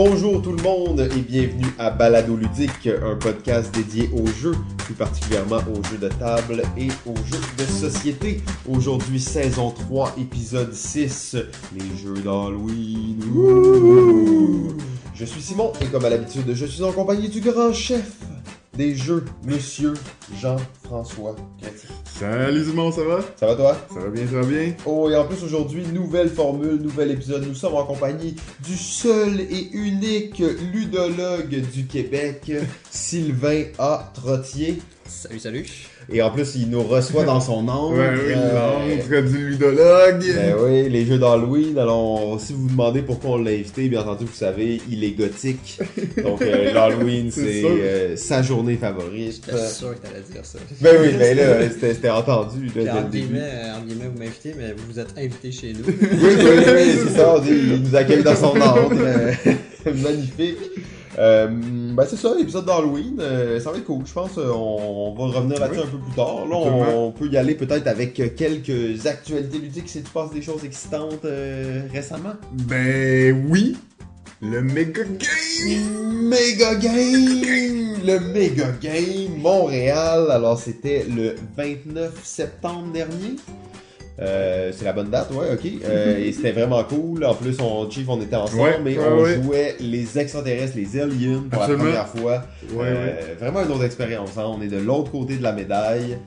Bonjour tout le monde et bienvenue à Balado Ludique, un podcast dédié aux jeux, plus particulièrement aux jeux de table et aux jeux de société. Aujourd'hui, saison 3, épisode 6, les jeux d'Halloween. Je suis Simon et comme à l'habitude, je suis en compagnie du grand chef des jeux, monsieur Jean-François Chrétien. Salut Simon, ça va? Ça va toi? Ça va bien, ça va bien? Oh, et en plus aujourd'hui, nouvelle formule, nouvel épisode. Nous sommes en compagnie du seul et unique ludologue du Québec, Sylvain A. Trottier. Salut, salut. Et en plus, il nous reçoit dans son ombre. Ouais, oui, Euh, l'ombre du ludologue. ben oui, les jeux d'Halloween. Alors, si vous vous demandez pourquoi on l'a invité, bien entendu, vous savez, il est gothique. Donc, euh, l'Halloween, C'est euh, sa journée favorite. J'étais sûr que t'allais dire ça. Ben oui, ben là, c'était entendu. Là, en guillemets, euh, en guillemets, vous m'invitez, mais vous êtes invité chez nous. Oui, oui, oui, c'est ça, on dit, il nous accueille dans son ordre. euh, Magnifique. Euh, ben c'est ça, l'épisode d'Halloween, euh, ça va être cool, je pense. euh, on, on va revenir là-dessus Oui. un peu plus tard. Là, on, on peut y aller peut-être avec quelques actualités ludiques si tu passes des choses excitantes euh, récemment. Ben oui, le méga game. Méga Game! Le Méga Game Montréal. Alors, c'était le 29 septembre dernier. Euh, c'est la bonne date, ouais, ok. Euh, et c'était vraiment cool. En plus, on, Chief, on était ensemble, Ouais, mais ouais, on ouais. jouait les extraterrestres, les aliens pour Absolument. la première fois. Euh. Vraiment une autre expérience. hein. On est de l'autre côté de la médaille.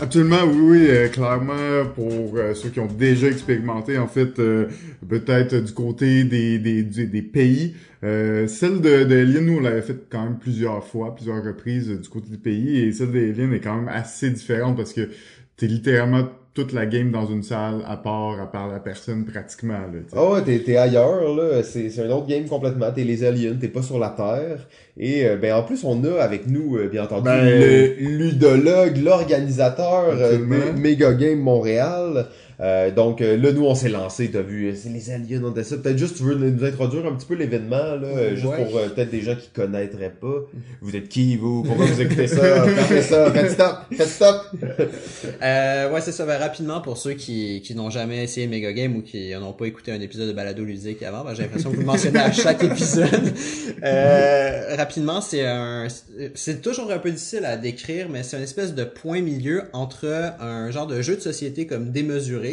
Absolument, oui, oui, euh, clairement, pour euh, ceux qui ont déjà expérimenté, en fait, euh, peut-être du côté des, des, des, pays. Euh, celle de, de nous, on l'avait fait quand même plusieurs fois, plusieurs reprises euh, du côté du pays, et celle d'Alien est quand même assez différente parce que t'es littéralement toute la game dans une salle à part, à part la personne pratiquement, là. Oh, ouais, t'es, t'es ailleurs, là. C'est, c'est un autre game complètement. T'es les aliens, t'es pas sur la Terre. Et euh, ben en plus, on a avec nous, euh, bien entendu, Ben- le ludologue, l'organisateur euh, Mega Game Montréal. Euh, donc euh, là, nous, on s'est lancé, t'as vu, euh, c'est les aliens, on ça. Peut-être juste, tu veux nous introduire un petit peu l'événement, là, juste Ouais. pour euh, peut-être des gens qui connaîtraient pas. Vous êtes qui, vous? Pourquoi vous écoutez ça? Faites ça, faites stop, faites stop! Euh, ouais, c'est ça. Ben, rapidement, pour ceux qui, qui n'ont jamais essayé Mega Game ou qui n'ont pas écouté un épisode de Balado Ludique avant, ben, j'ai l'impression que vous le mentionnez à chaque épisode. Rapidement, c'est un, c'est toujours un peu difficile à décrire, mais c'est une espèce de point milieu entre un genre de jeu de société comme démesuré,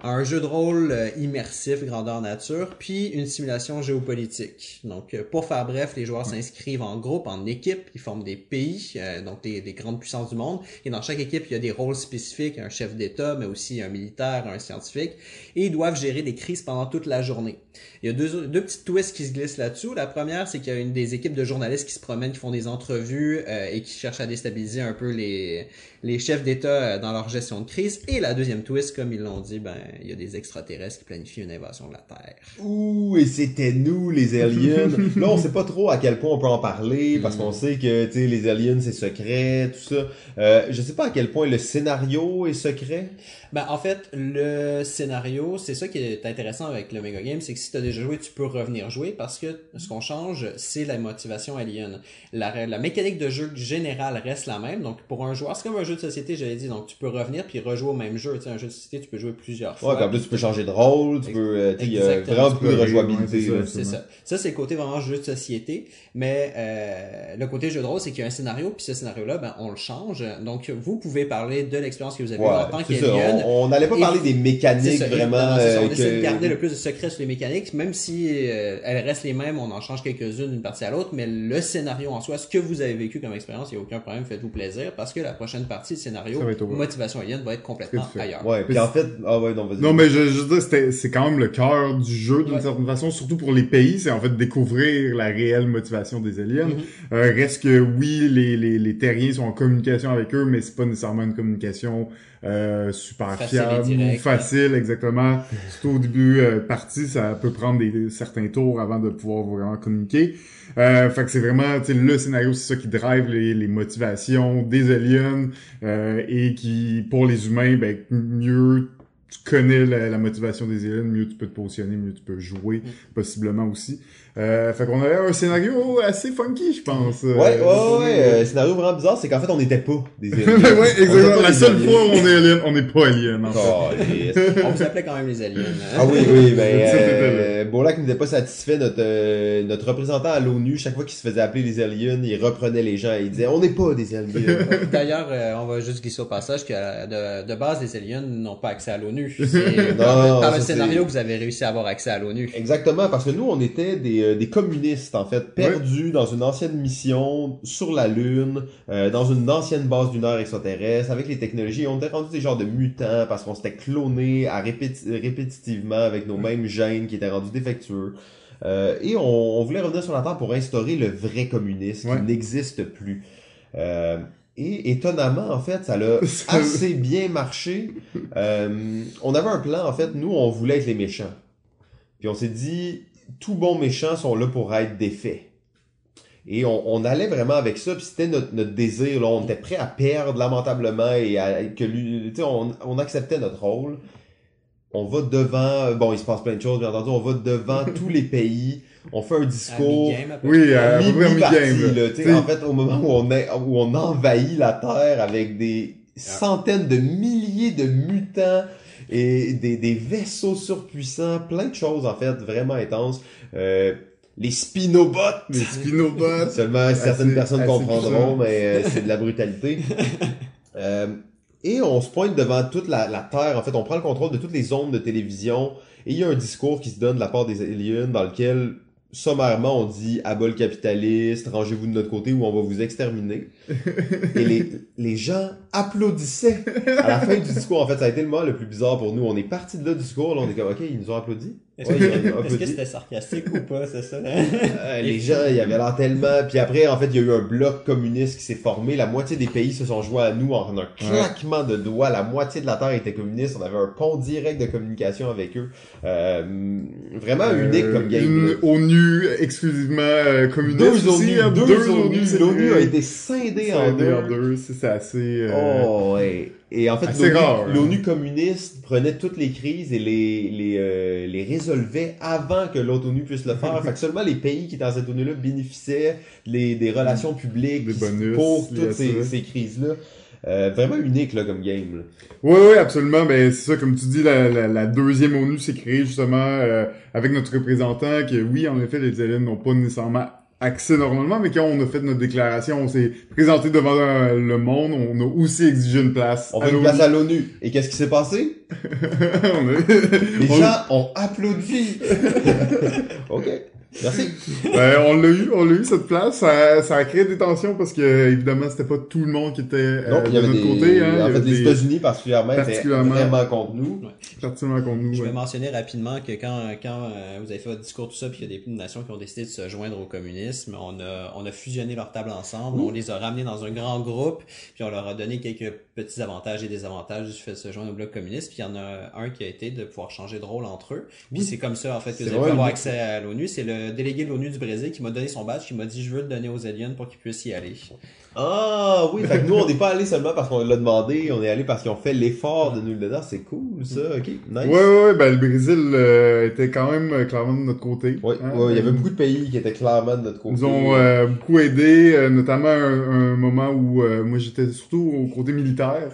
un jeu de rôle euh, immersif grandeur nature, puis une simulation géopolitique. Donc, euh, pour faire bref, les joueurs s'inscrivent en groupe, en équipe, ils forment des pays, euh, donc des, des grandes puissances du monde, et dans chaque équipe, il y a des rôles spécifiques, un chef d'État, mais aussi un militaire, un scientifique, et ils doivent gérer des crises pendant toute la journée. Il y a deux, deux petites twists qui se glissent là-dessous. La première, c'est qu'il y a une des équipes de journalistes qui se promènent, qui font des entrevues et qui cherchent à déstabiliser un peu les, les chefs d'État euh, dans leur gestion de crise. Et la deuxième twist, comme ils l'ont dit, ben il y a des extraterrestres qui planifient une invasion de la Terre. Ouh, et c'était nous, les aliens. Là, on sait pas trop à quel point on peut en parler, parce Mm. qu'on sait que, tu sais, les aliens, c'est secret, tout ça. Euh, je sais pas à quel point le scénario est secret. Ben, en fait, le scénario, c'est ça qui est intéressant avec le Mega Game, c'est que si tu as déjà joué, tu peux revenir jouer parce que ce qu'on change, c'est la motivation alien. La, la mécanique de jeu générale reste la même. Donc, pour un joueur, c'est comme un jeu de société, j'avais dit. Donc, tu peux revenir puis rejouer au même jeu. Tu sais, un jeu de société, tu peux jouer plusieurs Ouais, fois. puis en plus, tu peux changer de rôle, tu peux, euh, tu sais, il y a Exactement. vraiment beaucoup de Ouais, rejouabilité, c'est ça. C'est ça. Ça, c'est le côté vraiment jeu de société. Mais euh, le côté jeu de rôle, c'est qu'il y a un scénario, puis ce scénario-là, ben, on le change. Donc, vous pouvez parler de l'expérience que vous avez eue en tant Ouais, qu'alien. On on n'allait pas parler des mécaniques, ça, vraiment, c'est ça. euh, on essaie de que- garder le plus de secrets sur les mécaniques, même si euh, elles restent les mêmes, on en change quelques-unes d'une partie à l'autre, mais le scénario en soi, ce que vous avez vécu comme expérience, il n'y a aucun problème, faites-vous plaisir, parce que la prochaine partie du scénario, motivation alien, va être complètement ailleurs. Ouais, puis en fait, ah ouais, non, vas-y. Non, mais je, je veux dire, c'était- c'est quand même le cœur du jeu d'une Ouais. certaine façon, surtout pour les pays, c'est en fait découvrir la réelle motivation des aliens. Mhm. Euh, reste que oui, les, les, les terriens sont en communication avec eux, mais c'est pas nécessairement une communication euh, super Facile fiable ou directe. facile, exactement. Surtout au début euh, partie, ça peut prendre des, certains tours avant de pouvoir vraiment communiquer. Euh, fait que c'est vraiment, le scénario, c'est ça qui drive les, les motivations des aliens euh, et qui, pour les humains, ben, mieux tu connais la, la motivation des aliens, mieux tu peux te positionner, mieux tu peux jouer, possiblement aussi. Euh, fait qu'on avait un scénario assez funky, je pense. euh, Ouais, ouais, ouais, ouais. euh, scénario vraiment bizarre, c'est qu'en fait, on n'était pas des aliens. ouais, exactement. La seule aliens. fois où on est alien, on n'est pas alien, en fait. Oh, yes. On vous appelait quand même les aliens. hein. Ah oui, oui, ben, euh, Bolak n'était pas satisfait, notre, euh, notre représentant à l'ONU, chaque fois qu'il se faisait appeler les aliens, il reprenait les gens et il disait, on n'est pas des aliens. D'ailleurs, euh, on va juste glisser au passage que euh, de, de base, les aliens n'ont pas accès à l'ONU. C'est par, le- par scénario que vous avez réussi à avoir accès à l'ONU. Exactement, parce que nous, on était des, euh, des communistes, en fait, perdus dans une ancienne mission sur la Lune, euh, dans une ancienne base lunaire extraterrestre, avec les technologies. On était rendus des genres de mutants parce qu'on s'était clonés à répéti- répétitivement avec nos mêmes gènes qui étaient rendus défectueux. Euh, et on, on voulait revenir sur la Terre pour instaurer le vrai communisme qui n'existe plus. Euh, et étonnamment, en fait, ça l'a Ça- assez bien marché. Euh, on avait un plan, en fait, nous, on voulait être les méchants. Puis on s'est dit, tous bons méchants sont là pour être défaits. Et on, on allait vraiment avec ça, puis c'était notre, notre désir. Là. On était prêt à perdre lamentablement et à, que lui, tu sais, on, on acceptait notre rôle. On va devant, bon, il se passe plein de choses, bien entendu, on va devant tous les pays, on fait un À discours. mi-game, à peu Oui, à tu sais, T'sais, en fait, au moment où on, est, où on envahit la Terre avec des centaines de milliers de mutants et des, des vaisseaux surpuissants, plein de choses, en fait, vraiment intenses. Euh, les Spinobots! Les Spinobots. Seulement certaines personnes comprendront, mais euh, c'est de la brutalité. Euh, et on se pointe devant toute la, la Terre. En fait, on prend le contrôle de toutes les ondes de télévision. Et il y a un discours qui se donne de la part des aliens dans lequel, sommairement, on dit « Abol capitaliste, rangez-vous de notre côté ou on va vous exterminer ». Et les, les gens applaudissaient à la fin du discours. En fait, ça a été le moment le plus bizarre pour nous. On est parti de là du discours, là, on est comme « Ok, ils nous ont applaudi ». Est-ce Ouais, que- c'était sarcastique ou pas, c'est ça? Euh, les gens, il y avait l'air tellement. Puis après, en fait, il y a eu un bloc communiste qui s'est formé. La moitié des pays se sont joints à nous en un claquement de doigts. La moitié de la Terre était communiste. On avait un pont direct de communication avec eux. Euh, vraiment Euh, unique comme game. Une. ONU exclusivement euh, communiste Deux ONU, hein, deux ONU. c'est L'ONU a été scindée en Scindé deux. en deux, c'est c'est assez... Oh, ouais. Et en fait, l'ONU hein. l'ONU communiste prenait toutes les crises et les, les, euh, les résolvait avant que l'autre ONU puisse le faire. fait que seulement les pays qui étaient dans cette ONU-là bénéficiaient les, des relations publiques Des bonus pour toutes ces, ces crises-là. Euh, vraiment unique là, comme game. Là. Ouais, ouais, absolument. Ben c'est ça, comme tu dis, la, la, la deuxième ONU s'est créée justement euh, avec notre représentant. Que oui, en effet, les aliens n'ont pas nécessairement accès normalement, mais quand on a fait notre déclaration, on s'est présenté devant le monde, on a aussi exigé une place. On fait une place à l'ONU. Et qu'est-ce qui s'est passé? On a- Les on- gens ont applaudi. ok. Merci. Ben, on l'a eu, on l'a eu cette place. Ça, ça a créé des tensions parce que évidemment c'était pas tout le monde qui était euh, Donc, il y de avait notre des, côté. Hein. Il y en avait fait, les des États-Unis particulièrement, étaient particulièrement- vraiment contre nous. particulièrement contre nous. Je ouais. vais mentionner rapidement que quand, quand euh, vous avez fait votre discours, tout ça, puis il y a des nations qui ont décidé de se joindre au communisme, on a, on a fusionné leurs tables ensemble, on les a ramenés dans un grand groupe, puis on leur a donné quelques petits avantages et désavantages du fait de se joindre au bloc communiste, puis il y en a un qui a été de pouvoir changer de rôle entre eux. Puis c'est comme ça, en fait, que vous avez pu vraiment avoir accès à l'ONU. C'est le délégué de l'ONU du Brésil qui m'a donné son badge, qui m'a dit, je veux le donner aux aliens pour qu'ils puissent y aller. Ah oui, fait que nous on n'est pas allé seulement parce qu'on l'a demandé, on est allé parce qu'ils ont fait l'effort de nous le donner. C'est cool ça, ok, nice. Ouais, ouais, ouais, ben le Brésil euh, était quand même euh, clairement de notre côté. Ouais, Hein? ouais, il y avait beaucoup de pays qui étaient clairement de notre côté. Ils nous ont euh, beaucoup aidé, euh, notamment un, un moment où euh, moi j'étais surtout au côté militaire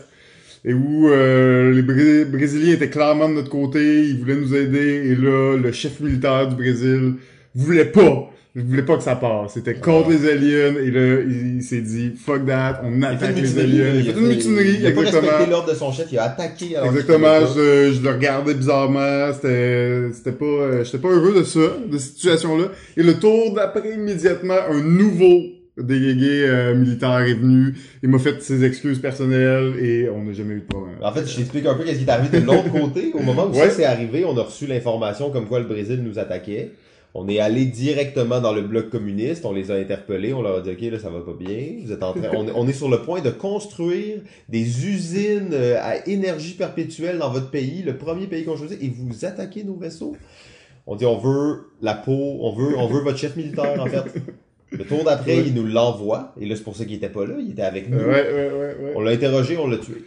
et où euh, les Bré- Brésiliens étaient clairement de notre côté, ils voulaient nous aider et là le chef militaire du Brésil voulait pas, il voulait pas que ça passe, c'était contre les aliens et là il, s'est dit fuck that, on attaque les aliens, il a fait une mutinerie, Il a pas respecté exactement. l'ordre de son chef, il a attaqué alors Exactement, je, je le regardais bizarrement, c'était c'était pas euh, j'étais pas heureux de ça, de cette situation-là. Et le tour d'après immédiatement un nouveau délégué euh, militaire est venu, il m'a fait ses excuses personnelles et on n'a jamais eu de problème. En fait, je t'explique un peu qu'est-ce qui est arrivé de l'autre côté. Au moment où Ouais. ça s'est arrivé, on a reçu l'information comme quoi le Brésil nous attaquait. On est allé directement dans le bloc communiste, on les a interpellés, on leur a dit ok là ça va pas bien, vous êtes en train, on, on est sur le point de construire des usines euh, à énergie perpétuelle dans votre pays, le premier pays qu'on choisit, et vous attaquez nos vaisseaux. On dit on veut la peau, on veut, on veut votre chef militaire en fait. Le tour d'après, Ouais. il nous l'envoie, et là c'est pour ça qu'il était pas là, il était avec nous. Ouais, ouais, ouais, ouais. On l'a interrogé, on l'a tué.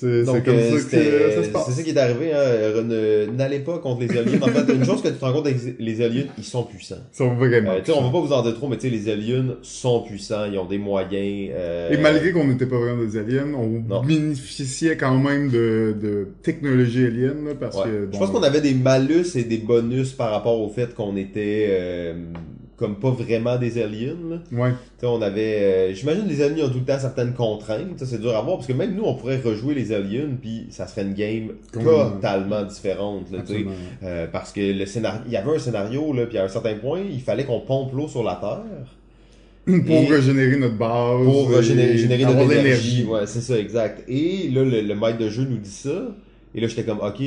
C'est comme euh, ça que ça se passe. c'est ça qui est arrivé. Hein. Ne- N'allez pas contre les aliens. En fait, une chose que tu te rends compte avec les aliens, ils sont puissants. Ils sont vraiment. Euh, tu sais, on va pas vous en dire trop, mais tu sais, les aliens sont puissants, ils ont des moyens. euh, Et malgré qu'on n'était pas vraiment des aliens, on Non. bénéficiait quand même de, de technologie alien, là, parce ouais. que... Je pense qu'on avait des malus et des bonus par rapport au fait qu'on était euh, comme pas vraiment des aliens. là. Ouais. Tu sais, on avait, euh, j'imagine les aliens ont tout le temps certaines contraintes. C'est dur à voir parce que même nous, on pourrait rejouer les aliens puis ça serait une game totalement différente. Là. Euh, parce que le scénario, il y avait un scénario là, puis à un certain point, il fallait qu'on pompe l'eau sur la terre. Pour régénérer notre base. pour et générer, générer de avoir de l'énergie. Ouais, c'est ça, exact. Et là, le, le maître de jeu nous dit ça. Et là, j'étais comme, ok,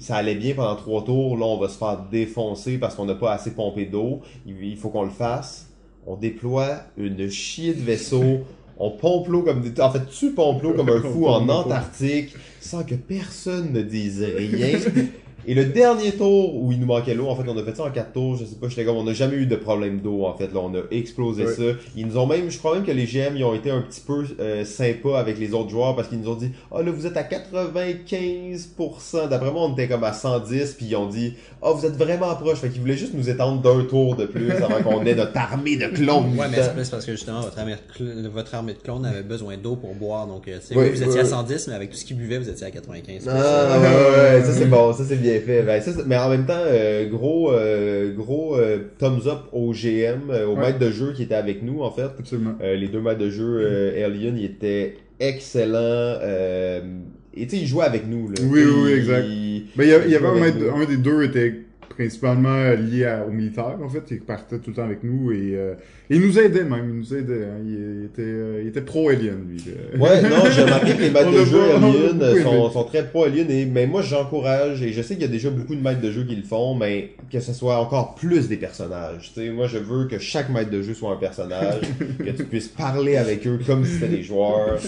ça allait bien pendant trois tours. Là, on va se faire défoncer parce qu'on n'a pas assez pompé d'eau. Il, faut qu'on le fasse. On déploie une chier de vaisseau. On pompe l'eau comme des... En fait, tu pompes l'eau comme un fou en Antarctique sans que personne ne dise rien. Et le dernier tour où il nous manquait l'eau, en fait, on a fait ça en quatre tours, je sais pas, j'étais comme, on n'a jamais eu de problème d'eau, en fait, là, on a explosé ça. Ils nous ont même, je crois même que les GM, ils ont été un petit peu euh, sympas avec les autres joueurs parce qu'ils nous ont dit, ah là, vous êtes à 95%. D'après moi, on était comme à 110, puis ils ont dit, ah, vous êtes vraiment proche. Fait qu'ils voulaient juste nous étendre d'un tour de plus avant qu'on ait notre armée de clones. Ouais, mais c'est plus parce que justement, votre armée, de cl- votre armée de clones avait besoin d'eau pour boire. Donc, euh, tu sais, Ouais, vous étiez à ouais. 110, mais avec tout ce qu'ils buvaient, vous étiez à 95. Ah ouais, ouais, ouais, ça c'est bon, ça c'est bien fait. Ben, ça, mais en même temps, euh, gros, euh, gros euh, thumbs up au GM, au Ouais. maître de jeu qui était avec nous en fait. Absolument. Les deux maîtres de jeu euh, Alien, ils étaient excellents. Euh, et tu sais, ils jouaient avec nous. Là. Oui, oui, oui, exact. Ben, il y, a- il y avait un, maître- un des deux était principalement lié à- aux militaires, en fait, il partait tout le temps avec nous et euh, il nous aidait même, il nous aidait, hein. il, était, euh, il était pro-alien, lui. euh. Ouais, non, j'ai remarqué que les maîtres de jeu pas- Alien beaucoup sont, sont très pro Alien et mais moi j'encourage et je sais qu'il y a déjà beaucoup de maîtres de jeu qui le font, mais que ce soit encore plus des personnages. Sais, moi je veux que chaque maître de jeu soit un personnage, que tu puisses parler avec eux comme si c'était des joueurs.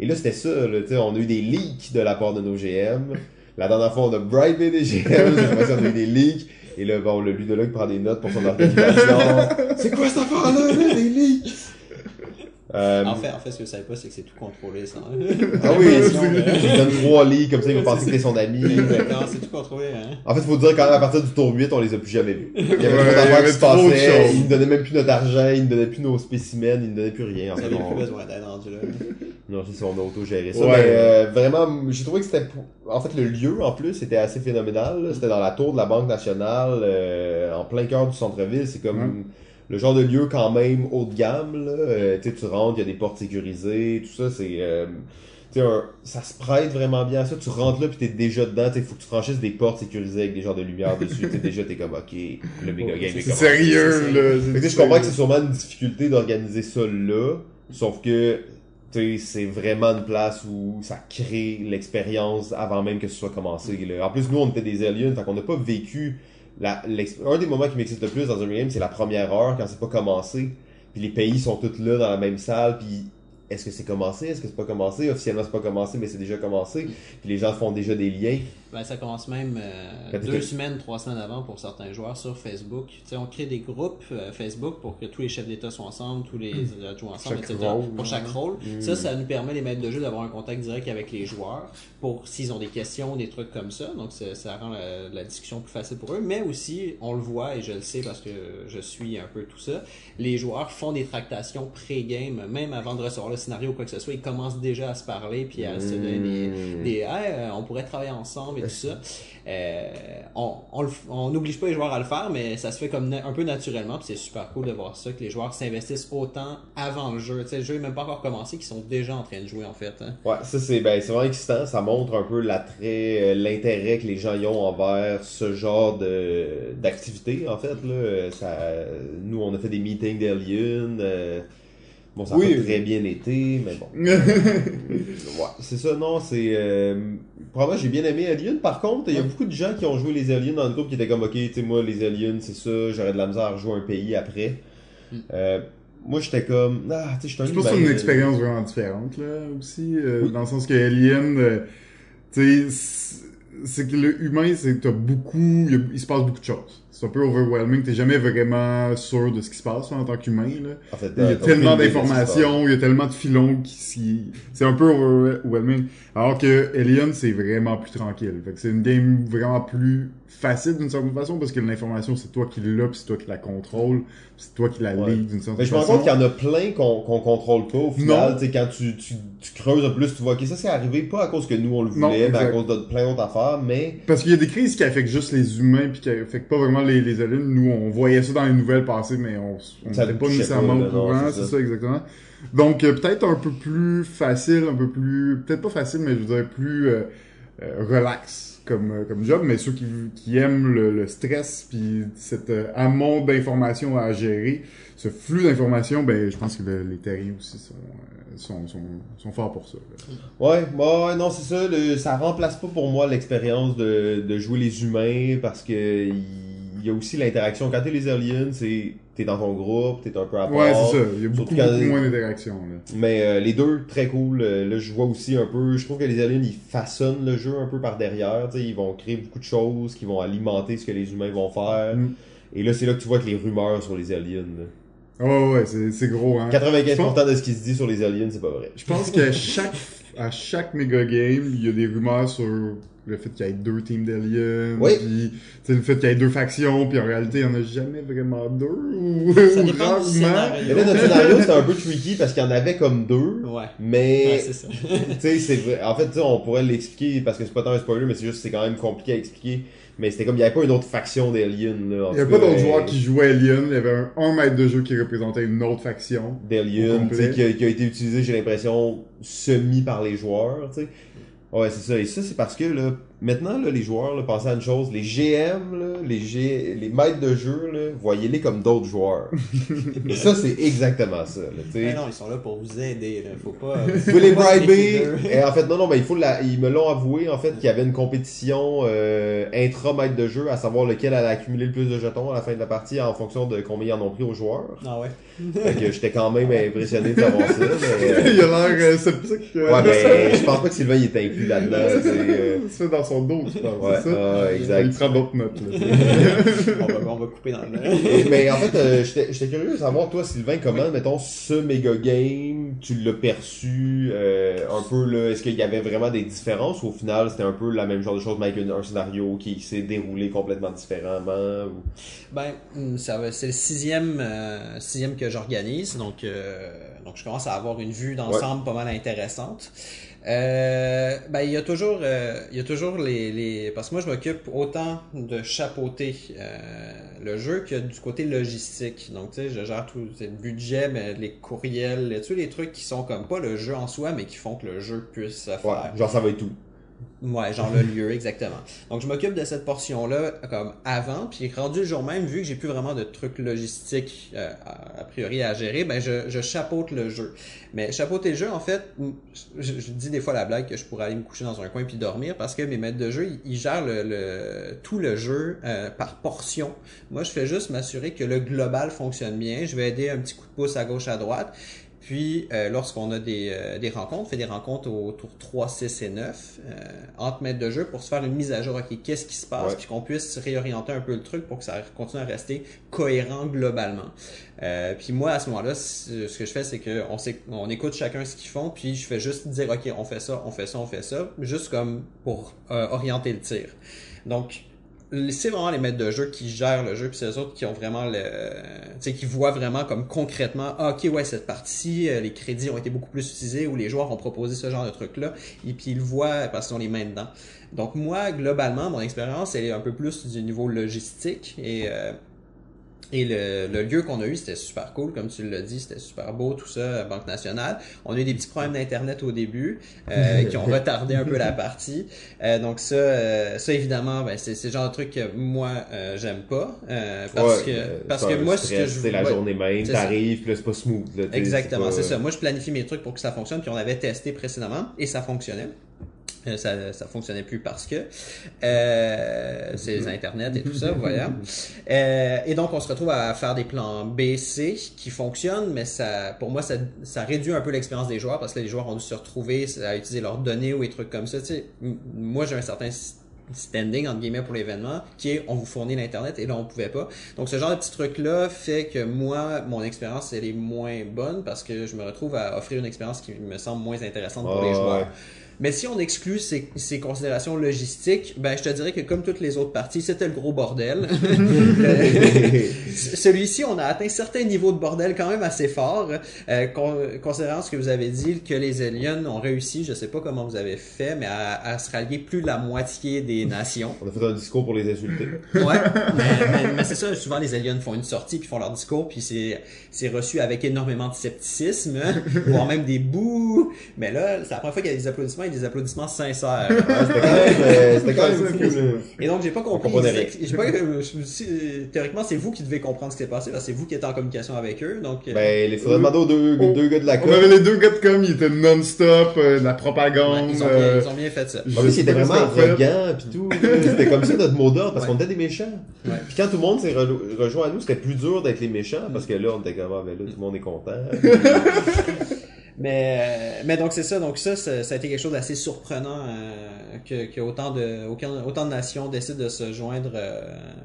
Et là c'était ça, là, on a eu des leaks de la part de nos GM. La dernière fois on a bribé des GM, cette fois-ci on a eu des leaks. Et là, bon, le ludologue prend des notes pour son organisation. C'est quoi cette affaire-là, là, des leaks? Euh, En fait, en fait, ce que vous savez pas, c'est que c'est tout contrôlé, ça. ah oui, Sinon, euh, je lui donne trois lits, comme ça il va penser que t'es son ami. Exactement, c'est tout contrôlé, hein. En fait, faut dire quand même, à partir du tour 8, on les a plus jamais vus. Il y avait Ouais, trop d'affaires qui se passaient, ils ne donnaient même plus notre argent, ils ne donnaient plus nos spécimens, ils ne donnaient plus rien. En fait, plus besoin d'aide rendu là. Non, c'est ça, on a auto-géré ça. Ouais. Mais euh, vraiment, j'ai trouvé que c'était... En fait, le lieu, en plus, était assez phénoménal. C'était dans la tour de la Banque nationale, euh, en plein cœur du centre-ville. C'est comme... Le genre de lieu quand même haut de gamme, là. Euh, tu sais, tu rentres, il y a des portes sécurisées, tout ça, c'est... euh, tu sais, ça se prête vraiment bien à ça. Tu rentres là, puis t'es déjà dedans. Il faut que tu franchisses des portes sécurisées avec des genres de lumière dessus. Tu sais, déjà, t'es comme, OK, le méga game est C'est commencé. sérieux, là. Je comprends que c'est sûrement une difficulté d'organiser ça là, sauf que c'est vraiment une place où ça crée l'expérience avant même que ce soit commencé. En plus, nous, on était des aliens, fait qu'on n'a pas vécu... Un des moments qui m'excite le plus dans un game, c'est la première heure, quand c'est pas commencé, puis les pays sont tous là dans la même salle, puis est-ce que c'est commencé, est-ce que c'est pas commencé, officiellement c'est pas commencé, mais c'est déjà commencé, puis les gens font déjà des liens. Ben, ça commence même euh, t'es- deux semaines, trois semaines avant pour certains joueurs sur Facebook. Tu sais, on crée des groupes euh, Facebook pour que tous les chefs d'État soient ensemble, tous les adjoints ensemble, Chaque etc. rôle, pour chaque rôle. Ça, ça nous permet, les maîtres de jeu, d'avoir un contact direct avec les joueurs pour s'ils ont des questions, des trucs comme ça. Donc, ça, rend la, la discussion plus facile pour eux. Mais aussi, on le voit, et je le sais parce que je suis un peu tout ça, les joueurs font des tractations pré-game, même avant de recevoir le scénario ou quoi que ce soit. Ils commencent déjà à se parler puis à se donner des, Mm. des Hey, euh, on pourrait travailler ensemble et tout ça. Euh, on f- on n'oblige pas les joueurs à le faire, mais ça se fait comme un peu naturellement, puis c'est super cool de voir ça, que les joueurs s'investissent autant avant le jeu. Tu sais, le jeu n'est même pas encore commencé, qu'ils sont déjà en train de jouer en fait. hein. Ouais, ça c'est ben, vraiment excitant. Ça montre un peu l'attrait, euh, l'intérêt que les gens y ont envers ce genre d'activité en fait là. Euh, Ça, nous on a fait des meetings d'Alien. euh, bon, ça a Oui. pas très bien été, mais bon. Ouais, c'est ça. Non, c'est euh, probablement j'ai bien aimé Alien. Par contre, il y a beaucoup de gens qui ont joué les Aliens dans le groupe qui étaient comme ok, tu sais moi les Aliens c'est ça, j'aurais de la misère à rejouer un pays après. Mm. Euh, moi j'étais comme ah tu sais je suis un Je pense que c'est une expérience vraiment différente, là, aussi, euh, dans le sens que Alien, euh, tu sais, c'est- que le humain, c'est t'as beaucoup, a- il se passe beaucoup de choses. C'est un peu overwhelming. T'es jamais vraiment sûr de ce qui se passe en tant qu'humain. En fait, Il y a tellement d'informations, il y a tellement de filons qui s'y- c'est un peu overwhelming. Alors que Alien, c'est vraiment plus tranquille. Fait que c'est une game vraiment plus facile d'une certaine façon parce que l'information, c'est toi qui l'as, c'est toi qui la contrôle, c'est toi qui la Ouais. lead d'une certaine Mais je me rends façon. compte qu'il y en a plein qu'on qu'on contrôle pas au final. Non. Tu sais, quand tu, tu, tu creuses un peu plus, tu vois, ok, ça c'est arrivé pas à cause que nous on le Non, voulait, mais à cause de plein d'autres affaires, mais Parce qu'il y a des crises qui affectent juste les humains puis qui affectent pas vraiment les, les. Nous, on voyait ça dans les nouvelles passées, mais on n'était pas nécessairement au courant. c'est ça. ça. exactement. Donc, euh, peut-être un peu plus facile, un peu plus... Peut-être pas facile, mais je dire plus euh, euh, relax comme, comme job. Mais ceux qui, qui aiment le, le stress puis cet amont d'informations à gérer, ce flux d'informations, ben je pense que le- les terriers aussi sont, sont, sont, sont forts pour ça. ouais, bah, ouais, non, c'est ça, le, ça remplace pas pour moi l'expérience de, de jouer les humains parce que il y a aussi l'interaction. Quand t'es les aliens, c'est t'es dans ton groupe, t'es un peu à part. Ouais, c'est ça. Il y a beaucoup, moins d'interactions. là. Mais euh, les deux, très cool. Euh, Là, je vois aussi un peu. Je trouve que les aliens, ils façonnent le jeu un peu par derrière. Ils vont créer beaucoup de choses qui vont alimenter ce que les humains vont faire. Mm. Et là, c'est là que tu vois que les rumeurs sur les aliens. là. Ouais, ouais, c'est c'est gros, hein. 95% de ce qui se dit sur les aliens, c'est pas vrai. Je pense qu'à chaque, à chaque méga game, il y a des rumeurs sur le fait qu'il y ait deux teams d'aliens, Oui. puis tu sais, le fait qu'il y ait deux factions, puis en réalité, il n'y en a jamais vraiment deux, ou, Ça ou dépend du rarement. scénario. Mais là, notre scénario, c'était un peu tricky parce qu'il y en avait comme deux. Ouais. Ouais, Mais, c'est ça. tu sais, c'est vrai. En fait, tu sais, on pourrait l'expliquer parce que c'est pas tant un spoiler, mais c'est juste, c'est quand même compliqué à expliquer. Mais c'était comme, il y avait pas une autre faction d'aliens, là. Il n'y a tout pas d'autres joueurs qui jouaient Alien, il y avait un, un maître de jeu qui représentait une autre faction. D'Alien, complet. tu sais, qui a, qui a été utilisé, j'ai l'impression, semi par les joueurs, tu sais. Ouais, c'est ça. Et ça, c'est parce que, là, maintenant, là, les joueurs, là, pensez à une chose, les GM, là, les, G... les maîtres de jeu, là, voyez-les comme d'autres joueurs. Et ça, c'est exactement ça, là, tu sais. Mais non, ils sont là pour vous aider, là. Faut pas. Vous se briber? Et en fait, non, non, mais il faut la, ils me l'ont avoué, en fait, qu'il y avait une compétition, euh, intra-maître de jeu, à savoir lequel allait accumuler le plus de jetons à la fin de la partie en fonction de combien ils en ont pris aux joueurs. Ah ouais. Fait que j'étais quand même impressionné de savoir ça, mais, il a l'air euh, sceptique. Ouais, ben, je pense pas que Sylvain il est inclus là-dedans. c'est, euh, Son dos, je pense, Ouais, c'est ça? ah, exact. Il prend d'autres notes, là. on, va, on va couper dans le. mais en fait, euh, j'étais j'étais curieux de savoir, toi, Sylvain, comment, mettons, ce méga game, tu l'as perçu euh, un peu, là, est-ce qu'il y avait vraiment des différences ou au final, c'était un peu la même genre de chose, mais avec un, un scénario qui s'est déroulé complètement différemment ou... Ben, hum, ça va, c'est le sixième, euh, sixième que j'organise, donc euh, donc je commence à avoir une vue d'ensemble pas mal intéressante. Euh, ben il y a toujours, euh, il y a toujours les, les, parce que moi je m'occupe autant de chapeauter euh, le jeu que du côté logistique. Donc tu sais, je gère tout le budget, mais les courriels, tous les trucs qui sont comme pas le jeu en soi, mais qui font que le jeu puisse se faire. Ouais, genre ça va être tout. Ouais, genre le lieu, exactement. Donc, je m'occupe de cette portion-là comme avant, puis rendu le jour même, vu que j'ai plus vraiment de trucs logistiques euh, a, a priori à gérer, ben je, je chapeaute le jeu. Mais chapeauter le jeu, en fait, je, je dis des fois la blague que je pourrais aller me coucher dans un coin puis dormir parce que mes maîtres de jeu, ils, ils gèrent le, le- tout le jeu euh, par portion. Moi, je fais juste m'assurer que le global fonctionne bien. Je vais aider un petit coup de pouce à gauche, à droite. Puis, euh, lorsqu'on a des, euh, des rencontres, on fait des rencontres au tour 3, 6 et 9 euh, entre maîtres de jeu pour se faire une mise à jour. OK, qu'est-ce qui se passe? Ouais. Puis qu'on puisse réorienter un peu le truc pour que ça continue à rester cohérent globalement. Euh, puis moi, à ce moment-là, ce que je fais, c'est qu'on on écoute chacun ce qu'ils font, puis je fais juste dire, OK, on fait ça, on fait ça, on fait ça, juste comme pour euh, orienter le tir. Donc, c'est vraiment les maîtres de jeu qui gèrent le jeu, puis c'est eux autres qui ont vraiment le, tu sais, qui voient vraiment comme concrètement, ah, ok, ouais, cette partie, euh, les crédits ont été beaucoup plus utilisés, ou les joueurs ont proposé ce genre de truc-là, et puis ils le voient parce qu'ils ont les mains dedans. Donc moi, globalement, mon expérience, elle est un peu plus du niveau logistique, et euh, et le, le lieu qu'on a eu, c'était super cool, comme tu l'as dit, c'était super beau, tout ça, à Banque Nationale. On a eu des petits problèmes d'internet au début euh, qui ont retardé un peu la partie. Euh, donc ça, euh, ça évidemment, ben, c'est c'est le genre de truc que moi euh, j'aime pas euh, parce Ouais, que euh, parce que moi ce que je C'est la ouais, journée même, t'arrives, puis là, c'est pas smooth. Là, Exactement, pas- c'est ça. Moi, je planifie mes trucs pour que ça fonctionne, puis on avait testé précédemment et ça fonctionnait. Euh, ça, ça fonctionnait plus parce que euh, c'est les internets et tout ça, voilà. Euh, et donc on se retrouve à faire des plans B, C qui fonctionnent, mais ça, pour moi, ça, ça réduit un peu l'expérience des joueurs parce que les joueurs ont dû se retrouver à utiliser leurs données ou des trucs comme ça. Tu sais, moi, j'ai un certain standing entre guillemets pour l'événement, qui est on vous fournit l'internet et là on pouvait pas. Donc ce genre de petit truc là fait que moi mon expérience elle est moins bonne parce que je me retrouve à offrir une expérience qui me semble moins intéressante pour les Ah, joueurs. ouais. Mais si on exclut ces, ces considérations logistiques, ben je te dirais que comme toutes les autres parties, c'était le gros bordel. Euh, Celui-ci, on a atteint certains niveaux de bordel quand même assez forts, euh, con- considérant ce que vous avez dit, que les aliens ont réussi, je sais pas comment vous avez fait, mais à, à se rallier plus de la moitié des nations. On a fait un discours pour les insulter. Ouais, mais, mais- mais c'est ça, souvent les aliens font une sortie puis font leur discours puis c'est c'est reçu avec énormément de scepticisme, voire même des bouts. Mais là, c'est la première fois qu'il y a des applaudissements des applaudissements sincères. Ouais, c'était quand même, euh. Et donc j'ai pas compris. j'ai pas- euh, je me suis dit, euh, théoriquement, c'est vous qui devez comprendre ce qui s'est passé parce que c'est vous qui êtes en communication avec eux. Donc euh, Ben, il faudrait demander aux deux, gars de la On com. avait les deux gars de com, ils étaient non-stop, euh, de la ouais, propagande. ils, ont euh, bien, ils ont bien fait ça. En plus, sais il était pas vraiment ce qu'on fait. arrogant pis tout. C'était comme ça notre mot d'ordre parce Ouais. qu'on était des méchants. Puis quand tout le monde s'est re- rejoint à nous, c'était plus dur d'être les méchants parce que là, on était comme, ah, ben là, tout le monde est content. Mais, euh, mais donc c'est ça, donc ça, ça, ça a été quelque chose d'assez surprenant euh, que, que autant de aucun, autant de nations décident de se joindre euh,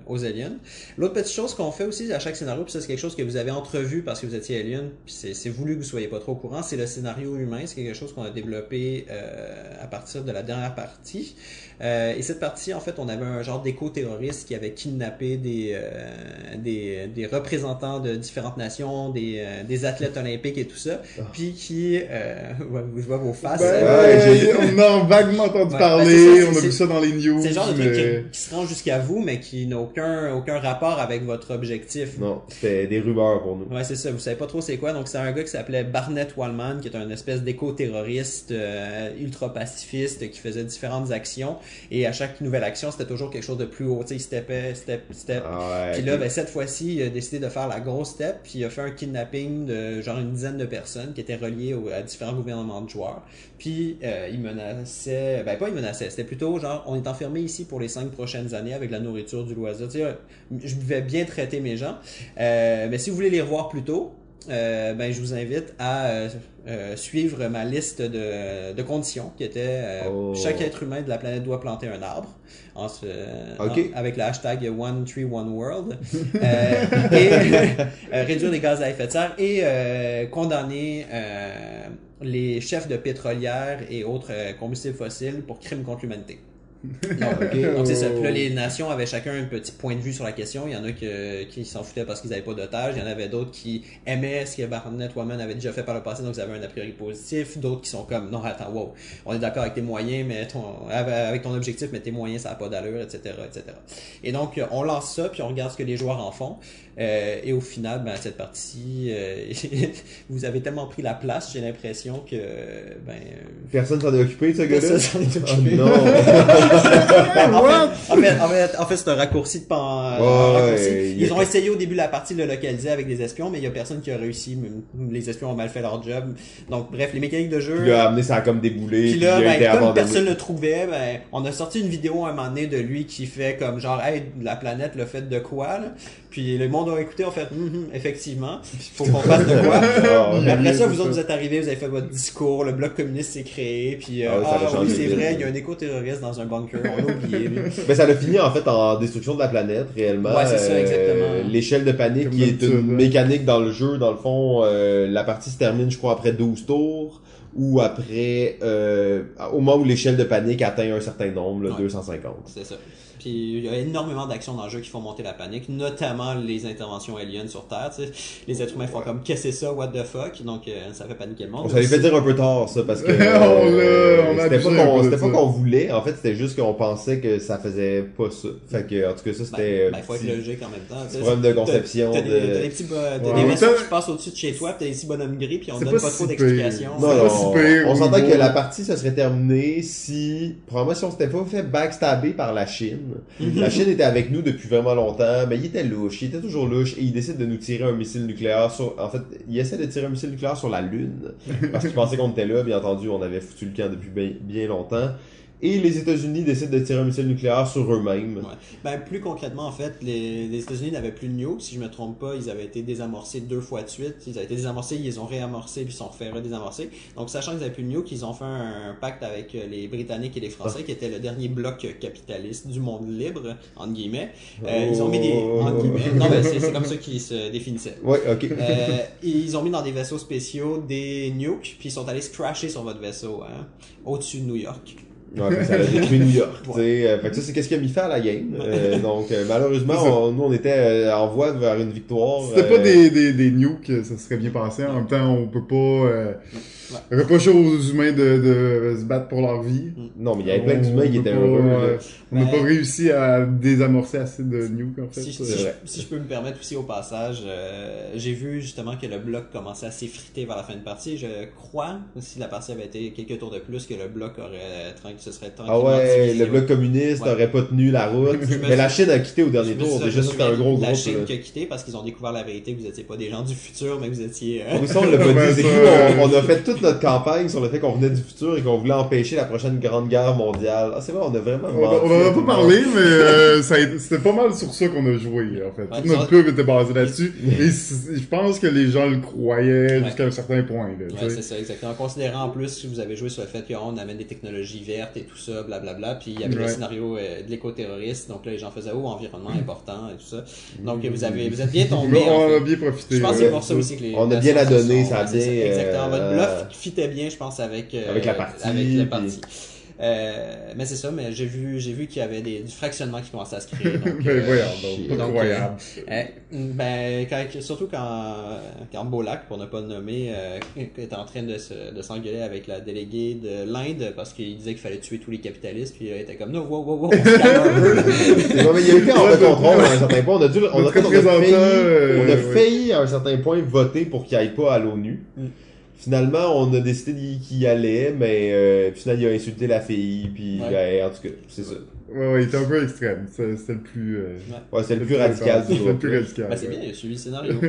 aux aliens. L'autre petite chose qu'on fait aussi à chaque scénario, puis ça c'est quelque chose que vous avez entrevu parce que vous étiez alien, puis c'est c'est voulu que vous soyez pas trop au courant, c'est le scénario humain, c'est quelque chose qu'on a développé euh, à partir de la dernière partie. Euh, et cette partie, en fait, on avait un genre d'éco-terroriste qui avait kidnappé des, euh, des, des représentants de différentes nations, des, euh, des athlètes olympiques et tout ça, puis qui, euh, je vois vos faces. Ben, euh, on a vaguement entendu Ouais, parler, ben, c'est ça, on a c'est- vu ça dans les news. c'est le genre de truc mais- qui, qui se rend jusqu'à vous, mais qui n'a aucun, aucun rapport avec votre objectif. Non, c'était des rumeurs pour nous. Ouais, c'est ça. Vous savez pas trop c'est quoi. Donc, c'est un gars qui s'appelait Barnett Wallman, qui est un espèce d'éco-terroriste euh, ultra-pacifiste qui faisait différentes actions. Et à chaque nouvelle action, c'était toujours quelque chose de plus haut. Tu sais, il steppait, step, step. Ah ouais. Puis là, ben, cette fois-ci, il a décidé de faire la grosse step, puis il a fait un kidnapping de genre une dizaine de personnes qui étaient reliées à différents gouvernements de joueurs. Puis euh, il menaçait, ben pas il menaçait, c'était plutôt genre on est enfermé ici pour les cinq prochaines années avec la nourriture du loisir. Tu sais, je vais bien traiter mes gens, Euh, mais si vous voulez les revoir plus tôt, euh, ben je vous invite à euh, euh, suivre ma liste de, de conditions qui était Oh. chaque être humain de la planète doit planter un arbre en se- Ok. en- avec le hashtag One Tree One World et réduire les gaz à effet de serre et condamner les chefs de pétrolières et autres combustibles fossiles pour crimes contre l'humanité. Donc, c'est ça. Puis là, les nations avaient chacun un petit point de vue sur la question. Il y en a que- qui s'en foutaient parce qu'ils n'avaient pas d'otages. Il y en avait d'autres qui aimaient ce que Barnett Woman avait déjà fait par le passé, donc ils avaient un a priori positif. D'autres qui sont comme, non, attends, wow, on est d'accord avec tes moyens, mais ton, avec ton objectif, mais tes moyens, ça n'a pas d'allure, etc., etc. Et donc, on lance ça, puis on regarde ce que les joueurs en font. Euh, et au final, ben, cette partie, euh, vous avez tellement pris la place, j'ai l'impression que, ben, Personne s'en est occupé ce gars-là? Personne s'en est Oh occupé. non! en, fait, en, fait, en, c'est un raccourci de pan. Ouais, raccourci. Ils ont essayé au début de la partie de le localiser avec des espions, mais il y a personne qui a réussi. Les espions ont mal fait leur job. Donc, bref, les mécaniques de jeu. Il a amené ça a comme déboulé. Puis Puis là, il a été ben, comme personne le trouvait, ben, on a sorti une vidéo à un moment donné de lui qui fait comme genre, hey, la planète le fait de quoi, là? Puis le monde a écouté, on fait, Hum, hum, effectivement, faut qu'on fasse de quoi. Ah, ouais. après ça, vous autres, vous êtes arrivés, vous avez fait votre discours, le bloc communiste s'est créé, puis euh, Ah ouais, a ah oui, changé c'est vrai, il y a un éco-terroriste dans un bunker, on l'a oublié. Mais ça l'a fini en fait en destruction de la planète réellement. Euh, Ouais, c'est ça, exactement. L'échelle de panique Comme qui est une mécanique dans le jeu, dans le fond, euh, la partie se termine je crois après 12 tours ou après euh, au moment où l'échelle de panique atteint un certain nombre, là, Ouais. 250. C'est ça. Puis il y a énormément d'actions dans le jeu qui font monter la panique, notamment les interventions aliens sur Terre. tu sais. Les êtres humains font comme qu'est-ce que c'est ça, what the fuck, donc euh, ça fait paniquer le monde. On s'avait fait dire un peu tard ça parce que euh, c'était pas qu'on voulait, en fait c'était juste qu'on pensait que ça faisait pas ça. Fait que en tout cas ça Ben, c'était ben, faut être logique en même temps. tu sais. problème de T'as- conception, T'as des, de- t'as des petits bo- t'as Ouais. des vaisseaux qui passent au-dessus de chez toi, pis t'as des petits bonhommes gris, puis on C'est donne pas si trop d'explications. Non, C'est si on s'entend que la partie, ça serait terminé si, probablement si on s'était pas fait backstabber par la Chine. La Chine était avec nous depuis vraiment longtemps, mais il était louche, il était toujours louche, et il décide de nous tirer un missile nucléaire sur, en fait, il essaie de tirer un missile nucléaire sur la Lune, parce qu'il pensait qu'on était là, bien entendu, on avait foutu le camp depuis bien, bien longtemps. Et les États-Unis décident de tirer un missile nucléaire sur eux-mêmes. Ouais. Ben, plus concrètement, en fait, les, les États-Unis n'avaient plus de nukes. Si je me trompe pas, ils avaient été désamorcés deux fois de suite. Ils avaient été désamorcés, ils les ont réamorcés, puis ils sont fait redésamorcer. Donc, sachant qu'ils n'avaient plus de nukes, ils ont fait un, pacte avec euh, les Britanniques et les Français, qui était le dernier bloc capitaliste du monde libre, entre guillemets. Euh, Ils ont mis des... Entre guillemets. Non, ben, c'est comme ça qu'ils se définissaient. Ouais, ok. Euh, ils ont mis dans des vaisseaux spéciaux des nukes, puis ils sont allés se crasher sur votre vaisseau, hein, au-dessus de New York. Ouais, ça a détruit New York. tu Ouais. sais. Euh, fait que ça, c'est qu'est-ce qui a mis fin à la game. Euh, donc, euh, malheureusement, on- nous, on était euh, en voie vers une victoire. C'était pas euh, des, des, des nukes, ça serait bien passé. En même temps, on peut pas... Euh, Ouais. reprocher aux humains de, de se battre pour leur vie. Non, mais il y avait plein d'humains qui étaient heureux. là. euh, On n'a Ben- pas réussi à désamorcer assez de nukes, en fait. Si, si, Euh, je, vrai. si je peux me permettre aussi au passage, euh, j'ai vu justement que le bloc commençait à s'effriter vers la fin de partie. Je crois, si la partie avait été quelques tours de plus, que le bloc aurait tranquille, ce serait Ah ouais, divisé. le bloc communiste Ouais. aurait pas tenu la route. Mais la Chine a quitté au dernier tour. Déjà, c'était un gros de La groupe. Chine qui a quitté parce qu'ils ont découvert la vérité que vous n'étiez pas des gens du futur, mais que vous étiez... euh, Oui, ça, on l'a pas dit. Euh, on, on a fait toute notre campagne sur le fait qu'on venait du futur et qu'on voulait empêcher la prochaine grande guerre mondiale. Ah, c'est vrai, on a vraiment On en à a pas parlé, monde. mais euh, c'était pas mal sur ça qu'on a joué, en fait. Ouais, Toute notre pub était basée là-dessus. Et je pense que les gens le croyaient Ouais. jusqu'à un certain point, Ouais, c'est ça, exactement. Considérant en plus que vous avez joué sur le fait qu'on amène des technologies vertes et tout ça, blablabla, puis il y avait le scénario euh, de l'éco-terroriste, donc là les gens faisaient oh environnement important et tout ça. Donc vous avez vous êtes bien On tombé. en on fait. a bien profité. Je pense que ouais. c'est pour ça aussi que les On a bien se adonné, sont- ça a bien, Exactement. Votre euh, bluff fitait bien, je pense, avec, euh, Avec la partie, Avec la puis- partie. Euh, mais c'est ça, mais j'ai vu, j'ai vu qu'il y avait des, du fractionnement qui commençait à se créer. Donc, Mais euh, voyons, donc, donc, incroyable. euh, ben, quand, surtout quand, quand Beaulac, pour ne pas le nommer, euh, était en train de, se- de s'engueuler avec la déléguée de l'Inde parce qu'il disait qu'il fallait tuer tous les capitalistes, puis elle était comme, non, wow, wow, wow, on se. Non, mais il y a été hors de contrôle à un certain point. On a dû, on a, on on failli à un certain point voter pour qu'il aille pas à l'ONU. Mm. Finalement, on a décidé d'y- qu'il y allait, mais euh, finalement, il a insulté la fille, puis Ouais. ben, en tout cas, c'est ça. Ouais, ouais, il était un peu extrême. C'est- C'était le plus... euh, Ouais, c'est le plus radical du C'était le plus radical. Ben, c'est ouais. bien, il a suivi le scénario.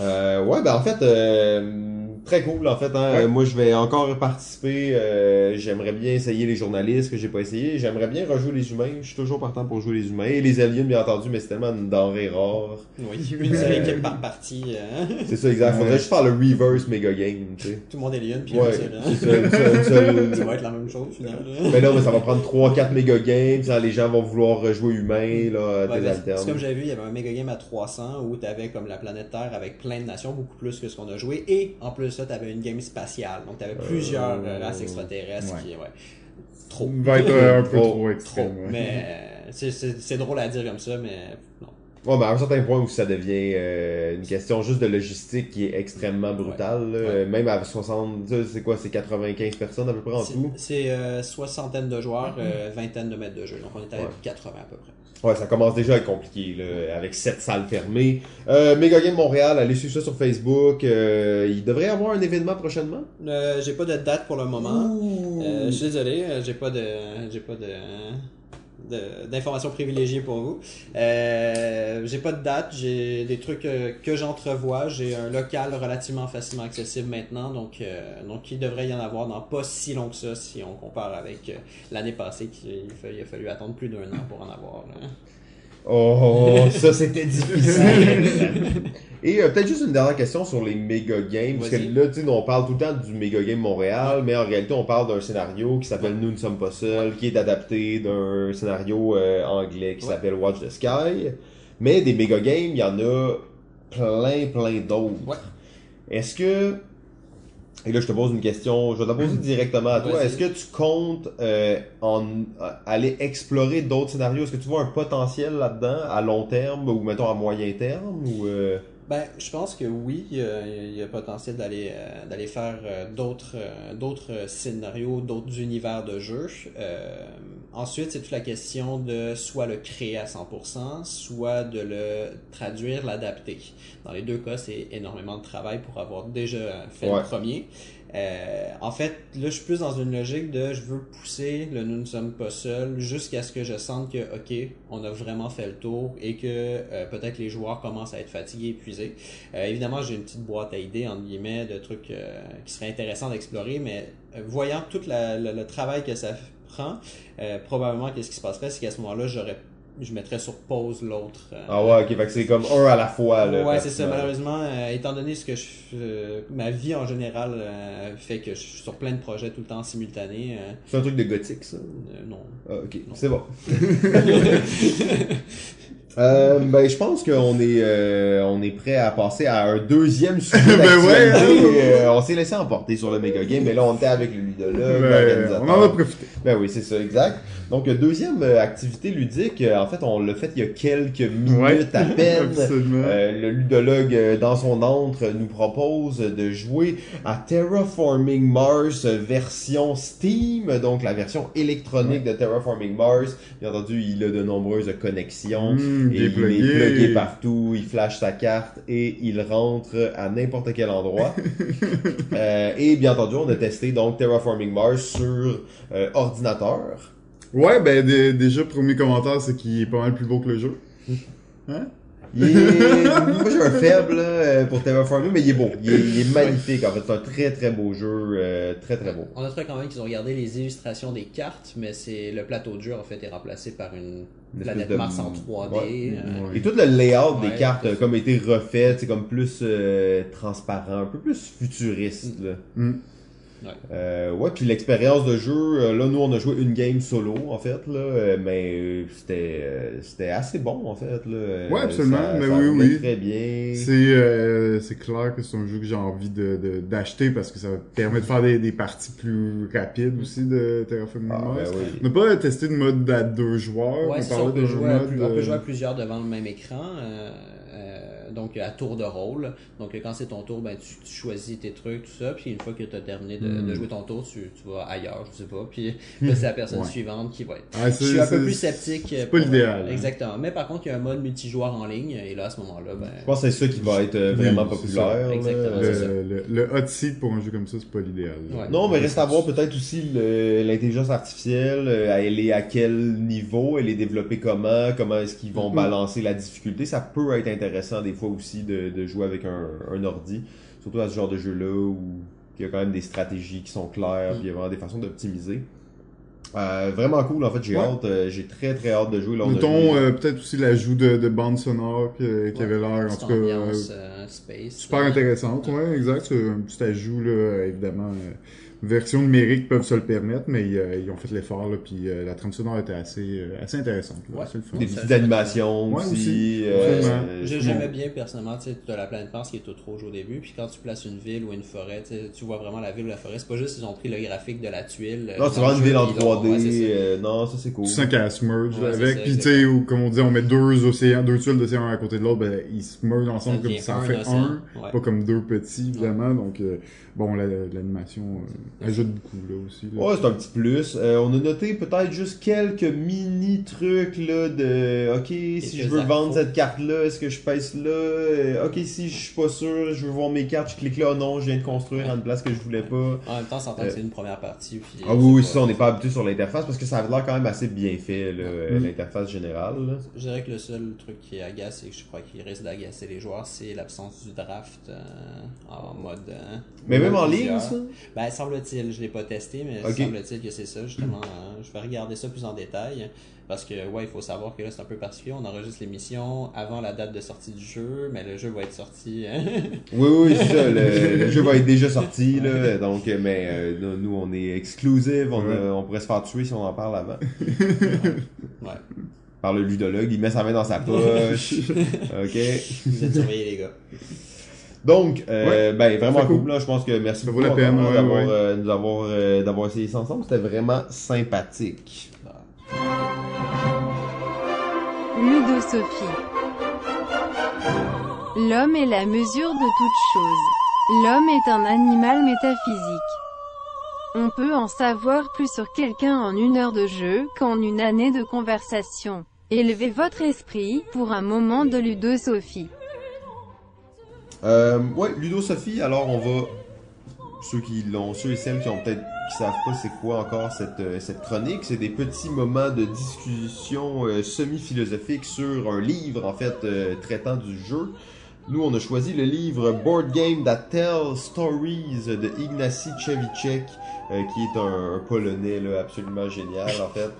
Euh, ouais, ben en fait, euh, très cool en fait. Hein. Ouais. Euh, Moi, je vais encore participer. euh, J'aimerais bien essayer les journalistes que j'ai pas essayé. J'aimerais bien rejouer les humains. Je suis toujours partant pour jouer les humains et les aliens, bien entendu, mais c'est tellement une denrée rare. oui, une équipe par partie, euh, C'est ça, exact. Faudrait Ouais. juste faire le reverse mega game, tu sais. tout le monde est lion, puis Ouais, hein. c'est seule- Ça va être la même chose, finalement. Mais là, mais ça va prendre 3-4 méga games. ça, Les gens vont vouloir rejouer humain, là, Ouais, des alternes. comme j'avais vu, il y avait un méga game à 300 où t'avais comme la planète Terre avec plein de nations, beaucoup plus que ce qu'on a joué, et en plus de ça, t'avais une game spatiale, donc t'avais plusieurs euh, races extraterrestres ouais. qui, ouais, trop, va être euh, un peu Trop, trop trop, extrême. ouais. mais euh, c'est- drôle à dire comme ça, mais non. Ouais, mais à un certain point où ça devient euh, une question juste de logistique qui est extrêmement brutale. Ouais. Euh, Même à 60, tu sais, c'est quoi, c'est 95 personnes à peu près en C'est- tout? C'est euh, soixantaine de joueurs, euh, vingtaine de mètres de jeu, donc on était à Ouais. 80 à peu près. Ouais, ça commence déjà à être compliqué, là, avec sept salles fermées. Euh, Mega Game Montréal, allez suivre ça sur Facebook. Euh, il devrait y avoir un événement prochainement? Euh, j'ai pas de date pour le moment. Euh, je suis désolé, euh, j'ai pas de, j'ai pas de, de- d'informations privilégiées pour vous. Euh, j'ai pas de date, j'ai des trucs euh, que j'entrevois. J'ai un local relativement facilement accessible maintenant, donc euh, donc il devrait y en avoir dans pas si long que ça si on compare avec euh, l'année passée qu'il a fallu attendre plus d'un an pour en avoir. Oh, ça c'était difficile. Et euh, peut-être juste une dernière question sur les méga games. Parce que là, tu sais, on parle tout le temps du méga game Montréal, mais en réalité, on parle d'un scénario qui s'appelle Nous ne sommes pas seuls, qui est adapté d'un scénario euh, anglais qui Ouais. s'appelle Watch the Sky. Mais des méga games, il y en a plein, plein d'autres. Ouais. Est-ce que. Et là, je te pose une question, je vais te poser directement à toi. Est-ce que tu comptes euh, en, euh, aller explorer d'autres scénarios? Est-ce que tu vois un potentiel là-dedans à long terme ou mettons à moyen terme? Ou, euh, Ben, je pense que oui, il y a, il y a potentiel d'aller euh, d'aller faire euh, d'autres euh, d'autres scénarios, d'autres univers de jeu. Euh, ensuite, c'est toute la question de soit le créer à 100%, soit de le traduire, l'adapter. Dans les deux cas, c'est énormément de travail pour avoir déjà fait Ouais. le premier. Euh, en fait, là, je suis plus dans une logique de je veux pousser le nous ne sommes pas seuls jusqu'à ce que je sente que, OK, on a vraiment fait le tour et que euh, peut-être les joueurs commencent à être fatigués, épuisés. Euh, évidemment, j'ai une petite boîte à idées, entre guillemets, de trucs euh, qui seraient intéressants d'explorer, mais voyant tout la- le, le travail que ça prend, probablement qu'est-ce qui se passerait, c'est qu'à ce moment-là, j'aurais je mettrais sur pause l'autre. euh, Ah ouais, ok, fait que c'est comme un à la fois, là. Ouais, c'est ça. Malheureusement, euh, étant donné ce que je, euh, ma vie en général euh, fait que je suis sur plein de projets tout le temps simultanés. euh, C'est un truc de gothique, ça? euh, non. Ah, ok, c'est bon. Euh, ben, je pense qu'on est, euh, on est prêt à passer à un deuxième sujet Ben ouais. Euh, on s'est laissé emporter sur le méga game, mais là, on était avec le ludologue, Ben, l'organisateur. on en a profité. Ben oui, c'est ça, exact. Donc, deuxième euh, activité ludique, euh, en fait, on l'a fait il y a quelques minutes Ouais, à peine. absolument. Euh, le ludologue, euh, dans son antre, nous propose de jouer à Terraforming Mars version Steam, donc la version électronique de Terraforming Mars. Bien entendu, il a de nombreuses connexions. Mmh, Et il est plugué partout, il flash sa carte et il rentre à n'importe quel endroit. Euh, et bien entendu, on a testé donc Terraforming Mars sur euh, ordinateur. Ouais, ben dé- déjà, premier commentaire, c'est qu'il est pas mal plus beau que le jeu. Hein? Il est... Moi j'ai un faible là, pour Terraforming, mais il est beau. Il est, il est magnifique en fait. C'est un très très beau jeu. euh, très très beau. On notera quand même qu'ils ont regardé les illustrations des cartes, mais c'est le plateau de jeu en fait est remplacé par une, Une planète de- Mars en 3D. Ouais. euh, Ouais. Et tout le layout Ouais, des cartes à a comme été refait, c'est comme plus euh, transparent, un peu plus futuriste. Là. Mm. Ouais. Euh, ouais, puis l'expérience de jeu, euh, là nous on a joué une game solo en fait là, euh, mais euh, c'était euh, c'était assez bon en fait là. Ouais, absolument, ça- mais ça oui, oui. Très bien. C'est euh, c'est clair que c'est un jeu que j'ai envie de de- d'acheter parce que ça permet de faire des, des parties plus rapides aussi de Terraforming Ah, Mars. ben oui. On n'a pas testé de mode à deux joueurs. Ouais, on c'est ça, on parlait peut, jouer mode, on peut jouer à plusieurs devant le même écran, euh, donc à tour de rôle. Donc quand c'est ton tour, ben, tu, tu choisis tes trucs, tout ça, puis une fois que tu as terminé de, Mm. de jouer ton tour, tu, tu vas ailleurs, je sais pas, puis là c'est la personne Ouais. suivante qui va être. ah, Je suis un peu plus sceptique. c'est pas l'idéal, hein. Exactement. Mais par contre, il y a un mode multijoueur en ligne, et là à ce moment-là, ben. Je pense que c'est ça qui va être euh, Oui, vraiment populaire. Exactement, c'est ça. Le, hot seat pour un jeu comme ça, c'est pas l'idéal. Ouais. Non, mais reste à voir peut-être aussi le- l'intelligence artificielle, euh, elle est à quel niveau, elle est développée comment, comment est-ce qu'ils vont Mhm. balancer la difficulté. Ça peut être intéressant des fois aussi de, de jouer avec un, un ordi, surtout à ce genre de jeu-là où il y a quand même des stratégies qui sont claires, puis il y a vraiment des façons d'optimiser. Euh, vraiment cool, en fait, j'ai Ouais. hâte, euh, j'ai très très hâte de jouer. Là, Mettons euh, peut-être aussi l'ajout de, de bande sonore qui Ouais, avait l'air, en tout cas, space. super euh, intéressante. Ouais, exact. C'est un petit ajout, là, évidemment. Euh, version numérique peuvent se le permettre, mais euh, ils ont fait l'effort, là, puis euh, la trame sonore était assez, euh, assez intéressante. là. Ouais. C'est le fun. des petites animations Ouais, aussi. aussi. euh, euh, J'aimais bien personnellement, tu as la planète Mars qui est tout rouge au début, puis quand tu places une ville ou une forêt, tu sais, tu vois vraiment la ville ou la forêt. C'est pas juste ils ont pris le graphique de la tuile. euh, Non, c'est vraiment une ville en ils l'ont- 3D. ouais, c'est ça. euh, non, ça c'est cool. Tu sens qu'elle se merge avec, puis tu sais, ou comme on dit, on met deux océans, deux tuiles d'océan à côté de l'autre, ben, ils se mergent ensemble comme ça en fait un, Ouais. pas comme deux petits, évidemment, donc, euh, bon, la- l'animation euh, ajoute beaucoup, là, aussi. là. Ouais, c'est un petit plus. Euh, on a noté peut-être juste quelques mini trucs là de OK, si je veux vendre cette carte là, est-ce que je pèse là? Euh, OK, si je suis pas sûr, je veux voir mes cartes, je clique là, non, je viens de construire à une place que je voulais pas. En même temps, on s'entend Euh, que c'est une première partie. Puis, Ah oui, oui, ça, on n'est pas habitué sur l'interface parce que ça a l'air quand même assez bien fait l'interface générale. là. Je dirais que le seul truc qui agace et que je crois qu'il risque d'agacer les joueurs, c'est l'absence du draft euh, en mode. euh, Mais même en ligne ça? Ben, semble-t-il, je l'ai pas testé, mais Ok. semble-t-il que c'est ça, justement. hein. je vais regarder ça plus en détail. Parce que, ouais, il faut savoir que là, c'est un peu particulier. On enregistre l'émission avant la date de sortie du jeu, mais le jeu va être sorti. hein. Oui, oui, c'est ça. Le, le jeu va être déjà sorti, là. Donc, mais euh, nous- on est exclusive. On, Ouais. a- on pourrait se faire tuer si on en parle avant. ouais. Par le ludologue, il met sa main dans sa poche. OK. Vous êtes surveillés, les gars. Donc, euh, ben vraiment cool. cool. Là, je pense que merci Ça beaucoup ouais, d'avoir, ouais. euh, nous avoir, euh, d'avoir essayé ça ensemble. C'était vraiment sympathique. Ludosophie. L'homme est la mesure de toute chose. L'homme est un animal métaphysique. On peut en savoir plus sur quelqu'un en une heure de jeu qu'en une année de conversation. Élevez votre esprit pour un moment de ludosophie. Euh, ouais, Ludo Sophie. Alors, on va ceux qui l'ont, ceux et celles qui ont peut-être qui savent pas c'est quoi encore cette euh, cette chronique, c'est des petits moments de discussion euh, semi-philosophique sur un livre en fait euh, traitant du jeu. Nous, on a choisi le livre Board Game That Tell Stories de Ignacy Cevicek, euh, qui est un, un Polonais là, absolument génial, en fait.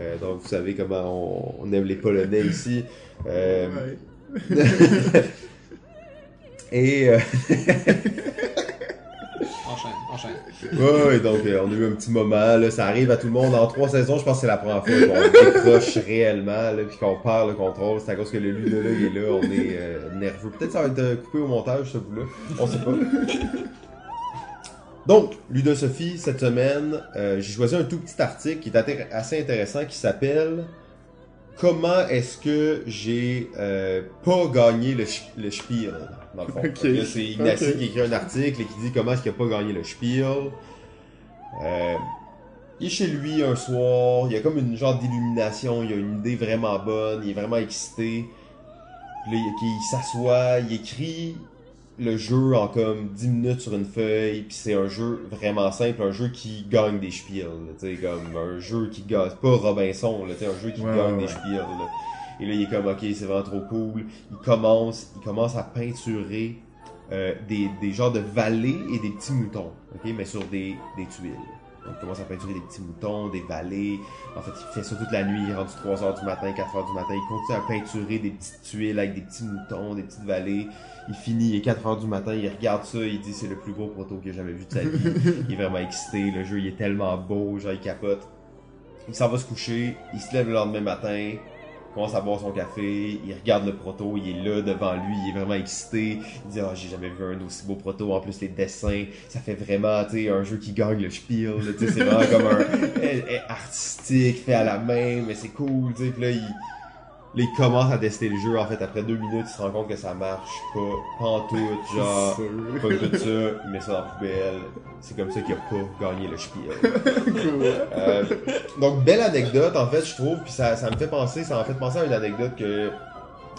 Euh, donc, vous savez comment on, on aime les Polonais ici. Euh, et... euh, Enchaîne, enchaîne. Ouais, ouais, donc euh, on a eu un petit moment, là, ça arrive à tout le monde. En trois saisons, je pense que c'est la première fois qu'on décroche réellement, là, puis qu'on perd le contrôle. C'est à cause que le Ludo, là, il est là, on est euh, nerveux. Peut-être ça va être euh, coupé au montage, ce bout-là. On sait pas. Donc, Ludosophie, cette semaine, euh, j'ai choisi un tout petit article qui est assez intéressant qui s'appelle Comment est-ce que j'ai euh, pas gagné le, le Spiel dans le fond. C'est Ignacy qui écrit un article et qui dit comment est-ce qu'il a pas gagné le Spiel. Euh, il est chez lui un soir, il y a comme une genre d'illumination, il a une idée vraiment bonne, il est vraiment excité. Puis là, il, il s'assoit, il écrit le jeu en comme 10 minutes sur une feuille, puis c'est un jeu vraiment simple, un jeu qui gagne des spiels, tu sais, comme un jeu qui gagne, c'est pas Robinson, là, un jeu qui Ouais, gagne ouais, des spiels, là. Et là, il est comme, ok, c'est vraiment trop cool. Il commence, il commence à peinturer euh, des, des genres de vallées et des petits moutons, ok, mais sur des, des tuiles. Donc, il commence à peinturer des petits moutons, des vallées. En fait, il fait ça toute la nuit. Il rentre 3 heures du matin, 4 heures du matin. Il continue à peinturer des petites tuiles avec des petits moutons, des petites vallées. Il finit, il est 4 heures du matin, il regarde ça, il dit c'est le plus beau proto qu'il a jamais vu de sa vie. il est vraiment excité, le jeu il est tellement beau, genre il capote. Il s'en va se coucher, il se lève le lendemain matin, commence à boire son café, il regarde le proto, il est là devant lui, il est vraiment excité. Il dit ah j'ai jamais vu un aussi beau proto, en plus les dessins, ça fait vraiment tu sais un jeu qui gagne le spiel, là, tu sais c'est vraiment comme un artistique, fait à la main, mais c'est cool, tu sais. Là il Là, il commence à tester le jeu. En fait, après deux minutes, il se rend compte que ça marche pas, pas en tout. Genre, pas tout ça, il met ça dans la poubelle. C'est comme ça qu'il a pas gagné le spiel. Euh, donc, belle anecdote, en fait, je trouve. Puis ça, ça me fait penser, ça m'a fait penser à une anecdote que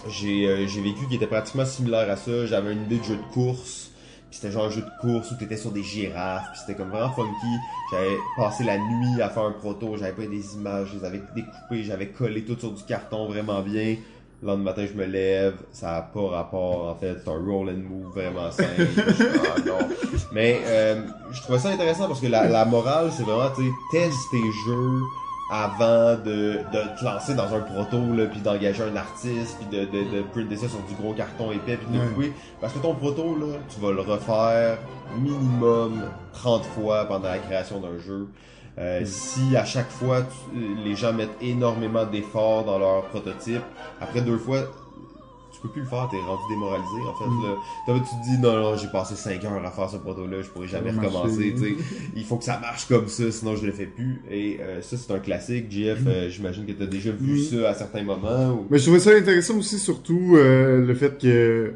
j'ai euh, j'ai vécu qui était pratiquement similaire à ça. J'avais une idée de jeu de course. C'était genre un jeu de course où t'étais sur des girafes. Puis c'était comme vraiment funky. J'avais passé la nuit à faire un proto. J'avais pas des images. Je les avais découpées. J'avais collé tout sur du carton vraiment bien. Le lendemain matin, je me lève. Ça a pas rapport, en fait. C'est un roll and move vraiment simple. Mais euh, je trouvais ça intéressant parce que la, la morale, c'est vraiment, tu sais, teste tes jeux avant de, de te lancer dans un proto, là, puis d'engager un artiste, puis de, de, de printer ça sur du gros carton épais, puis de le couper. Parce que ton proto, là, tu vas le refaire minimum 30 fois pendant la création d'un jeu. Euh, Si à chaque fois tu- les gens mettent énormément d'efforts dans leur prototype, après deux fois, peux plus le faire, t'es rendu démoralisé en fait. Mm. Là. Tu te dis non, non, j'ai passé 5 heures à faire ce proto-là, je pourrais jamais recommencer. tu sais. Il faut que ça marche comme ça, sinon je le fais plus. Et euh, ça, c'est un classique. JF, euh, j'imagine que t'as déjà vu Mm. ça à certains moments. Ou... Mais je trouvais ça intéressant aussi, surtout euh, le fait que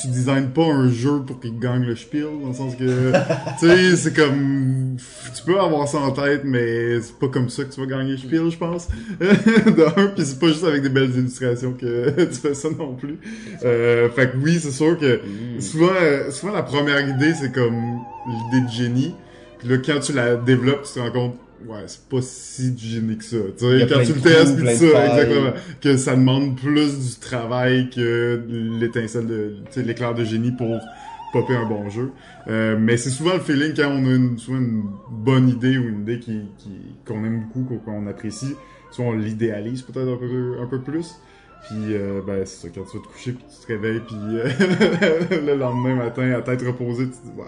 tu designes pas un jeu pour qu'il gagne le spiel, dans le sens que, tu sais, c'est comme, tu peux avoir ça en tête, mais c'est pas comme ça que tu vas gagner le spiel, je pense. de un, pis c'est pas juste avec des belles illustrations que tu fais ça non plus. Euh, fait que oui, c'est sûr que Mm. souvent, euh, souvent la première idée, c'est comme l'idée de génie. Puis là, quand tu la développes, tu te rends compte, ouais, c'est pas si du génie que ça. Tu sais, quand tu le testes, pis ça, exactement. Que ça demande plus du travail que l'étincelle de, tu sais, l'éclair de génie pour popper un bon jeu. Euh, mais c'est souvent le feeling quand on a une, souvent une bonne idée ou une idée qui, qui, qu'on aime beaucoup, qu'on, apprécie. Soit on l'idéalise peut-être un peu, un peu plus. Puis, euh, ben, c'est ça, quand tu vas te coucher, puis tu te réveilles, puis euh, le lendemain matin, à tête reposée, tu te dis, ouais,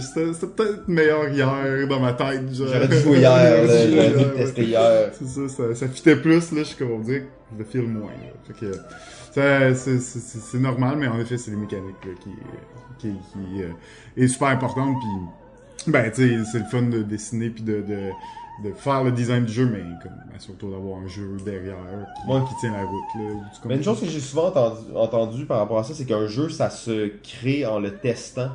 c'était c'était peut-être meilleur hier dans ma tête. genre. J'aurais dû jouer hier, là, J'aurais dû tester hier. C'est ça, ça, ça fitait plus, là, je suis comme on dirait que je le file moins, là. Fait que, ça, c'est, normal, mais en effet, c'est les mécaniques, là, qui, qui, qui euh, est super importante, puis ben, tu sais, c'est le fun de dessiner, puis de, de, de faire le design du jeu, mais comme, surtout d'avoir un jeu derrière qui, Ouais. qui tient la route, là. Mais une chose que j'ai souvent entendu, entendu par rapport à ça, c'est qu'un jeu, ça se crée en le testant.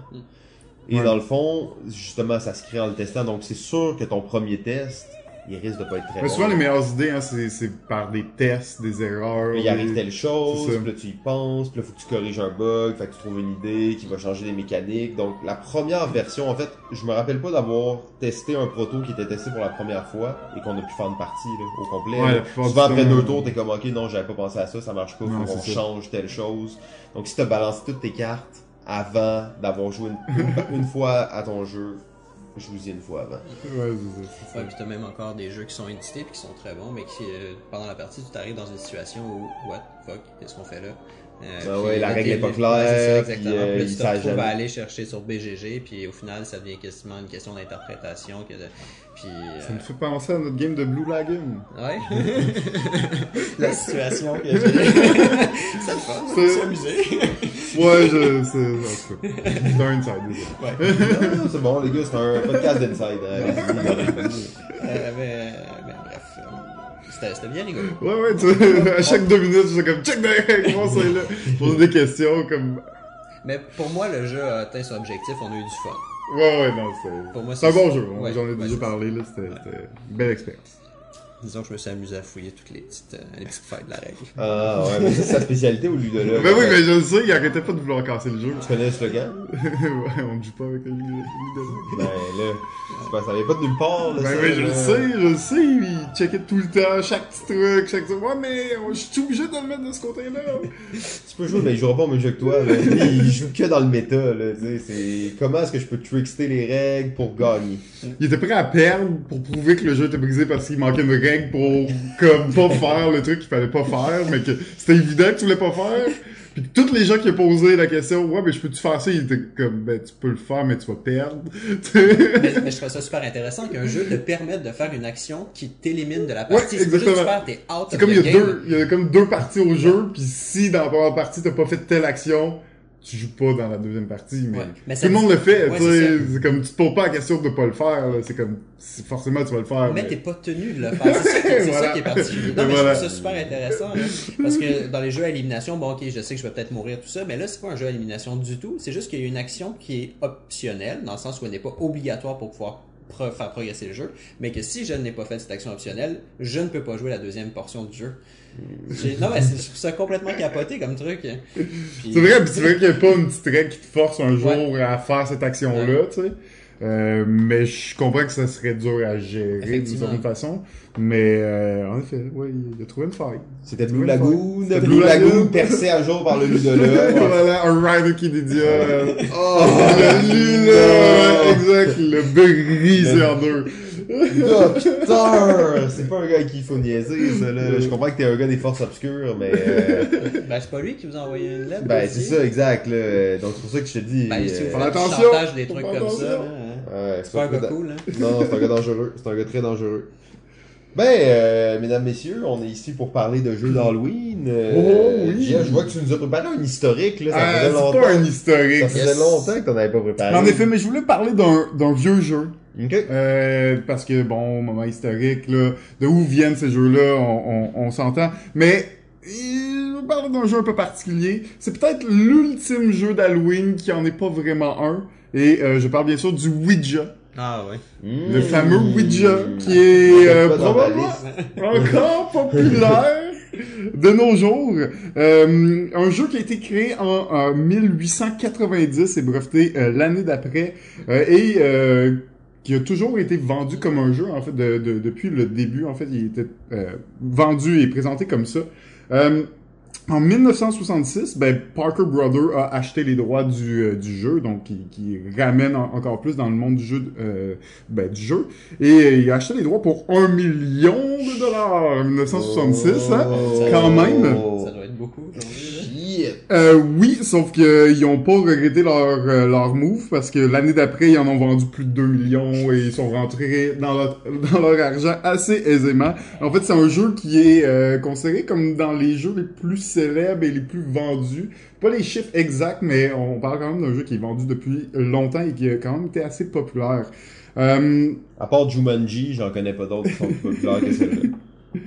Et Ouais. dans le fond, justement, ça se crée en le testant. Donc, c'est sûr que ton premier test, il risque de pas être très Mais bon. souvent, les meilleures idées, hein, c'est c'est par des tests, des erreurs. Puis il arrive telle chose, puis là tu y penses, puis là faut que tu corriges un bug, fait que tu trouves une idée qui va changer les mécaniques. Donc la première version, en fait, je me rappelle pas d'avoir testé un proto qui était testé pour la première fois et qu'on a pu faire une partie là, au complet. Ouais, là. Souvent après deux euh, tours, t'es comme ok non j'avais pas pensé à ça, ça marche pas, faut Non, qu'on c'est ça. change telle chose. Donc si t'as balancé toutes tes cartes avant d'avoir joué une, fois à ton jeu, joue-y une fois avant. Ouais, c'est ça. Ouais, puis t'as même encore des jeux qui sont édités puis qui sont très bons, mais qui, euh, pendant la partie, tu t'arrives dans une situation où, what, fuck, qu'est-ce qu'on fait là? Euh, Ah ouais, la règle t'es- est pas claire, c'est ça, puis, exactement. euh, Puis là, il tu te savent retrouves à jamais. aller chercher sur BGG, puis au final, ça devient quasiment une question d'interprétation. Que de... Puis, Ça me euh, fait penser à notre game de Blue Lagoon. ouais. la situation que j'ai. ça te fait, c'est amusé. Ouais, je... C'est... C'est un inside. Non, c'est bon les gars, c'est un podcast d'inside. hein. Euh, mais, mais bref, euh, c'était c'était bien rigolo. Ouais, ouais, tu sais, à chaque deux minutes, je suis comme, check règles, comment c'est là? Poser des questions, comme, Mais pour moi, le jeu a atteint son objectif, on a eu du fun. ouais, ouais, non, c'est, Pour moi, c'est un bon jeu, ouais, j'en ai ouais, déjà parlé, là, c'était, c'était une belle expérience. Disons que je me suis amusé à fouiller toutes les petites, euh, les petites failles de la règle. Ah ouais, mais ça, c'est sa spécialité au ludologue. Ben oui, mais je le sais, il arrêtait pas de vouloir casser le jeu. Tu connais le slogan? ouais, on ne joue pas avec le leader. Ben là, c'est pas, ça vient pas de nulle part. Là, Ben ça, oui, je le sais, je le sais, il checkait tout le temps, chaque petit truc, chaque truc. Ouais, mais je suis obligé de le mettre de ce côté-là. Tu peux jouer, mais il jouera pas au même jeu que toi. Là. Lui, il joue que dans le méta. Là, tu sais, c'est comment est-ce que je peux trickster les règles pour gagner? Il était prêt à perdre pour prouver que le jeu était brisé parce qu'il manquait une pour, comme, pas faire le truc qu'il fallait pas faire, mais que c'était évident que tu voulais pas faire. Puis tous les gens qui ont posé la question, ouais, mais je peux-tu faire ça? Il était comme, ben, tu peux le faire, mais tu vas perdre. mais, mais je trouve ça super intéressant qu'un jeu te permette de faire une action qui t'élimine de la partie. Ouais, exactement. C'est comme the il y a game. deux, il y a comme deux parties au jeu, puis si dans la première partie t'as pas fait telle action, tu joues pas dans la deuxième partie, mais, Ouais, mais tout le monde le fait, Ouais, c'est comme tu te poses pas la question de pas le faire, là. c'est comme forcément tu vas le faire. Mais mais- t'es pas tenu de le faire. C'est ça, qui- c'est Voilà. ça qui est particulier. Non, mais Voilà. je trouve ça super intéressant. hein. parce que dans les jeux à élimination, bon, ok, je sais que je vais peut-être mourir, tout ça, mais là, c'est pas un jeu à élimination du tout. C'est juste qu'il y a une action qui est optionnelle, dans le sens où elle n'est pas obligatoire pour pouvoir faire progresser le jeu, mais que si je n'ai pas fait cette action optionnelle, je ne peux pas jouer la deuxième portion du jeu. Non, mais c'est- je trouve ça complètement capoté comme truc. Puis- C'est vrai, pis c'est vrai qu'il y a pas une petite règle qui te force un jour Ouais. à faire cette action-là, tu sais. Euh, mais je comprends que ça serait dur à gérer d'une certaine façon. Mais euh, en effet, ouais, il a trouvé une faille. C'était Blue Lagoon. Blue Blue Lagoon Lagoon. percé à jour par le ludologue. voilà, un rider qui dédia. Oh, lui, là, exact, le brisé en deux. Docteur! C'est pas un gars à qui il faut niaiser, ça, là. Je comprends que t'es un gars des forces obscures, mais... euh, Ben, c'est pas lui qui vous a envoyé une lettre. ben, c'est ça, exact, là. Donc, c'est pour ça que je te dis... Ben, si vous euh, faites attention, chantage, des trucs comme ça, hein. ouais, c'est pas un gars da- cool, hein. Non, c'est un gars dangereux. C'est un gars très dangereux. Ben, euh, mesdames, messieurs, on est ici pour parler de jeux d'Halloween. Euh, Oh, oui. Jeff, je vois que tu nous as préparé un historique, là. Ça Ah, faisait c'est longtemps. pas un historique. Ça faisait Yes. longtemps que t'en avais pas préparé. En effet, mais je voulais parler d'un vieux jeu. Ok. Euh, parce que, bon, moment historique, là, de où viennent ces jeux-là, on, on, on s'entend. Mais, je vais parler d'un jeu un peu particulier. C'est peut-être l'ultime jeu d'Halloween qui en est pas vraiment un. Et euh, je parle bien sûr du Ouija. Ah, ouais. Le Mmh. fameux Ouija, qui est euh, probablement encore populaire de nos jours. Euh, un jeu qui a été créé en, en 1890 et breveté euh, l'année d'après euh, et euh, qui a toujours été vendu comme un jeu en fait de, de- depuis le début en fait il était euh, vendu et présenté comme ça. Euh, en 1966, ben, Parker Brothers a acheté les droits du, euh, du jeu, donc qui, qui ramène en- encore plus dans le monde du jeu, euh, ben, du jeu. Et euh, il a acheté les droits pour un million de dollars en 1966, hein? Oh. Quand même. Ça doit être beaucoup. Shit. Euh, oui, sauf qu'ils ont pas regretté leur, euh, leur move parce que l'année d'après, ils en ont vendu plus de 2 millions et ils sont rentrés dans leur, dans leur argent assez aisément. En fait, c'est un jeu qui est euh, considéré comme dans les jeux les plus célèbres et les plus vendus. Pas les chiffres exacts, mais on parle quand même d'un jeu qui est vendu depuis longtemps et qui a quand même été assez populaire. Euh, À part Jumanji, j'en connais pas d'autres qui sont plus populaires que celle-là.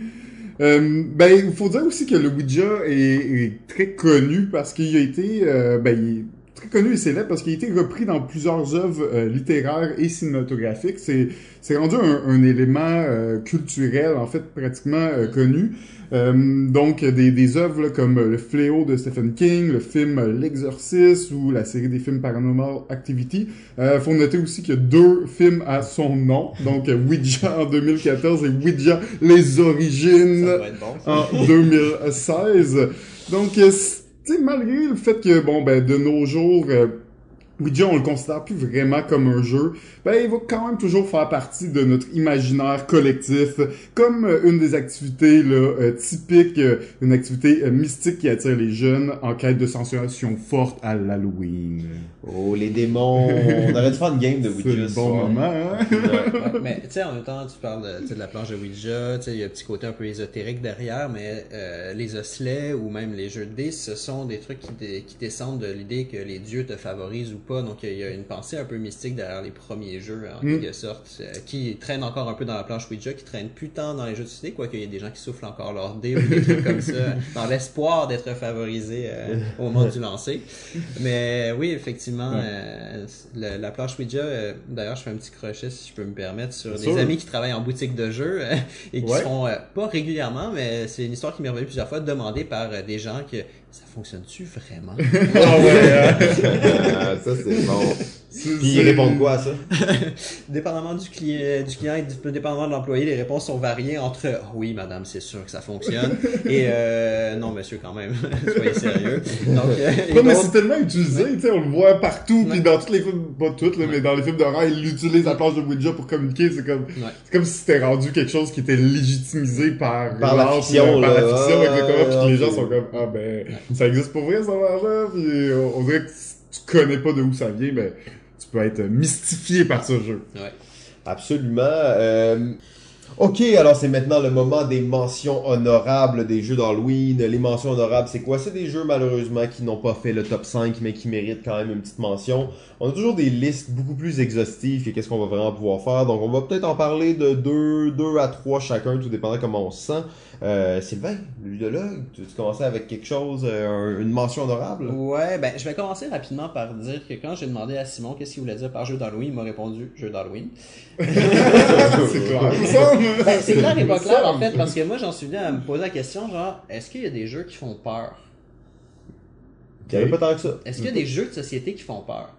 Euh, ben, il faut dire aussi que le Ouija est, est très connu parce qu'il a été, euh, ben, très connu et célèbre parce qu'il a été repris dans plusieurs œuvres euh, littéraires et cinématographiques. C'est c'est rendu un, un élément euh, culturel en fait pratiquement euh, connu. Euh, donc des, des œuvres là, comme Le Fléau de Stephen King, le film L'Exorciste ou la série des films Paranormal Activity. Euh, faut noter aussi qu'il y a deux films à son nom, donc Ouija en 2014 et Ouija les origines Ça être bon, ça. en 2016. Donc, euh, c- malgré le fait que, bon, ben, de nos jours, euh, Ouija, on le considère plus vraiment comme un jeu, ben, il va quand même toujours faire partie de notre imaginaire collectif, comme euh, une des activités, là, euh, typiques, euh, une activité euh, mystique qui attire les jeunes en quête de sensation forte à l'Halloween. Oh, les démons. On aurait dû faire une game de C'est Ouija. le ce bon soir. moment, hein? Ouais. Mais tu sais, en même temps, tu parles de, la planche de Ouija, tu sais, il y a un petit côté un peu ésotérique derrière, mais euh, les osselets ou même les jeux de dés, ce sont des trucs qui, qui descendent de l'idée que les dieux te favorisent ou pas. Donc, il y a une pensée un peu mystique derrière les premiers jeux, en Mm. quelque sorte, euh, qui traîne encore un peu dans la planche Ouija, qui traîne plus tant dans les jeux de société, quoique il y a des gens qui soufflent encore leurs dés ou des trucs comme ça, dans l'espoir d'être favorisés euh, au moment du lancer. Mais oui, effectivement, Ouais. euh, le- la planche Ouija, d'ailleurs, je fais un petit crochet, si je peux me permettre, sur des sûr. amis qui travaillent en boutique de jeux et qui Ouais. se font, pas régulièrement, mais c'est une histoire qui m'est revenue plusieurs fois, demandée par des gens que ça fonctionne-tu vraiment? Ah ouais, hein? Ah, ça, c'est bon. Puis ils répondent quoi à ça? Dépendamment du client, du client et dépendamment de l'employé, les réponses sont variées entre oui, madame, c'est sûr que ça fonctionne et euh, non, monsieur, quand même, soyez sérieux. Donc, euh, Non, mais c'est tellement utilisé, tu sais, on le voit partout, puis dans tous les films, pas toutes, là, mais dans les films d'horreur, ils utilisent la planche de Ouija pour communiquer, c'est comme, Ouais. c'est comme si c'était rendu quelque chose qui était légitimisé par, Par la fiction, puis, par la fiction, Ah, exactement, puis les gens sont comme, ah ben, ça existe pour vrai, ça là puis on, on dirait que tu connais pas de où ça vient, ben, tu peux être mystifié par ce jeu. Ouais. Absolument. Euh, Ok, alors c'est maintenant le moment des mentions honorables des jeux d'Halloween. Les mentions honorables, c'est quoi? C'est des jeux malheureusement qui n'ont pas fait le top 5, mais qui méritent quand même une petite mention. On a toujours des listes beaucoup plus exhaustives que qu'est-ce qu'on va vraiment pouvoir faire. Donc on va peut-être en parler de deux, deux à trois chacun, tout dépendant comment on se sent. Euh, Sylvain, le ludologue, tu, tu commençais avec quelque chose, euh, un- une mention honorable? Ouais, ben je vais commencer rapidement par dire que quand j'ai demandé à Simon qu'est-ce qu'il voulait dire par jeu d'Halloween, il m'a répondu jeu d'Halloween. c'est clair, il me semble. Ben, c'est clair et pas clair en fait, parce que moi j'en suis venu à me poser la question genre, est-ce qu'il y a des jeux qui font peur? Il y avait pas tant que ça. Est-ce qu'il y a des jeux de société qui font peur?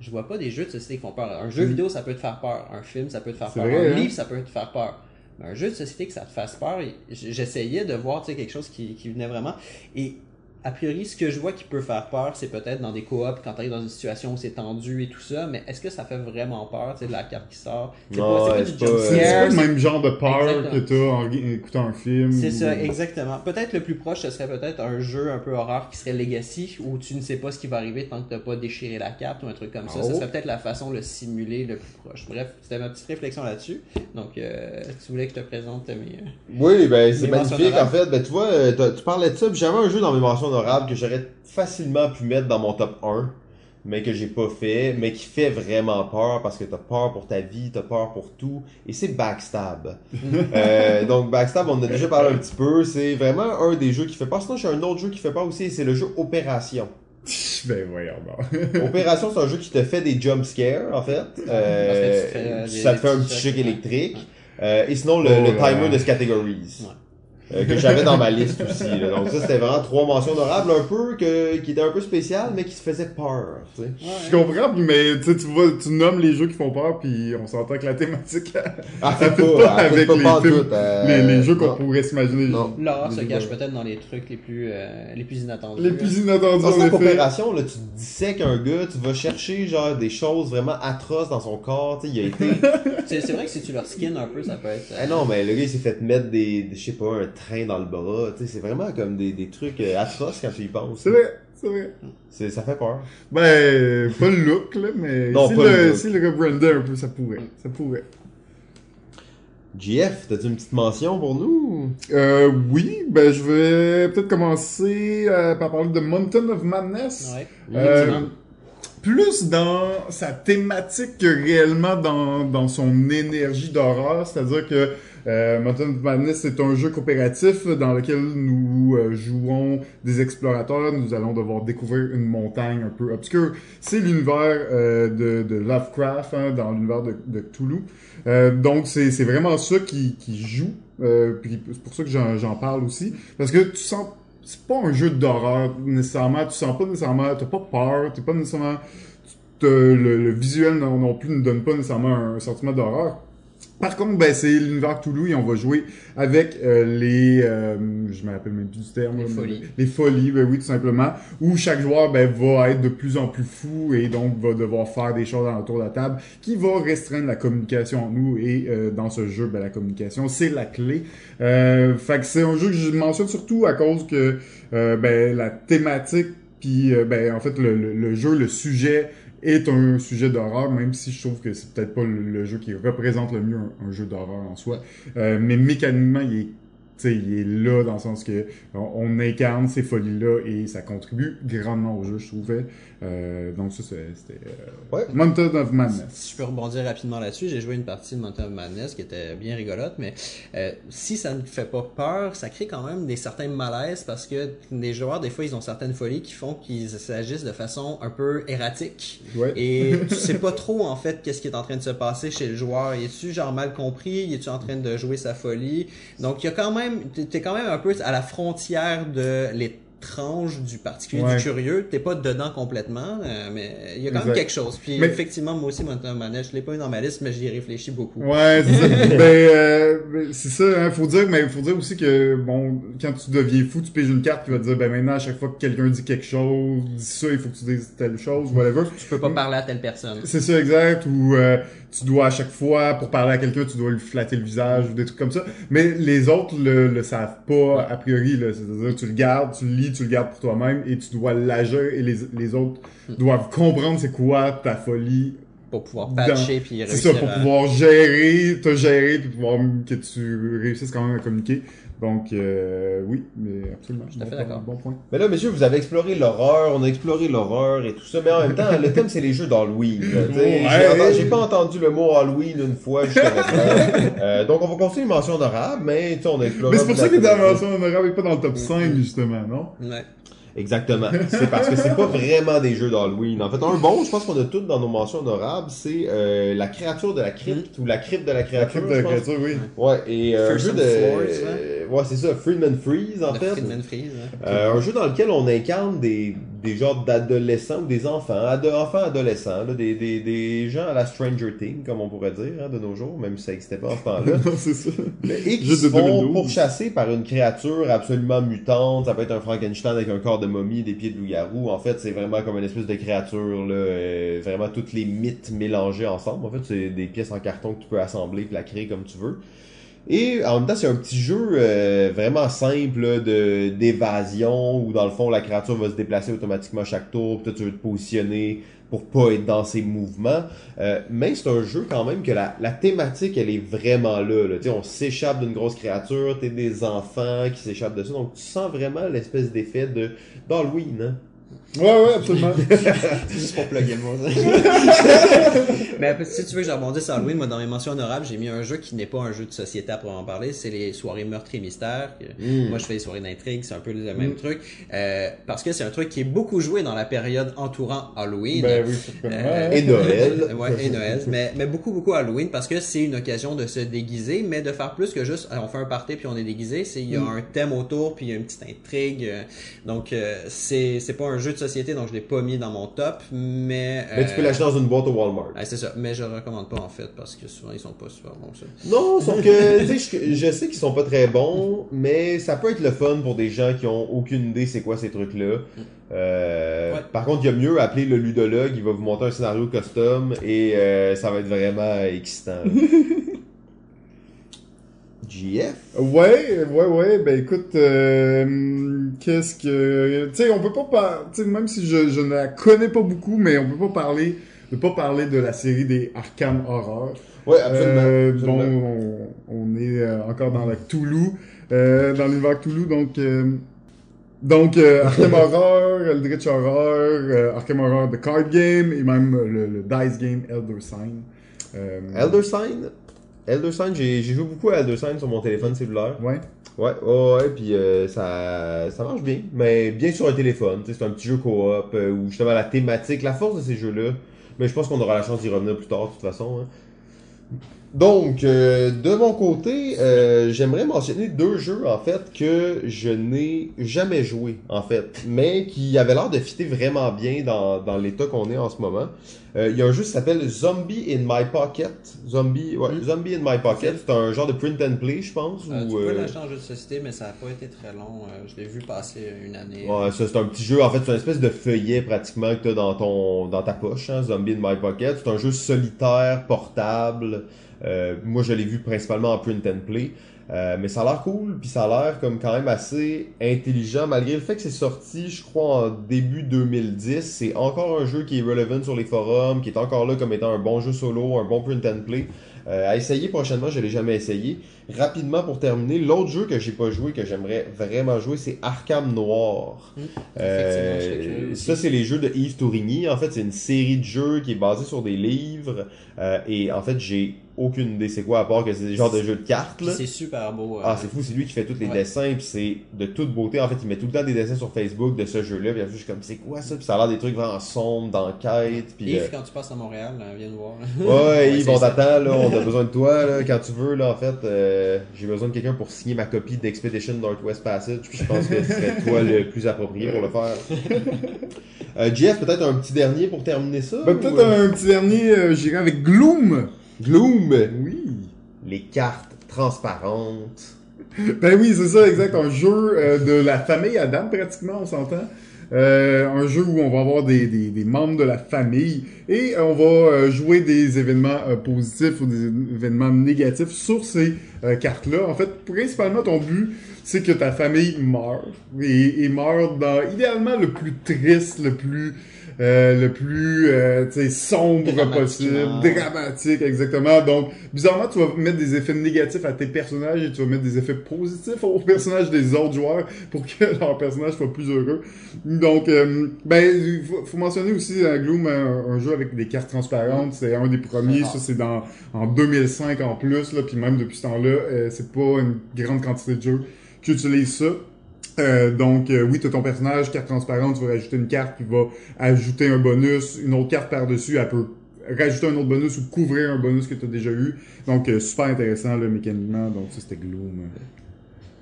Je vois pas des jeux de société qui font peur. Un Mm. jeu vidéo, ça peut te faire peur. Un film, ça peut te faire peur. vrai, un hein? livre, ça peut te faire peur. Un jeu de société que ça te fasse peur, j'essayais de voir quelque chose qui, qui venait vraiment. Et a priori, ce que je vois qui peut faire peur, c'est peut-être dans des coops, quand tu arrives dans une situation où c'est tendu et tout ça. Mais est-ce que ça fait vraiment peur, tu sais, de la carte qui sort? C'est pas, du pas- jump c'est- pas le même genre de peur Exactement. que t'as en écoutant un film. C'est ou- ça, exactement. Peut-être le plus proche, ce serait peut-être un jeu un peu horreur qui serait Legacy, où tu ne sais pas ce qui va arriver tant que t'as pas déchiré la carte ou un truc comme ça. Oh. Ce serait peut-être la façon de le simuler le plus proche. Bref, c'était ma petite réflexion là-dessus. Donc, euh, tu voulais que je te présente mes... euh, Oui, ben c'est magnifique. En fait, ben tu vois, euh, tu parlais de ça, puis j'avais un jeu dans mes mentions honorables que j'aurais facilement pu mettre dans mon top 1, mais que j'ai pas fait, mais qui fait vraiment peur parce que t'as peur pour ta vie, t'as peur pour tout, et c'est Backstab. Euh, donc Backstab, on en a déjà parlé un petit peu, c'est vraiment un des jeux qui fait peur. Sinon, j'ai un autre jeu qui fait peur aussi, c'est le jeu Opération. Ben voyons donc. Opération, c'est un jeu qui te fait des jump scares, en fait. Euh, ça te fait un petit choc électrique. Euh, et sinon, le, Oh le timer de categories. Ouais. Euh, que j'avais dans ma liste aussi. là. Donc ça, c'était vraiment trois mentions honorables, un peu, que, qui étaient un peu spéciales, mais qui se faisaient peur. tu sais. Je comprends, mais tu sais, tu vois, tu nommes les jeux qui font peur, puis on s'entend que la thématique, Ah, ça fait pas, pas elle fait avec pas les pas en films, tout, euh, les, les jeux qu'on pourrait s'imaginer. Non. L'horreur se cache peut-être dans les trucs les plus, euh, les plus inattendus. Les plus inattendus, Dans effet. coopération, là, tu dissèques un gars, tu vas chercher genre des choses vraiment atroces dans son corps, tu sais, il a été... C'est c'est vrai que si tu leur skins un peu, ça peut être... euh, Ah non, mais le gars, il s'est fait mettre des, des- je sais pas, un train dans le bras, tu sais, c'est vraiment comme des, des trucs euh, atroces quand tu y penses. C'est vrai, c'est vrai. C'est, ça fait peur. Ben, pas le look, là, mais Non, si, pas le, le look. si le rebrander un peu, ça pourrait. Ça pourrait. GF, t'as-tu une petite mention pour nous? Euh, oui, ben, je vais peut-être commencer euh, par parler de Mountain of Madness. Ouais. Euh. Plus dans sa thématique que réellement dans, dans son énergie d'horreur. C'est-à-dire que euh, Mountain Madness c'est un jeu coopératif dans lequel nous euh, jouons des explorateurs. Nous allons devoir découvrir une montagne un peu obscure. C'est l'univers euh, de, Lovecraft hein, dans l'univers de, de Cthulhu. Euh, donc c'est vraiment ça qui, joue. C'est pour ça que j'en parle aussi. Parce que tu sens c'est pas un jeu d'horreur nécessairement. Tu sens pas nécessairement, t'as pas peur, t'es pas nécessairement, le, le visuel non plus ne donne pas nécessairement un, sentiment d'horreur. Par contre, ben c'est l'univers Toulouse et on va jouer avec euh, les, euh, je me rappelle même plus du terme, Les là, folies. les folies, ben oui, tout simplement. Où chaque joueur ben va être de plus en plus fou et donc va devoir faire des choses autour de la table qui va restreindre la communication entre nous et euh, dans ce jeu, ben la communication c'est la clé. Euh, fait que c'est un jeu que je mentionne surtout à cause que euh, ben la thématique puis euh, ben en fait le, le, le jeu, le sujet est un sujet d'horreur, même si je trouve que c'est peut-être pas le, jeu qui représente le mieux un, jeu d'horreur en soi. Euh, mais mécaniquement, il est là dans le sens que on, on incarne ces folies-là et ça contribue grandement au jeu, je trouvais. Euh, donc ça, c'est- c'était euh, Ouais. Mountain of Madness. Si je peux rebondir rapidement là-dessus, j'ai joué une partie de Mountain of Madness qui était bien rigolote, mais euh, si ça ne fait pas peur, ça crée quand même des certains malaises parce que les joueurs, des fois, ils ont certaines folies qui font qu'ils s'agissent de façon un peu erratique. Ouais. Et tu sais pas trop, en fait, qu'est-ce qui est en train de se passer chez le joueur. Y tu genre mal compris? Y tu en train de jouer sa folie? Donc, il y a quand même, t'es quand même un peu à la frontière de l'étrange, du particulier, Ouais. du curieux. T'es pas dedans complètement, euh, mais il y a quand même Exact. quelque chose. Puis, Mais- effectivement, moi aussi, of Madness, je l'ai pas eu dans ma liste, mais j'y ai réfléchi beaucoup. Ouais, c'est ça. ben, euh, ben, c'est ça, hein, faut dire, mais faut dire aussi que, bon, quand tu deviens fou, tu piges une carte qui va te dire, ben maintenant, à chaque fois que quelqu'un dit quelque chose, dis ça, il faut que tu dises telle chose, whatever. Tu peux pas parler à telle personne. C'est ça, exact, ou euh, tu dois à chaque fois, pour parler à quelqu'un, tu dois lui flatter le visage ou des trucs comme ça. Mais les autres le, le savent pas, a priori. C'est-à-dire, tu le gardes, tu le lis, tu le gardes pour toi-même et tu dois l'agir et les, les autres doivent comprendre c'est quoi ta folie. Pour pouvoir patcher puis C'est réussir ça, pour à- pouvoir gérer, te gérer puis pouvoir que tu réussisses quand même à communiquer. Donc, euh, oui, mais absolument. Tout à fait Bon d'accord. point, Bon point. Mais là, messieurs, vous avez exploré l'horreur, on a exploré l'horreur et tout ça, mais en même temps, le thème, c'est les jeux d'Halloween. Ouais. J'ai pas entendu le mot Halloween une fois jusqu'à. Euh, donc, on va continuer une mention honorable, mais tu sais, on a exploré... Mais c'est pour ça que la dans la mention honorable et pas dans le top 5, justement, non? Ouais. Exactement. C'est parce que c'est pas vraiment des jeux d'Halloween. En fait, un bon, je pense qu'on a toutes dans nos mentions honorables, c'est euh, la créature de la crypte ou la crypte de la La créature. crypte de je la créature, oui. Ouais, et euh, un jeu de. Euh, ouais, c'est ça, Freeman Freeze en Le fait. Friedman Freeze. hein. Euh, un jeu dans lequel on incarne des, des genres d'adolescents ou des enfants, ado- enfants adolescents, là, des, des, des gens à la Stranger Things, comme on pourrait dire, hein, de nos jours, même si ça n'existait pas en ce temps-là. non, c'est ça. et qui se font 2012. pourchasser par une créature absolument mutante. Ça peut être un Frankenstein avec un corps de momie, des pieds de loup-garou. En fait, c'est vraiment comme une espèce de créature, là, euh, vraiment toutes les mythes mélangés ensemble. En fait, c'est des pièces en carton que tu peux assembler et la créer comme tu veux. Et en même temps, c'est un petit jeu euh, vraiment simple là, de d'évasion où dans le fond la créature va se déplacer automatiquement chaque tour, toi tu veux te positionner pour pas être dans ses mouvements. Euh, mais c'est un jeu quand même que la, la thématique elle est vraiment là. là. On s'échappe d'une grosse créature, t'es des enfants qui s'échappent de ça, donc tu sens vraiment l'espèce d'effet de d'Halloween. Hein? Ouais, ouais, absolument. C'est juste pour plugger le mot. Mais si tu veux que je rebondisse sur Halloween, moi dans mes mentions honorables, j'ai mis un jeu qui n'est pas un jeu de société à proprement parler, c'est les soirées meurtres et mystères. que- Mm. Moi je fais les soirées d'intrigue, c'est un peu le même truc. Euh, parce que c'est un truc qui est beaucoup joué dans la période entourant Halloween. ben oui. Euh, Et Noël. ouais, et Noël. Mais, mais beaucoup, beaucoup Halloween parce que c'est une occasion de se déguiser, mais de faire plus que juste, euh, on fait un party puis on est déguisé. C'est, il y a Mm. un thème autour puis il y a une petite intrigue. euh, Donc, euh, c'est, c'est pas un jeu de société, donc je l'ai pas mis dans mon top, mais. Mais tu peux euh, l'acheter dans une boîte au Walmart. ouais, c'est ça. Mais je le recommande pas en fait parce que souvent ils sont pas super bons ça. Non, sauf que je, je sais qu'ils sont pas très bons, mais ça peut être le fun pour des gens qui ont aucune idée c'est quoi ces trucs-là. Euh, Ouais. Par contre, il y a mieux appeler le ludologue, il va vous monter un scénario custom et euh, ça va être vraiment excitant. JF? Ouais, ouais, ouais, ben écoute, euh, qu'est-ce que... Tu sais, on peut pas par... Tu sais, même si je, je ne la connais pas beaucoup, mais on peut pas parler... Ne pas parler de la série des Arkham Horror. Ouais, absolument. Euh, absolument. bon, on, on est euh, encore dans la euh, dans l'univers Cthulhu, donc... Donc, euh, Arkham Horror, Eldritch Horror, euh, Arkham Horror The Card Game et même le, le Dice Game Elder Sign. Euh, Elder Sign, Elder Sign, j'ai joué beaucoup à Elder Sign sur mon téléphone cellulaire. Ouais. Ouais, ouais, ouais, puis euh, ça, ça marche bien, mais bien sur un téléphone. tu sais, C'est un petit jeu coop euh, où justement la thématique, la force de ces jeux-là, mais je pense qu'on aura la chance d'y revenir plus tard de toute façon. hein. Donc, euh, de mon côté, euh, j'aimerais mentionner deux jeux en fait que je n'ai jamais joué en fait, mais qui avaient l'air de fitter vraiment bien dans, dans l'état qu'on est en ce moment. Euh, Il y a un jeu qui s'appelle Zombie in My Pocket. Zombie, ouais, Mm. Zombie in My Pocket. C'est un genre de print and play, je pense. Euh, ou, tu peux euh, l'acheter en jeu de société, mais ça n'a pas été très long. Euh, je l'ai vu passer une année. Ouais, ça c'est un petit jeu. En fait, c'est une espèce de feuillet pratiquement que t'as dans ton dans ta poche, hein, Zombie in My Pocket. C'est un jeu solitaire, portable. Euh, moi, je l'ai vu principalement en print and play. Euh, mais ça a l'air cool, puis ça a l'air comme quand même assez intelligent, malgré le fait que c'est sorti, je crois, en début 2010. C'est encore un jeu qui est relevant sur les forums, qui est encore là comme étant un bon jeu solo, un bon print and play. Euh, à essayer prochainement, je l'ai jamais essayé. Rapidement pour terminer, l'autre jeu que j'ai pas joué, que j'aimerais vraiment jouer, c'est Arkham Noir. Hmm. Euh, ça, c'est les jeux de Yves Tourigny. En fait, c'est une série de jeux qui est basée sur des livres. Euh, et en fait, j'ai aucune idée c'est quoi, à part que c'est des genres de jeux de cartes. Là. c'est super beau. euh, Ah, c'est fou, c'est lui qui fait tous les Ouais. dessins, puis c'est de toute beauté. En fait, il met tout le temps des dessins sur Facebook de ce jeu-là, puis après, je suis comme, c'est quoi ça? Puis ça a l'air des trucs vraiment sombres, d'enquête, puis... Yves, euh, quand tu passes à Montréal, là, viens nous voir. Ouais, Yves, c'est on ça. t'attend, là, on a besoin de toi, là, quand tu veux, là, en fait, euh, j'ai besoin de quelqu'un pour signer ma copie d'Expedition Northwest Passage, puis je pense que ce serait toi le plus approprié pour le faire. Euh, Jeff, peut-être un petit dernier pour terminer ça? Ben, ou, peut-être euh, un petit dernier, euh, j'irai avec Gloom. Gloom! Oui. Les cartes transparentes. Ben oui, c'est ça, exact. Un jeu euh, de la famille Adam, pratiquement, on s'entend. Euh, un jeu où on va avoir des, des, des membres de la famille et on va euh, jouer des événements euh, positifs ou des événements négatifs sur ces euh, cartes-là. En fait, principalement, ton but, c'est que ta famille meurt et, et meurt dans, idéalement, le plus triste, le plus... euh, le plus euh, tu sais, sombre possible, dramatique, exactement. Donc, bizarrement, tu vas mettre des effets négatifs à tes personnages et tu vas mettre des effets positifs aux personnages des autres joueurs pour que leur personnage soit plus heureux. Donc, euh, ben, il faut, faut mentionner aussi euh, Gloom, un, un jeu avec des cartes transparentes. C'est un des premiers. Ça, c'est dans en 2005 en plus. Là, puis même depuis ce temps-là, euh, c'est pas une grande quantité de jeux qui utilisent ça. Euh, donc, euh, oui, tu as ton personnage, carte transparente, tu vas rajouter une carte qui va ajouter un bonus, une autre carte par-dessus, elle peut rajouter un autre bonus ou couvrir un bonus que tu as déjà eu. Donc, euh, super intéressant, là, mécaniquement. Donc, ça, c'était Gloom.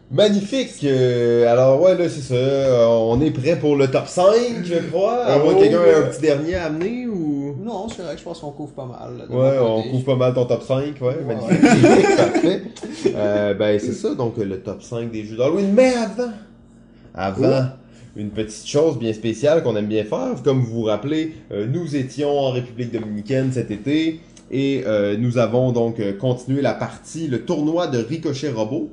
Magnifique! euh, alors ouais, là, c'est ça. euh, on est prêt pour le top 5, je crois. À moins que quelqu'un ait un petit dernier à amener ou... Non, c'est vrai que je pense qu'on couvre pas mal. là, de Ouais, mon on côté. couvre pas mal ton top 5, ouais, Ouais. magnifique. Parfait. Euh, ben, c'est ça, donc le top 5 des jeux d'Halloween. Mais avant, avant, une petite chose bien spéciale qu'on aime bien faire. Comme vous vous rappelez, euh, nous étions en République Dominicaine cet été et euh, nous avons donc euh, continué la partie, le tournoi de Ricochet Robot.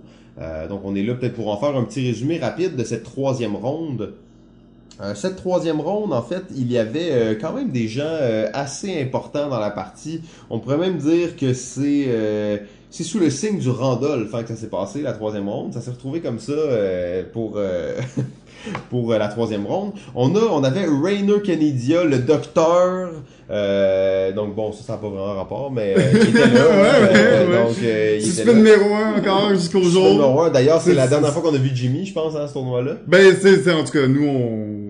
Donc on est là peut-être pour en faire un petit résumé rapide de cette troisième ronde. Euh, cette troisième ronde, en fait, il y avait euh, quand même des gens euh, assez importants dans la partie. On pourrait même dire que c'est euh, c'est sous le signe du Randolph hein, que ça s'est passé, la troisième ronde. Ça s'est retrouvé comme ça euh, pour euh, pour euh, la troisième ronde. On a on avait Rainer Kennedia, le docteur. euh, donc bon, ça, ça n'a pas vraiment rapport, mais euh, il était là. Ouais, ouais, ouais. Donc il était Suspect là. numéro 1 encore jusqu'au jour. numéro. D'ailleurs, c'est la dernière fois qu'on a vu Jimmy, je pense, à ce tournoi-là. Ben, c'est, c'est- en tout cas, nous, on,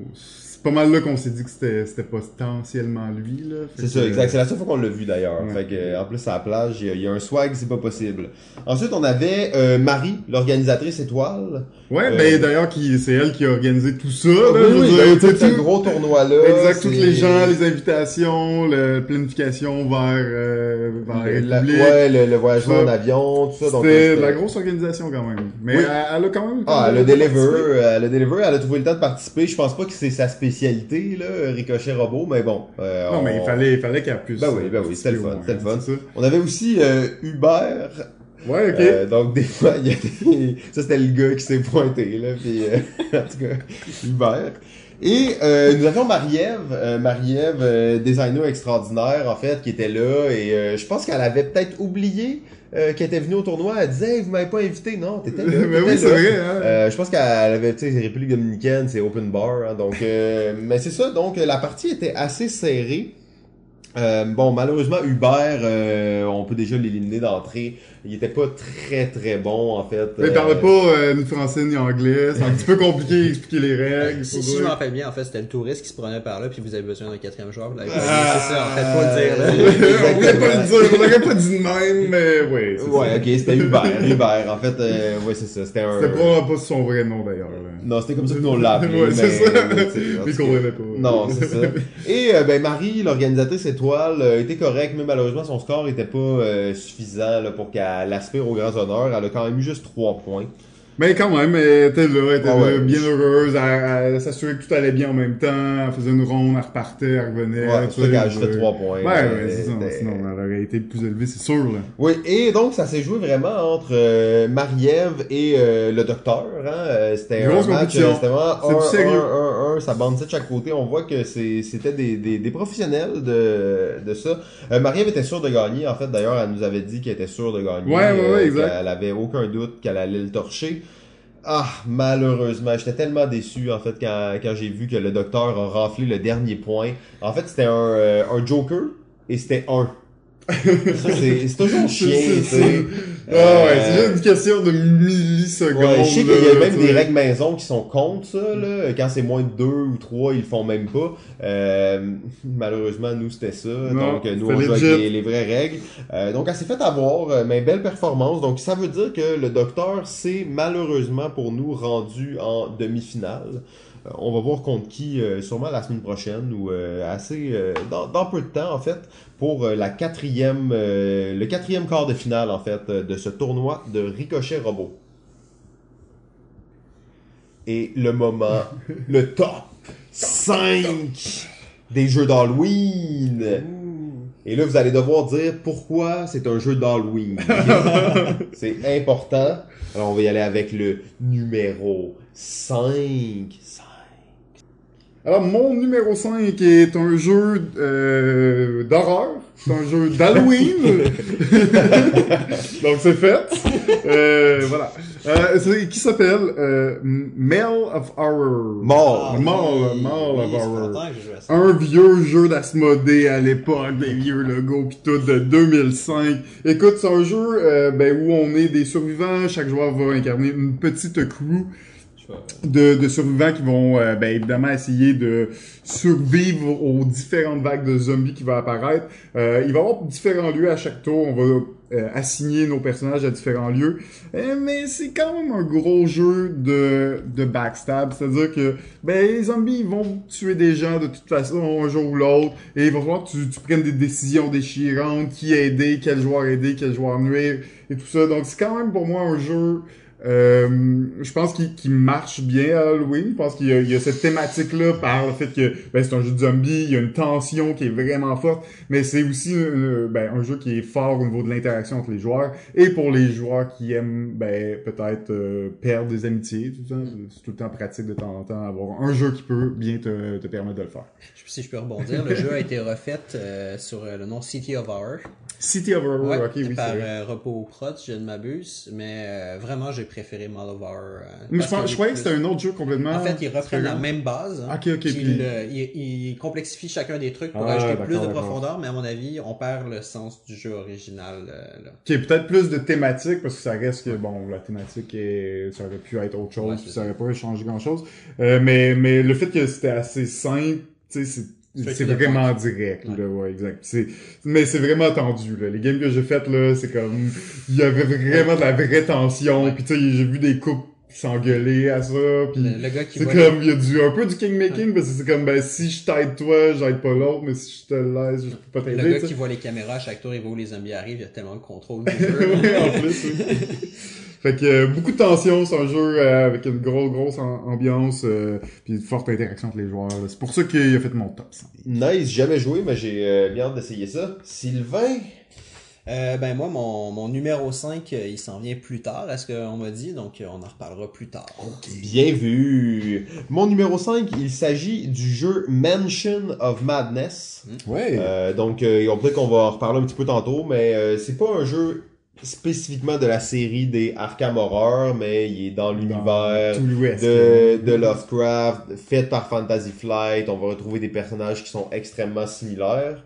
pas mal là qu'on s'est dit que c'était, c'était potentiellement lui, C'est que, ça, exact. C'est la seule fois qu'on l'a vu d'ailleurs. Ouais. Fait que, euh, en plus, à la plage, il y a- il y, a un swag, c'est pas possible. Ensuite, on avait euh, Marie, l'organisatrice étoile. Ouais, Euh, ben, d'ailleurs, c'est elle qui a organisé tout ça, Oui, là. oui, dire, tout ce gros tournoi-là. Exact, tous c'est- les gens, les invitations, la planification vers, euh, vers Le- la ouais, le, le voyage Ça. en avion, tout ça. C'était euh, la grosse organisation quand même. Mais Oui. elle, elle a quand même. Ah, elle a deliver, elle a deliver, elle a trouvé le temps de participer. Je pense pas que c'est sa spécialité, là, Ricochet Robot, mais bon. euh, Non, on- mais il fallait, il fallait qu'elle puisse. Ben oui, ben oui, participer c'était le fun, c'était le fun. On avait aussi euh, Hubert, Ouais, ok. Euh, donc des fois, il y a des... ça c'était le gars qui s'est pointé là, puis euh, en tout cas Hubert. Et euh, nous avions Marie-Ève, euh, Marie-Ève, euh, designer extraordinaire en fait, qui était là et euh, je pense qu'elle avait peut-être oublié euh, qu'elle était venue au tournoi. Elle disait hey, vous m'avez pas invité, non, t'étais là. Mais oui, c'est vrai, hein. Euh, je pense qu'elle avait, tu sais, République dominicaine, c'est open bar, hein, donc, euh, mais c'est ça, donc la partie était assez serrée. Euh, bon, malheureusement, Hubert, euh, on peut déjà l'éliminer d'entrée. Il était pas très très bon en fait. Mais il Euh, parlait pas euh, ni français ni anglais. C'est un petit peu compliqué d'expliquer les règles. Si, je m'en rappelle bien, en fait, c'était le touriste qui se prenait par là, puis vous avez besoin d'un quatrième joueur. Vous l'avez pas dit. Ah. c'est ça, en fait, faut le dire. là. on voulait pas le dire, on l'aurait pas dit de même, mais ouais. Ouais, ça. ok, c'était Hubert. Hubert, en fait, euh, ouais, c'est ça. C'était un. C'était probablement pas son vrai nom d'ailleurs. là. Non, c'était comme ça que nous on l'a appelé. Ouais, c'est ça. mais, qu'on pas. Non, c'est ça. Et euh, ben Marie, l'organisatrice étoile, euh, était correcte, mais malheureusement son score était pas euh, suffisant là, pour qu'elle aspire aux grands honneurs. Elle a quand même eu juste 3 points. Mais quand même, elle était là, elle était Ah ouais. là, bien heureuse, elle, elle s'assurait que tout allait bien en même temps, elle faisait une ronde, elle repartait, elle revenait. Ouais, tu c'est ça qu'elle a sais, juste fait euh, 3 points. Ouais, ouais, c'est ça. C'était- Sinon, elle aurait été plus élevée, c'est sûr, là. Oui, et donc ça s'est joué vraiment entre euh, Marie-Ève et euh, le docteur. Hein? Euh, C'était un match, c'était vraiment C'est du 1, sérieux. 1, 1, 1, ça bandait de chaque côté. On voit que c'était des, des, des professionnels de, de ça. Euh, Marie-Ève était sûre de gagner. En fait, d'ailleurs, elle nous avait dit qu'elle était sûre de gagner. Ouais, ouais, ouais, exact. Elle avait aucun doute qu'elle allait le torcher. Ah, malheureusement, j'étais tellement déçu en fait quand, quand j'ai vu que le docteur a raflé le dernier point. En fait, c'était un, euh, un Joker et c'était un. C'est toujours chien, tu sais. Ah ouais, Euh, c'est juste une question de millisecondes. Ouais, je sais qu'il y a même des règles maison qui sont contre ça, là. Quand c'est moins de deux ou trois, ils le font même pas. Euh, malheureusement, nous, c'était ça. Non, donc, nous, on joue avec les vraies règles. Euh, donc, elle s'est fait avoir, euh, mais belle performance. Donc, ça veut dire que le docteur s'est malheureusement pour nous rendu en demi-finale. On va voir contre qui, euh, sûrement la semaine prochaine ou euh, assez euh, dans, dans peu de temps en fait, pour la quatrième, le quatrième quart de finale en fait de ce tournoi de Ricochet Robot. Et le moment, le top 5 des jeux d'Halloween. Et là, vous allez devoir dire pourquoi c'est un jeu d'Halloween. c'est important. Alors, on va y aller avec le numéro 5. 5. Alors, mon numéro 5 est un jeu euh, d'horreur. C'est un jeu d'Halloween. Donc, c'est fait. Euh, voilà. Euh, c'est- qui s'appelle euh, Mail of Horror. Mall, oui, Mall oui, of Horror. Un vieux jeu d'Asmodée à l'époque, des vieux logos pis tout de 2005. Écoute, c'est un jeu euh, ben, où on est des survivants, chaque joueur va incarner une petite crew de, de survivants qui vont euh, ben, évidemment essayer de survivre aux différentes vagues de zombies qui vont apparaître. Euh, il va y avoir différents lieux à chaque tour. On va euh, assigner nos personnages à différents lieux. Euh, mais c'est quand même un gros jeu de, de backstab. C'est-à-dire que ben, les zombies vont tuer des gens de toute façon un jour ou l'autre. Et il va falloir que tu, tu prennes des décisions déchirantes. Qui aider, quel joueur aider, quel joueur nuire et tout ça. Donc c'est quand même pour moi un jeu euh, je pense qu'il qu'il marche bien à Halloween. Je pense qu'il y, y a cette thématique-là par le fait que ben, c'est un jeu de zombies, il y a une tension qui est vraiment forte, mais c'est aussi euh, ben, un jeu qui est fort au niveau de l'interaction entre les joueurs et pour les joueurs qui aiment ben, peut-être euh, perdre des amitiés. Tout ça, c'est tout le temps pratique de temps en temps avoir un jeu qui peut bien te, te permettre de le faire. Si je peux rebondir, le jeu a été refait euh, sur euh, le nom City of Horror. City of Horror, Ouais, ok, oui, par euh, Repos Prod, je ne m'abuse. Mais euh, vraiment, j'ai préféré Mall of Horror. euh, Mais je, pense- je croyais que c'était un autre jeu complètement. En fait, ils reprennent la même base. hein, Ok, ok, puis puis- ils, le- ils- ils complexifient chacun des trucs pour Ah, ajouter plus de profondeur, mais à mon avis, on perd le sens du jeu original. euh, là. qui est peut-être plus de thématique parce que ça reste que bon la thématique est, ça aurait pu être autre chose Ouais, puis ça aurait pas changé grand chose euh, mais mais le fait que c'était assez simple tu sais c'est C'est vraiment direct Ouais. là ouais exact c'est mais c'est vraiment tendu là les games que j'ai faites là c'est comme il y avait vraiment de la vraie tension Ouais. puis tu sais j'ai vu des couples s'engueuler à ça puis Le, le gars qui c'est comme il y a du un peu du king making parce que c'est comme ben si je t'aide toi j'aide pas l'autre mais si je te laisse je peux pas le t'aider gars tu sais. qui voit les caméras à chaque tour, il voit où les zombies arrivent, il y a tellement de contrôle du jeu. Oui, en plus, oui. Fait que euh, beaucoup de tension, c'est un jeu euh, avec une grosse grosse am- ambiance euh, puis une forte interaction entre les joueurs. là. C'est pour ça qu'il a fait mon top 5. Nice, jamais joué, mais j'ai euh, bien hâte d'essayer ça. Sylvain, Euh, ben moi, mon, mon numéro 5, euh, il s'en vient plus tard, à ce qu'on m'a dit, donc on en reparlera plus tard. Bien vu. Mon numéro 5, il s'agit du jeu Mansion of Madness. Ouais. Euh, donc, euh, on peut qu'on va en reparler un petit peu tantôt, mais euh, c'est pas un jeu spécifiquement de la série des Arkham Horror, mais il est dans l'univers de, de Lovecraft, fait par Fantasy Flight. On va retrouver des personnages qui sont extrêmement similaires.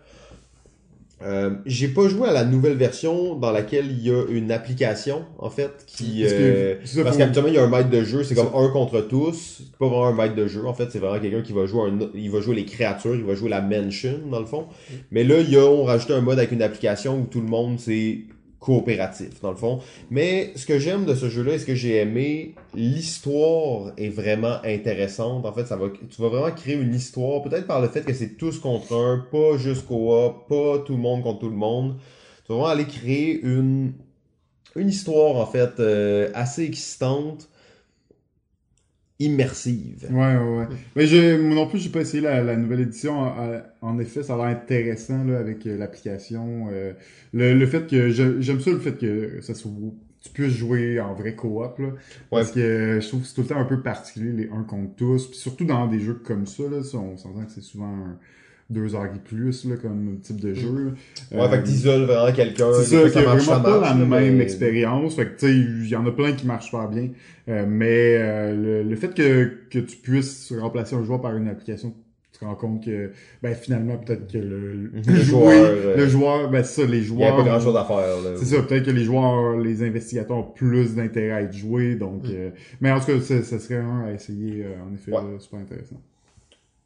Euh, j'ai pas joué à la nouvelle version dans laquelle il y a une application en fait qui Parce que- euh, ça, parce qu'habituellement il y a un maître de jeu c'est comme un contre tous. C'est pas vraiment un maître de jeu en fait c'est vraiment quelqu'un qui va jouer un, il va jouer les créatures il va jouer la mansion dans le fond. Mais là il y a on rajouté un mode avec une application où tout le monde c'est coopératif dans le fond. Mais ce que j'aime de ce jeu là et ce que j'ai aimé l'histoire est vraiment intéressante. En fait ça va tu vas vraiment créer une histoire peut-être par le fait que c'est tous contre un pas juste coop pas tout le monde contre tout le monde. Tu vas vraiment aller créer une une histoire en fait euh, assez excitante immersive Ouais, ouais, ouais. Mais je, moi non plus, j'ai pas essayé la, la nouvelle édition. En, en effet, ça a l'air intéressant là, avec euh, l'application. euh, le, le fait que j'aime ça, le fait que ça soit tu puisses jouer en vrai coop là, parce que je trouve que c'est tout le temps un peu particulier les un contre tous, puis surtout dans des jeux comme ça là, ça, on s'entend que c'est souvent un, deux heures et plus là, comme type de jeu. ouais Euh, fait que t'isoles vraiment quelqu'un c'est ça, vraiment ça pas marche, la même mais- expérience. Fait que, tu sais, il y en a plein qui marchent super bien. Euh, mais euh, le, le fait que, que tu puisses remplacer un joueur par une application, tu te rends compte que, ben, finalement, peut-être que le, le, jouer- joueur, euh, le joueur, ben, c'est ça, les il y a joueurs. pas grand chose à faire là. C'est ça, peut-être que les joueurs, les investigateurs ont plus d'intérêt à être joués, donc, euh, mais en tout cas, ça, ça serait un à essayer, euh, en effet, Ouais. là, super intéressant.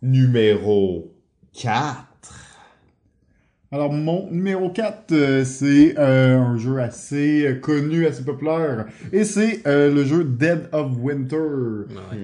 numéro 4 Alors, mon numéro 4, c'est euh, un jeu assez euh, connu, assez populaire, et c'est euh, le jeu Dead of Winter. Ouais.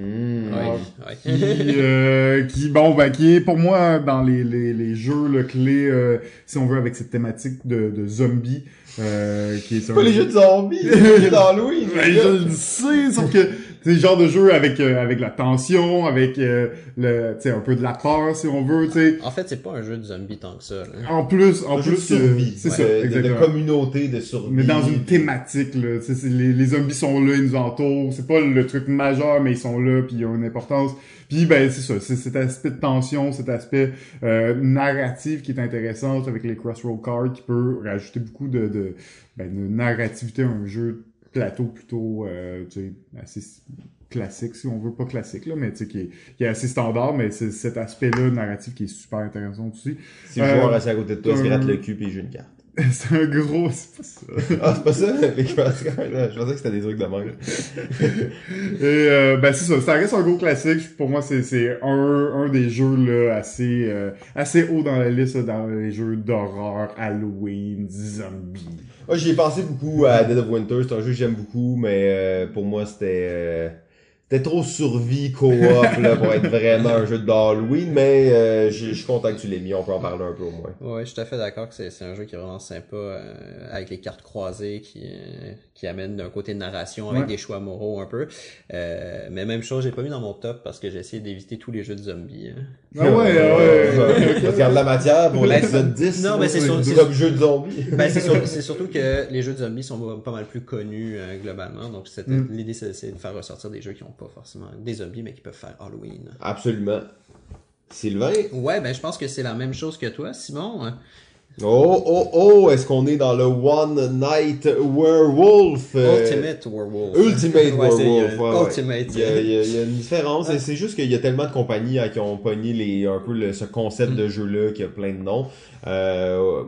Ouais, qui, ouais. euh, qui bon ben qui est pour moi dans les les, les jeux le clé euh, si on veut avec cette thématique de, de zombies euh, qui est C'est pas les jeux de zombies, c'est les jeux d'Halloween. Ben, je le sais sauf que c'est le genre de jeu avec euh, avec la tension avec euh, le tu sais un peu de la peur si on veut tu sais En fait, c'est pas un jeu de zombie tant que ça. là. en plus en Un jeu de plus que- survie, c'est ouais, ça de- de, communauté de survie. mais dans une thématique là, tu sais, c'est- les, les zombies sont là, ils nous entourent, c'est pas le truc majeur mais ils sont là puis ils ont une importance. Puis ben c'est ça, c'est cet aspect de tension, cet aspect euh, narratif qui est intéressant avec les crossroad cards qui peut rajouter beaucoup de de, ben, de narrativité à un jeu de plateau plutôt euh, assez classique si on veut pas classique là mais qui est, qui est assez standard mais c'est cet aspect là narratif qui est super intéressant aussi Si le Euh, joueur assis à côté de toi se euh, gratte le cul et il joue une carte. c'est un gros c'est pas ça Ah, c'est pas ça? Je pensais que c'était des trucs de même. Et euh, ben c'est ça, ça reste un gros classique. Pour moi, c'est c'est un, un des jeux là assez euh, assez haut dans la liste là, dans les jeux d'horreur, Halloween, zombies. Moi, j'y ai pensé beaucoup à Dead of Winter. C'est un jeu que j'aime beaucoup, mais euh, pour moi, c'était... C'était trop survie coop là pour être vraiment un jeu d'Halloween, mais euh, je je suis content que tu l'aies mis, on peut en parler un peu au moins. Ouais, je suis tout à fait d'accord que c'est c'est un jeu qui est vraiment sympa euh, avec les cartes croisées qui euh, qui amène d'un côté de narration avec Ouais. des choix moraux un peu. Euh, mais même chose, j'ai pas mis dans mon top parce que j'ai essayé d'éviter tous les jeux de zombies. hein. Ah ouais, ah ouais. Parce qu'il y a de la matière pour Ben, l'épisode 10. non, mais c'est sur- c'est- Top jeu de zombies. Ben, c'est sur- c'est surtout que les jeux de zombies sont pas mal plus connus euh, globalement. Donc c'était- Mm. l'idée c'est c'est de faire ressortir des jeux qui ont pas forcément des zombies mais qui peuvent faire Halloween. Absolument. Sylvain? Ouais, ben je pense que c'est la même chose que toi, Simon. Oh, oh, oh, est-ce qu'on est dans le One Night Werewolf? euh, Ultimate Werewolf. Ultimate Ouais, Werewolf, ouais, ouais. Ultimate. Il y, a, il y a- il y a une différence, et c'est juste qu'il y a tellement de compagnies hein, qui ont pogné les, un peu le, ce concept Mm. de jeu-là, qui a plein de noms. Euh,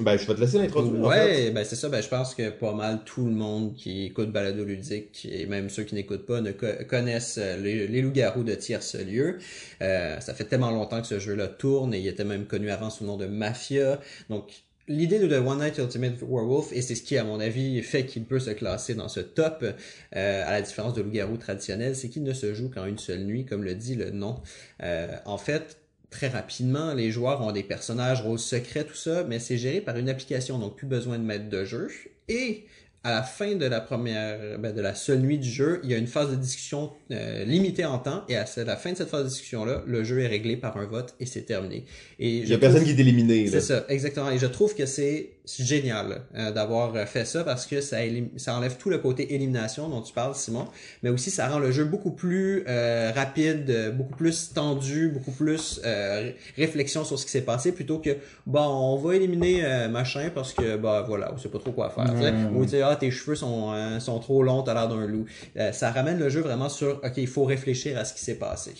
ben, je vais te laisser l'introduire. en fait. Ouais, ben c'est ça, ben je pense que pas mal tout le monde qui écoute Balado Ludique, et même ceux qui n'écoutent pas, ne co- connaissent euh, les, les loups-garous de tierce lieu. Euh, ça fait tellement longtemps que ce jeu-là tourne, et il était même connu avant sous le nom de Mafia. Donc, l'idée de The One Night Ultimate Werewolf, et c'est ce qui, à mon avis, fait qu'il peut se classer dans ce top, euh, à la différence de loup-garou traditionnel, c'est qu'il ne se joue qu'en une seule nuit, comme le dit le nom. Euh, en fait, très rapidement, les joueurs ont des personnages, rôles secrets, tout ça, mais c'est géré par une application, donc plus besoin de maître de jeu. Et à la fin de la première, ben, de la seule nuit du jeu, il y a une phase de discussion euh, limitée en temps, et à la fin de cette phase de discussion-là, le jeu est réglé par un vote et c'est terminé. Et Il y a personne qui est éliminé. là. c'est ça, exactement. Et je trouve que c'est génial euh, d'avoir fait ça parce que ça, élim- ça enlève tout le côté élimination dont tu parles, Simon, mais aussi ça rend le jeu beaucoup plus euh, rapide, euh, beaucoup plus tendu, beaucoup plus euh, ré- réflexion sur ce qui s'est passé plutôt que bon, on va éliminer euh, machin parce que bah voilà, on sait pas trop quoi faire. ouais, Ou tu sais, ah tes cheveux sont euh, sont trop longs, t'as l'air d'un loup. Euh, ça ramène le jeu vraiment sur ok, il faut réfléchir à ce qui s'est passé.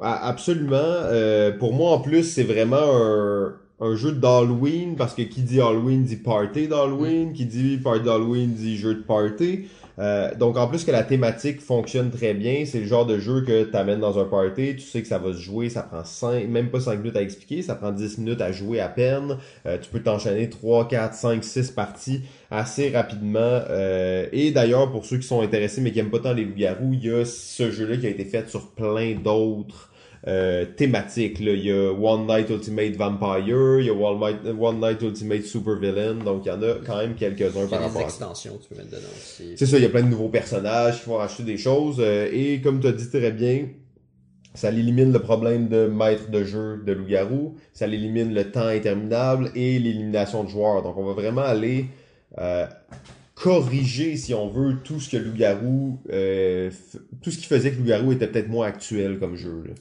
Absolument. Euh, pour moi, en plus, c'est vraiment un, un jeu d'Halloween, parce que qui dit Halloween dit party d'Halloween, qui dit party d'Halloween dit jeu de party. Euh, donc en plus que la thématique fonctionne très bien, c'est le genre de jeu que t'amènes dans un party, tu sais que ça va se jouer, ça prend 5, même pas 5 minutes à expliquer, ça prend 10 minutes à jouer à peine. Euh, tu peux t'enchaîner 3, 4, 5, 6 parties assez rapidement. Euh, et d'ailleurs, pour ceux qui sont intéressés mais qui aiment pas tant les loups-garous, il y a ce jeu-là qui a été fait sur plein d'autres euh, thématiques. Là. Il y a One Night Ultimate Vampire, il y a One Night, One Night Ultimate Super Villain, donc il y en a quand même quelques-uns Il y par a des rapport extensions que tu peux mettre dedans aussi. C'est ça, il y a plein de nouveaux personnages qui font acheter des choses. euh, et comme tu as dit très bien, ça élimine le problème de maître de jeu de loup-garou, ça élimine le temps interminable et l'élimination de joueurs. Donc on va vraiment aller euh, corriger, si on veut, tout ce que loup-garou, euh, tout ce qui faisait que loup-garou était peut-être moins actuel comme jeu. là.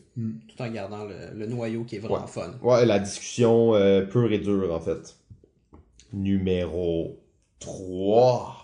tout en gardant le, le noyau qui est vraiment Ouais. fun. Ouais, la discussion euh, pure et dure en fait. Numéro 3.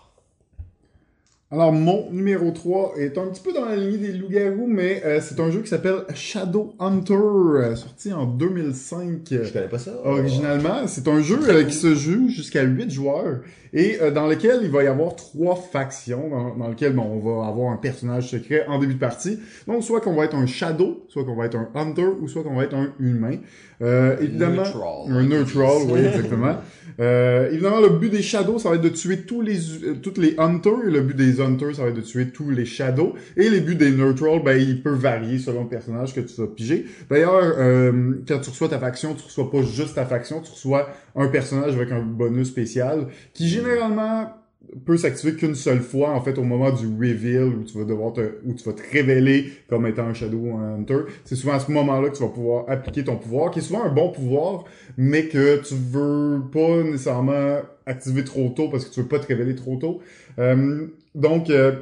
Alors, mon numéro 3 est un petit peu dans la lignée des loups-garous, mais euh, c'est un jeu qui s'appelle Shadow Hunter, euh, sorti en 2005. Je connais pas ça. Originalement, c'est un jeu euh, qui se joue jusqu'à 8 joueurs et euh, dans lequel il va y avoir trois factions dans, dans lequel bon, on va avoir un personnage secret en début de partie. Donc soit qu'on va être un shadow, soit qu'on va être un hunter ou soit qu'on va être un humain. Euh, évidemment, Neutral. un neutral, oui, exactement. Euh, évidemment, le but des shadows, ça va être de tuer tous les euh, toutes les hunters. Et le but des hunters, ça va être de tuer tous les shadows. Et les buts des neutrals, ben, il peut varier selon le personnage que tu vas piger. D'ailleurs, euh, quand tu reçois ta faction, tu reçois pas juste ta faction, tu reçois un personnage avec un bonus spécial qui généralement peut s'activer qu'une seule fois, en fait, au moment du reveal où tu vas devoir te, où tu vas te révéler comme étant un Shadow Hunter. C'est souvent à ce moment-là que tu vas pouvoir appliquer ton pouvoir, qui est souvent un bon pouvoir, mais que tu veux pas nécessairement activer trop tôt parce que tu veux pas te révéler trop tôt. Euh, donc, euh,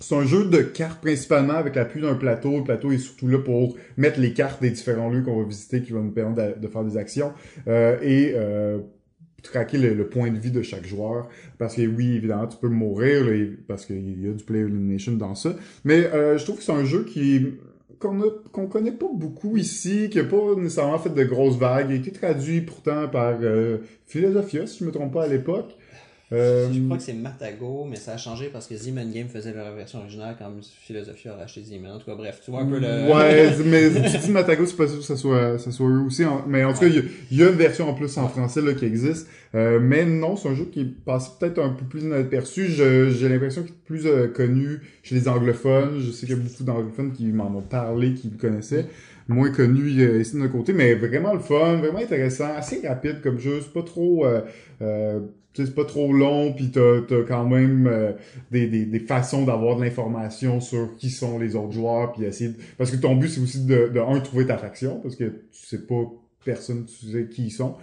c'est un jeu de cartes principalement avec l'appui d'un plateau. Le plateau est surtout là pour mettre les cartes des différents lieux qu'on va visiter qui vont nous permettre de, de faire des actions euh, et euh, traquer le, le point de vie de chaque joueur. Parce que oui, évidemment, tu peux mourir là, parce qu'il y a du player elimination dans ça. Mais euh, je trouve que c'est un jeu qui qu'on qu'on connaît pas beaucoup ici, qui a pas nécessairement fait de grosses vagues, il a été traduit pourtant par euh, Philosophia, si je me trompe pas à l'époque. Euh, Je crois que c'est Matago, mais ça a changé parce que Zeman Game faisait leur version originale quand Philosophie a racheté Zeman. En tout cas, bref, tu vois un peu le... Ouais, mais tu dis Matago, c'est pas sûr que ça soit, ça soit eux aussi. en- mais en tout cas, il y a- il y, a une version en plus en français là, qui existe. Euh, mais non, c'est un jeu qui passe peut-être un peu plus inaperçu. J'ai l'impression qu'il est plus euh, connu chez les anglophones. Je sais qu'il y a beaucoup d'anglophones qui m'en ont parlé, qui le connaissaient. Moins connu ici de notre côté, mais vraiment le fun, vraiment intéressant, assez rapide comme jeu. C'est pas trop... C'est pas trop long, puis t'as as quand même euh, des, des, des façons d'avoir de l'information sur qui sont les autres joueurs, puis essayer de... Parce que ton but, c'est aussi de, de, un, trouver ta faction, parce que tu sais pas personne, tu sais qui ils sont,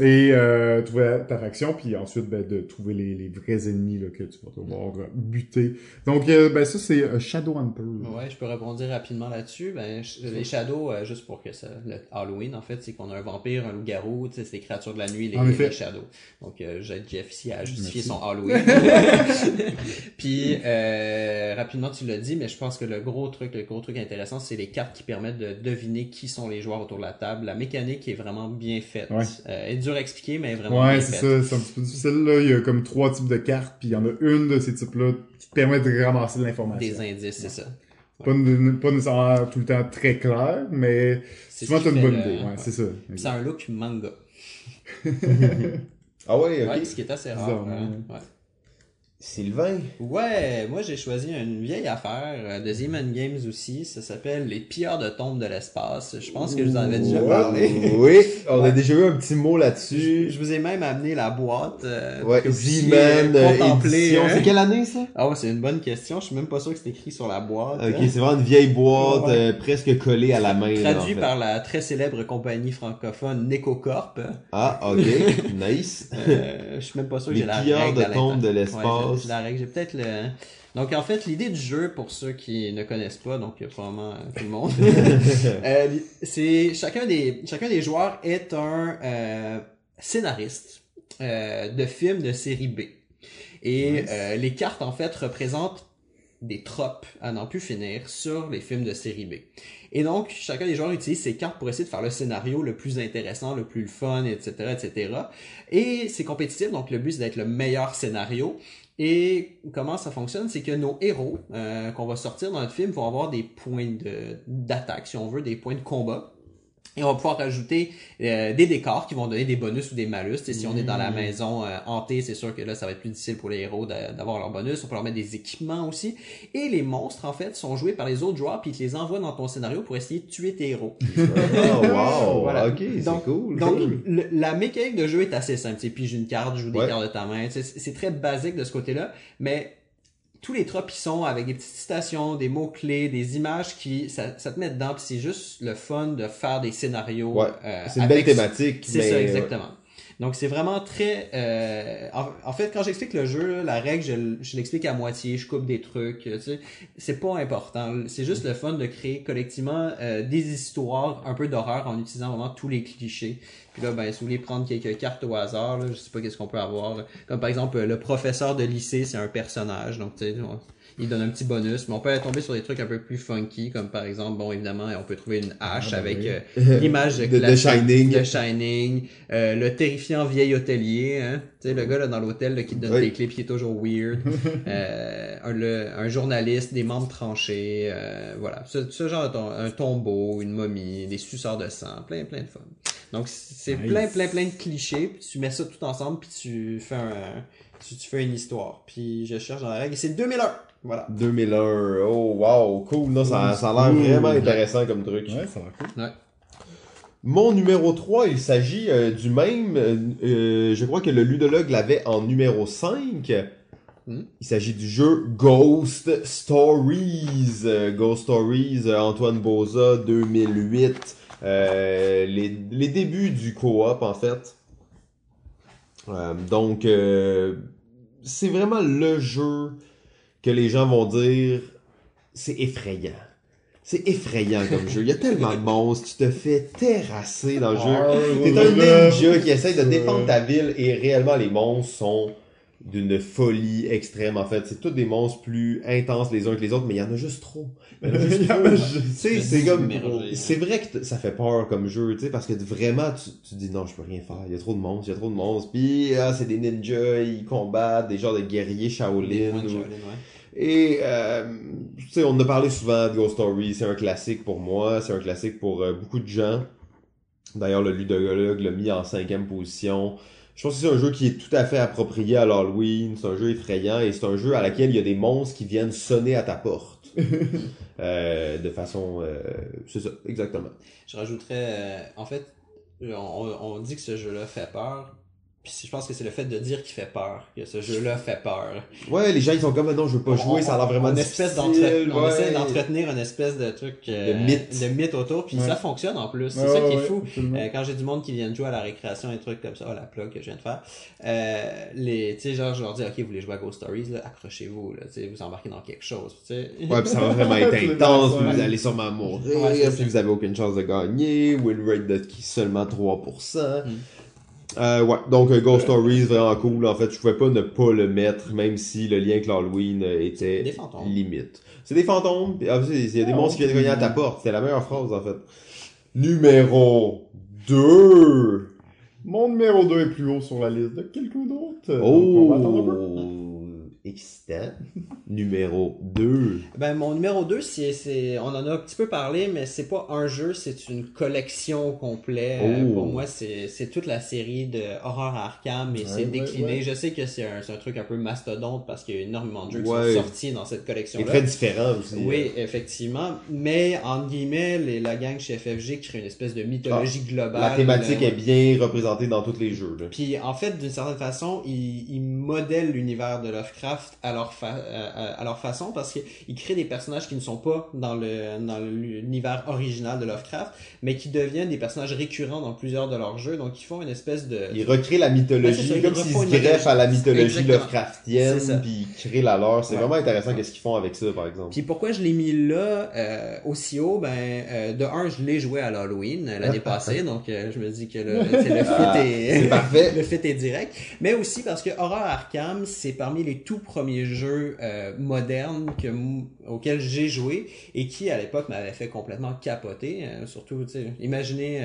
et euh, trouver ta faction, puis ensuite, ben, de trouver les, les vrais ennemis là, que tu vas devoir euh, buter. Donc, euh, ben ça, c'est euh, Shadowhunter. Ouais, je peux répondre rapidement là-dessus. Ben, les Shadows, euh, juste pour que ça, le Halloween, en fait, c'est qu'on a un vampire, un loup-garou, c'est des créatures de la nuit, les, En les Shadows. Donc, j'aide Jeff ici à justifier Merci. son Halloween. Puis, euh, rapidement, tu l'as dit, mais je pense que le gros truc, le gros truc intéressant, c'est les cartes qui permettent de deviner qui sont les joueurs autour de la table. La mécanique est vraiment bien faite. Ouais. À expliquer, mais vraiment Ouais, c'est ça, c'est un petit peu difficile, là. Il y a comme trois types de cartes, puis il y en a une de ces types-là qui te permet de ramasser de l'information. Des indices, c'est ça. Pas, ne- pas nécessairement tout le temps très clair, mais C'est souvent t'as une bonne le- idée. Ouais, ouais. c'est ça. C'est un look manga. Ah ouais, ok. Ouais, ce qui est assez rare. Bizarre, hein. ouais. Sylvain? Ouais, moi j'ai choisi une vieille affaire euh, de Zeman Games aussi. Ça s'appelle Les pilleurs de tombes de l'espace. Je pense que je vous en avais déjà parlé. Oui, on a déjà eu un petit mot là-dessus. je vous ai même amené la boîte. euh, Ouais, Z-Man euh, édition. hein. C'est quelle année ça? Ah ouais, c'est une bonne question. Je suis même pas sûr que c'est écrit sur la boîte. Ok, hein. c'est vraiment une vieille boîte Ouais. euh, presque collée à la main. là, Traduit en fait. par la très célèbre compagnie francophone Necocorp. Ah, ok, nice. Euh, je suis même pas sûr que Les j'ai la pilleurs règle de tombes de l'espace. La règle. J'ai peut-être le. Donc en fait, l'idée du jeu, pour ceux qui ne connaissent pas, donc il y a probablement euh, tout le monde, euh, c'est chacun des chacun des joueurs est un euh, scénariste euh, de films de série B. Et Nice. les cartes en fait représentent des tropes à n'en plus finir sur les films de série B. Et donc, chacun des joueurs utilise ces cartes pour essayer de faire le scénario le plus intéressant, le plus fun, etc., etc. Et c'est compétitif, donc le but c'est d'être le meilleur scénario. Et comment ça fonctionne, c'est que nos héros euh, qu'on va sortir dans notre film vont avoir des points de d'attaque, si on veut, des points de combat. Et on va pouvoir rajouter euh, des décors qui vont donner des bonus ou des malus. Tu sais, si on est dans la Mm. maison euh, hantée, c'est sûr que là, ça va être plus difficile pour les héros d'a- d'avoir leur bonus. On peut leur mettre des équipements aussi. Et les monstres, en fait, sont joués par les autres joueurs, puis ils te les envoient dans ton scénario pour essayer de tuer tes héros. Oh, wow, Voilà. ok, c'est Donc- cool. Donc, cool. le- la mécanique de jeu est assez simple. Tu sais, pige une carte, joue des Ouais. cartes de ta main. Tu sais, C'est c'est très basique de ce côté-là, mais tous les sont avec des petites citations, des mots-clés, des images qui, ça, ça te met dedans, puis c'est juste le fun de faire des scénarios. Ouais, euh, C'est une belle thématique. C'est mais, ça, ouais. exactement. Donc c'est vraiment très... euh, en, en fait, quand j'explique le jeu, la règle, je, je l'explique à moitié, je coupe des trucs, tu sais, c'est pas important. C'est juste le fun de créer collectivement euh, des histoires un peu d'horreur en utilisant vraiment tous les clichés. Puis là, ben, si vous voulez prendre quelques cartes au hasard, là, je sais pas qu'est-ce qu'on peut avoir. Comme par exemple, le professeur de lycée, c'est un personnage, donc tu sais, il donne un petit bonus, mais on peut tomber sur des trucs un peu plus funky, comme par exemple, bon, évidemment, on peut trouver une hache Ah, ben avec oui. euh, l'image De- de Shining. de Shining, euh, le terrifiant vieil hôtelier, hein, tu sais, le gars là dans l'hôtel qui te donne Oui. des clips qui est toujours weird, euh, un, le- un journaliste, des membres tranchés, euh, voilà, ce, ce genre de tom- un tombeau, une momie, des suceurs de sang, plein plein de fun. Donc c'est Nice. plein plein plein de clichés, puis tu mets ça tout ensemble, puis tu fais un, tu, tu fais une histoire. Puis je cherche dans la règle, et c'est 2001, voilà. 2001. Oh, wow, cool. Non, ça, ça a l'air vraiment intéressant comme truc. Ouais, ça va cool. Mon numéro 3, il s'agit euh, du même. euh, euh, je crois que le ludologue l'avait en numéro 5. Hmm. Il s'agit du jeu Ghost Stories. Euh, Ghost Stories, Antoine Boza, 2008. Euh, les, les débuts du co-op, en fait. Euh, donc, euh, c'est vraiment le jeu que les gens vont dire c'est effrayant. C'est effrayant comme jeu. Il y a tellement de monstres, tu te fais terrasser dans le jeu. T'es un ninja qui essaie de défendre ta ville et réellement les monstres sont d'une folie extrême en fait. C'est tous des monstres plus intenses les uns que les autres, mais il y en a juste trop. C'est comme, c'est vrai que ça fait peur comme jeu, tu sais, parce que vraiment tu, tu dis non, je peux rien faire. Il y a trop de monstres, il y a trop de monstres. Puis ah, c'est des ninjas, ils combattent des genres de guerriers Shaolin. points de ou- Shaolin, ouais. et, euh, tu sais, on en a parlé souvent de Ghost Story, c'est un classique pour moi, c'est un classique pour euh, beaucoup de gens. D'ailleurs, le ludologue l'a mis en cinquième position. Je pense que c'est un jeu qui est tout à fait approprié à l'Halloween, c'est un jeu effrayant et c'est un jeu à laquelle il y a des monstres qui viennent sonner à ta porte. Euh, de façon... euh, c'est ça, exactement. Je rajouterais, euh, en fait, on, dit que ce jeu-là fait peur. Puis je pense que c'est le fait de dire qu'il fait peur, que ce jeu-là fait peur. Ouais, les gens ils sont comme, Ah non, je veux pas jouer, ça a l'air vraiment on, espèce difficile. on ouais. essaie d'entretenir une espèce de truc euh, De mythe. de mythe autour, puis Ouais. ça fonctionne en plus. C'est Ouais, ça qui est ouais, fou. Euh, quand j'ai du monde qui vient de jouer à la récréation, des trucs comme ça, oh, la plug que je viens de faire, euh, les, tu sais, genre, je leur dis, ok, vous voulez jouer à Ghost Stories, là, accrochez-vous, là, tu sais, vous embarquez dans quelque chose, tu sais. Ouais, puis ça va vraiment être intense, vous allez sûrement mourir, puis vous avez aucune chance de gagner, win rate de qui seulement 3%. Mm. Euh, ouais, donc euh, Ghost Stories, vraiment cool. En fait, je pouvais pas ne pas le mettre, même si le lien avec l'Halloween euh, était Des fantômes. limite. C'est des fantômes, ah, il y a des Ah, monstres qui viennent ok. cogner à ta porte. C'est la meilleure phrase, en fait. Numéro 2. Mon numéro 2 est plus haut sur la liste de quelqu'un d'autre. Donc, on va attendre un peu. Excitant. Numéro 2. Ben, mon numéro 2, c'est, c'est, on en a un petit peu parlé, mais c'est pas un jeu, c'est une collection complète. Euh, Oh. Pour moi, c'est, c'est toute la série de Horror Arkham, et c'est ouais, décliné. ouais. Je sais que c'est un, c'est un truc un peu mastodonte parce qu'il y a énormément de jeux qui sont sortis dans cette C'est collection-là. très différent aussi. Oui, effectivement. Mais, entre guillemets, les, la gang chez FFG crée une espèce de mythologie globale. La thématique là. est bien représentée dans tous les jeux. là. Puis en fait, d'une certaine façon, ils, ils modèlent l'univers de Lovecraft à leur, fa- euh, à leur façon parce qu'ils créent des personnages qui ne sont pas dans le dans l'univers original de Lovecraft, mais qui deviennent des personnages récurrents dans plusieurs de leurs jeux. Donc ils font une espèce de Ils recréent la Ouais, mythologie ça, comme s'ils se greffent à la mythologie Exactement. Lovecraftienne, puis ils créent la leur. C'est Ouais. vraiment intéressant qu'est-ce qu'ils font avec ça, par exemple. Puis pourquoi je l'ai mis là euh, aussi haut? Ben euh, de un, je l'ai joué à l'Halloween euh, l'année passée, donc euh, je me dis que le, le fit Ah, est c'est parfait. le fit est direct. Mais aussi parce que Horror Arkham, c'est parmi les tout premiers jeux euh, modernes que j'ai joué et qui à l'époque m'avait fait complètement capoter. euh, surtout, imaginez.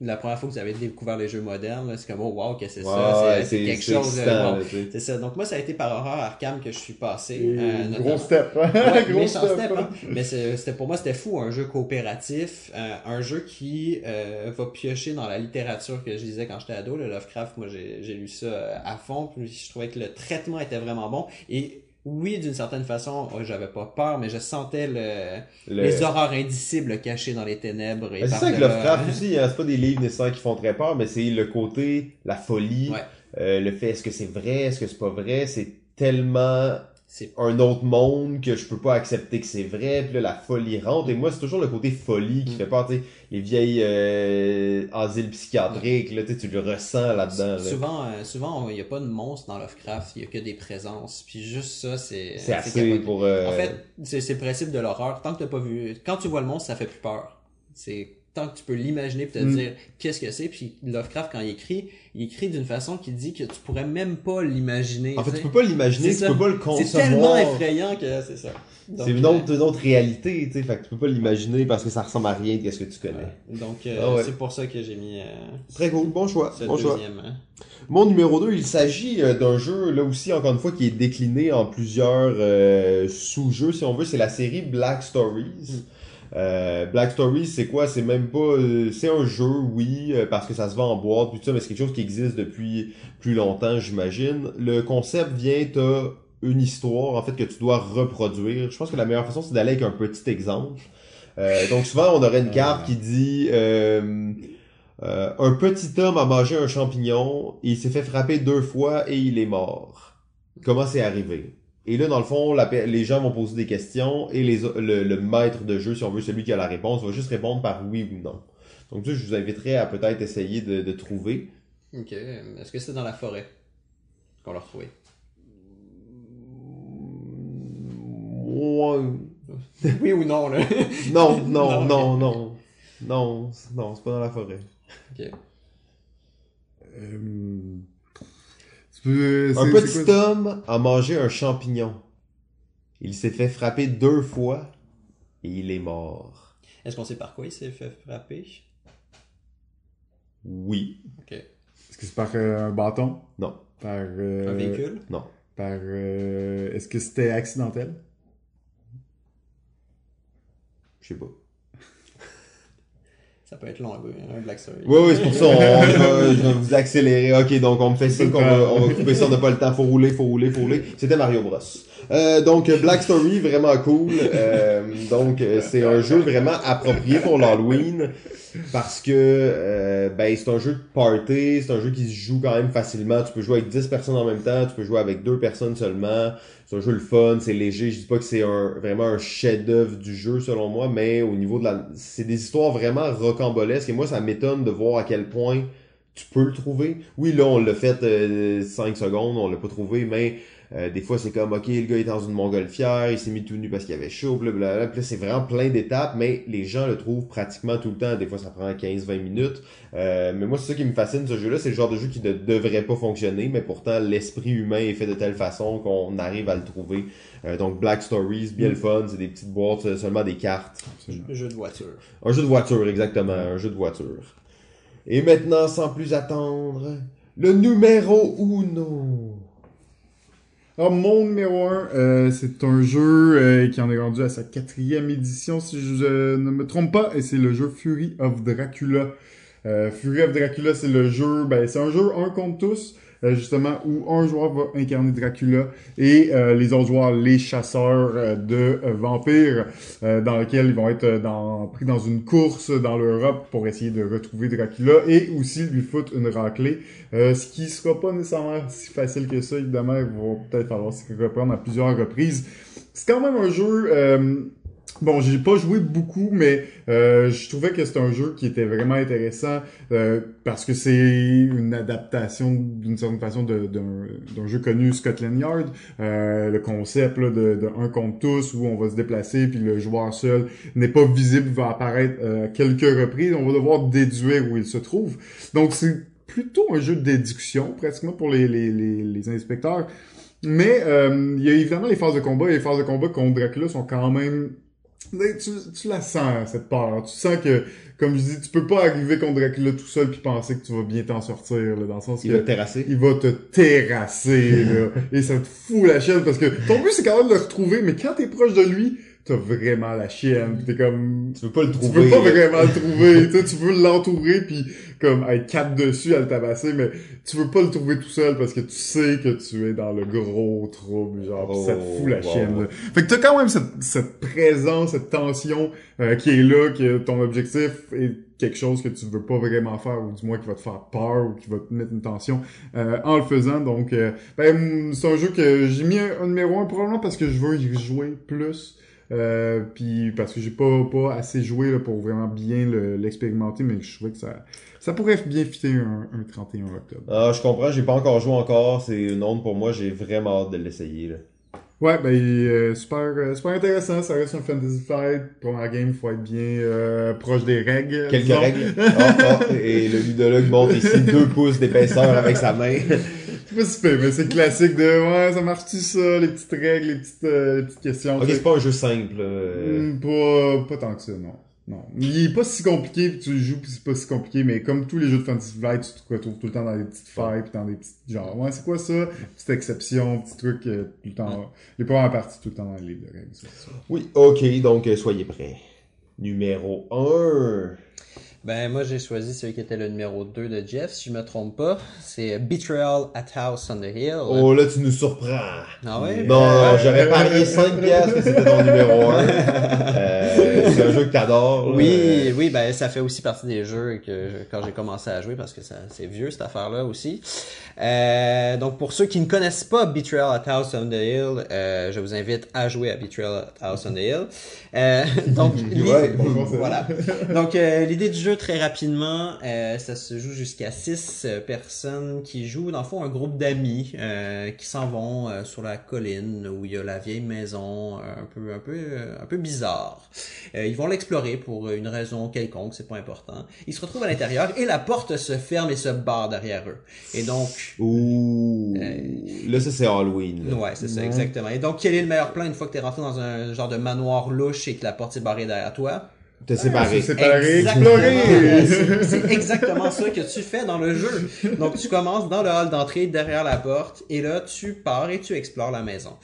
La première fois que vous avez découvert les jeux modernes, c'est comme oh wow que c'est ça, c'est- quelque chose. euh, bon, c'est ça. Donc moi ça a été par Horror Arkham que je suis passé. Euh, gros step. hein? Ouais, gros méchant step. step, hein. Mais c'est- c'était pour moi c'était fou, un jeu coopératif, euh, un jeu qui euh, va piocher dans la littérature que je lisais quand j'étais ado, le Lovecraft. Moi j'ai lu ça à fond, puis je trouvais que le traitement était vraiment bon et oui, d'une certaine façon, oh, j'avais pas peur, mais je sentais le, Le- les horreurs indicibles cachées dans les ténèbres. Et c'est ça que par-delà- Lovecraft aussi, hein, c'est pas des livres nécessaires qui font très peur, mais c'est le côté, la folie, Ouais. euh, le fait est-ce que c'est vrai, est-ce que c'est pas vrai, c'est tellement C'est un autre monde que je peux pas accepter que c'est vrai, puis là la folie rentre, et moi c'est toujours le côté folie qui Mm. fait peur, tu sais, les vieilles euh, asiles psychiatriques, là, tu le ressens là-dedans. là. Souvent, euh, souvent, il n'y a pas de monstre dans Lovecraft, il y a que des présences. Puis juste ça, c'est C'est assez pour... euh, En fait, c'est c'est le principe de l'horreur. Tant que t'as pas vu, quand tu vois le monstre, ça fait plus peur. C'est tant que tu peux l'imaginer puis te Mm. dire qu'est-ce que c'est. Puis Lovecraft quand il écrit, il écrit d'une façon qui dit que tu pourrais même pas l'imaginer. En fait, tu peux pas l'imaginer, C'est tu ça. peux pas le c'est concevoir. tellement effrayant que c'est ça. C'est une euh, autre, une autre réalité, tu sais, fait que tu peux pas l'imaginer parce que ça ressemble à rien de ce que tu connais. ouais. Donc euh, Ah ouais. c'est pour ça que j'ai mis euh, Très cool, bon choix, bon choix. hein. Mon numéro 2, il s'agit euh, d'un jeu, là aussi, encore une fois, qui est décliné en plusieurs sous-jeux, si on veut. C'est la série Black Stories. Euh, Black Stories, c'est quoi? C'est même pas... euh, c'est un jeu, oui, euh, parce que ça se vend en boîte, tout ça, mais c'est quelque chose qui existe depuis plus longtemps, j'imagine. Le concept vient, t'as une histoire, en fait, que tu dois reproduire. Je pense que la meilleure façon, c'est d'aller avec un petit exemple. Euh, donc souvent, on aurait une carte qui dit... euh, euh, un petit homme a mangé un champignon, il s'est fait frapper deux fois et il est mort. Comment c'est arrivé? Et là, dans le fond, la les gens vont poser des questions et les, le, le maître de jeu, si on veut, celui qui a la réponse, va juste répondre par oui ou non. Donc, ça, je vous inviterai à peut-être essayer de, de trouver. Ok. Est-ce que c'est dans la forêt qu'on l'a retrouvé? Ouais. oui ou non là? Non, non, Non, non, non. Non, c'est pas dans la forêt. ok. Euh, Un c'est- petit homme a mangé un champignon. Il s'est fait frapper deux fois et il est mort. Est-ce qu'on sait par quoi il s'est fait frapper? Oui. Ok. Est-ce que c'est par euh, un bâton? Non. Par... euh, Un véhicule? Non. Par... euh, Est-ce que c'était accidentel? Je sais pas. Ça peut être long un peu, un Black Story. Oui, oui, c'est pour ça, on, vais, je vais vous accélérer. Ok, donc on me fait signe qu'on va, on va couper ça, on n'a pas le temps. Faut rouler, faut rouler, faut rouler. C'était Mario Bros. Euh, donc Black Story, vraiment cool. Euh, donc euh, c'est un jeu vraiment approprié pour l'Halloween parce que euh, ben c'est un jeu de party, c'est un jeu qui se joue quand même facilement. Tu peux jouer avec 10 personnes en même temps, tu peux jouer avec deux personnes seulement. C'est un jeu le fun, c'est léger. Je dis pas que c'est un vraiment un chef-d'œuvre du jeu selon moi, mais au niveau de la, c'est des histoires vraiment rocambolesques et moi ça m'étonne de voir à quel point tu peux le trouver. Oui, là on l'a fait 5 secondes, on l'a pas trouvé, mais euh, des fois c'est comme ok le gars est dans une montgolfière, il s'est mis tout nu parce qu'il avait chaud, blablabla. Puis là c'est vraiment plein d'étapes, mais les gens le trouvent pratiquement tout le temps. Des fois ça prend 15-20 minutes. Euh, mais moi c'est ça qui me fascine ce jeu-là, c'est le genre de jeu qui ne devrait pas fonctionner, mais pourtant l'esprit humain est fait de telle façon qu'on arrive à le trouver. Euh, donc Black Stories, bien le fun, c'est des petites boîtes, c'est seulement des cartes. Absolument. Jeu de voiture. Un jeu de voiture, exactement, un jeu de voiture. Et maintenant, sans plus attendre, le numéro uno. Alors, mon numéro 1, c'est un jeu qui en est rendu à sa quatrième édition, si je ne me trompe pas, et c'est le jeu Fury of Dracula. Fury of Dracula, c'est le jeu, ben, c'est un jeu un contre tous, euh, justement où un joueur va incarner Dracula et euh, les autres joueurs les chasseurs euh, de vampires dans lequel ils vont être dans, pris dans une course dans l'Europe pour essayer de retrouver Dracula et aussi lui foutre une raclée. Ce qui sera pas nécessairement si facile que ça évidemment il va peut-être falloir se reprendre à plusieurs reprises. C'est quand même un jeu Bon, j'ai pas joué beaucoup, mais euh, je trouvais que c'était un jeu qui était vraiment intéressant euh, parce que c'est une adaptation d'une certaine façon d'un jeu connu Scotland Yard. Euh, le concept là, de, un contre tous où on va se déplacer puis le joueur seul n'est pas visible, va apparaître euh, quelques reprises. On va devoir déduire où il se trouve. Donc c'est plutôt un jeu de déduction pratiquement pour les, les, les, les inspecteurs. Mais euh, il y a évidemment les phases de combat et les phases de combat contre Dracula sont quand même tu, tu la sens, cette peur. Tu sens que, comme je dis, tu peux pas arriver contre Dracula tout seul puis penser que tu vas bien t'en sortir, là, dans le sens il va te terrasser. Il va te terrasser, là. et ça te fout la chaîne parce que ton but, c'est quand même de le retrouver, mais quand t'es proche de lui, t'as vraiment la chienne. T'es comme... Tu veux pas le trouver. Tu veux pas vraiment le trouver. tu, tu veux l'entourer puis comme être quatre dessus à le tabasser, mais tu veux pas le trouver tout seul parce que tu sais que tu es dans le gros trouble, genre, pis ça te fout la Oh, chienne. là. Fait que t'as quand même cette, cette présence, cette tension euh, qui est là, que ton objectif est quelque chose que tu veux pas vraiment faire, ou du moins qui va te faire peur, ou qui va te mettre une tension euh, en le faisant. Donc, euh, ben, c'est un jeu que j'ai mis un, un numéro un probablement parce que je veux y jouer plus. Euh, puis parce que j'ai pas pas assez joué là, pour vraiment bien le- l'expérimenter, mais je trouvais que ça ça pourrait bien fitter un, un 31 octobre. Ah, je comprends, j'ai pas encore joué encore, c'est une onde pour moi, j'ai vraiment hâte de l'essayer. Ouais, ben euh, super euh, super intéressant, ça reste un fantasy fight. Première game, faut être bien euh, proche des règles. Quelques disons. règles. Ah, ah, et le ludologue montre ici deux pouces d'épaisseur avec sa main. C'est pas si pire, mais c'est classique de ouais, ça marche-tu ça, les petites règles, les petites euh, les petites questions. Ok, c'est pas un jeu simple. euh. Hmm, pas, pas tant que ça, non. Non. Il est pas si compliqué, puis tu le joues, puis c'est pas si compliqué, mais comme tous les jeux de Fantasy Flight, tu te retrouves tout le temps dans des petites failles, puis dans des petites... Genre, ouais, c'est quoi ça? Petite exception, petit truc, euh, tout le temps... Les premières parties, tout le temps dans les livres de règles. Oui, ok, donc euh, soyez prêts. Numéro 1. Ben, moi, j'ai choisi celui qui était le numéro 2 de Jeff, si je me trompe pas. C'est Betrayal at House on the Hill. Oh là, tu nous surprends. Ah ouais? Non, Ben, j'aurais parié 5 piastres que c'était ton numéro 1. Euh, c'est un jeu que t'adores. Oui, oui, ben ça fait aussi partie des jeux que je- quand j'ai commencé à jouer parce que ça c'est vieux cette affaire-là aussi. Euh, donc pour ceux qui ne connaissent pas Betrayal at House on the Hill, euh, je vous invite à jouer à Betrayal at House on the Hill. Euh, donc Ouais, bon voilà. Donc euh, l'idée du jeu très rapidement, euh, ça se joue jusqu'à six euh, personnes qui jouent dans le fond un groupe d'amis euh, qui s'en vont euh, sur la colline où il y a la vieille maison euh, un peu un peu euh, un peu bizarre. Euh, ils vont l'explorer pour une raison quelconque, c'est pas important. Ils se retrouvent à l'intérieur et la porte se ferme et se barre derrière eux. Et donc Ouh. Euh, Là, ça, c'est Halloween. là. Ouais, c'est ça, exactement. Et donc, quel est le meilleur plan une fois que t'es rentré dans un genre de manoir louche et que la porte est barrée derrière toi? T'es séparé. C'est séparé, Exactement. explorer! C'est c'est exactement ça que tu fais dans le jeu. Donc, tu commences dans le hall d'entrée, derrière la porte, et là, tu pars et tu explores la maison.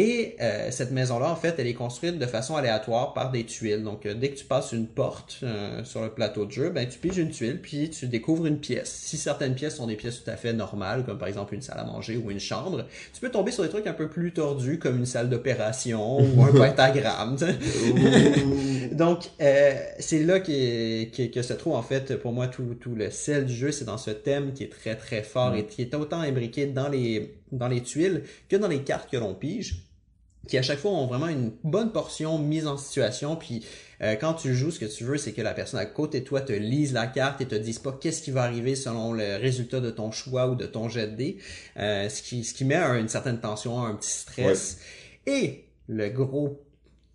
Et euh, cette maison-là, en fait, elle est construite de façon aléatoire par des tuiles. Donc, euh, dès que tu passes une porte euh, sur le plateau de jeu, ben, tu piges une tuile, puis tu découvres une pièce. Si certaines pièces sont des pièces tout à fait normales, comme par exemple une salle à manger ou une chambre, tu peux tomber sur des trucs un peu plus tordus, comme une salle d'opération ou un pentagramme. Donc, euh, c'est là qu'est- qu'est- que se trouve en fait pour moi tout, tout le sel du jeu, c'est dans ce thème qui est très très fort et qui est autant imbriqué dans les, dans les tuiles que dans les cartes que l'on pige qui à chaque fois ont vraiment une bonne portion mise en situation puis euh, quand tu joues ce que tu veux c'est que la personne à côté de toi te lise la carte et te dise pas qu'est-ce qui va arriver selon le résultat de ton choix ou de ton jet de dés euh, ce qui ce qui met un- une certaine tension un petit stress. Et le gros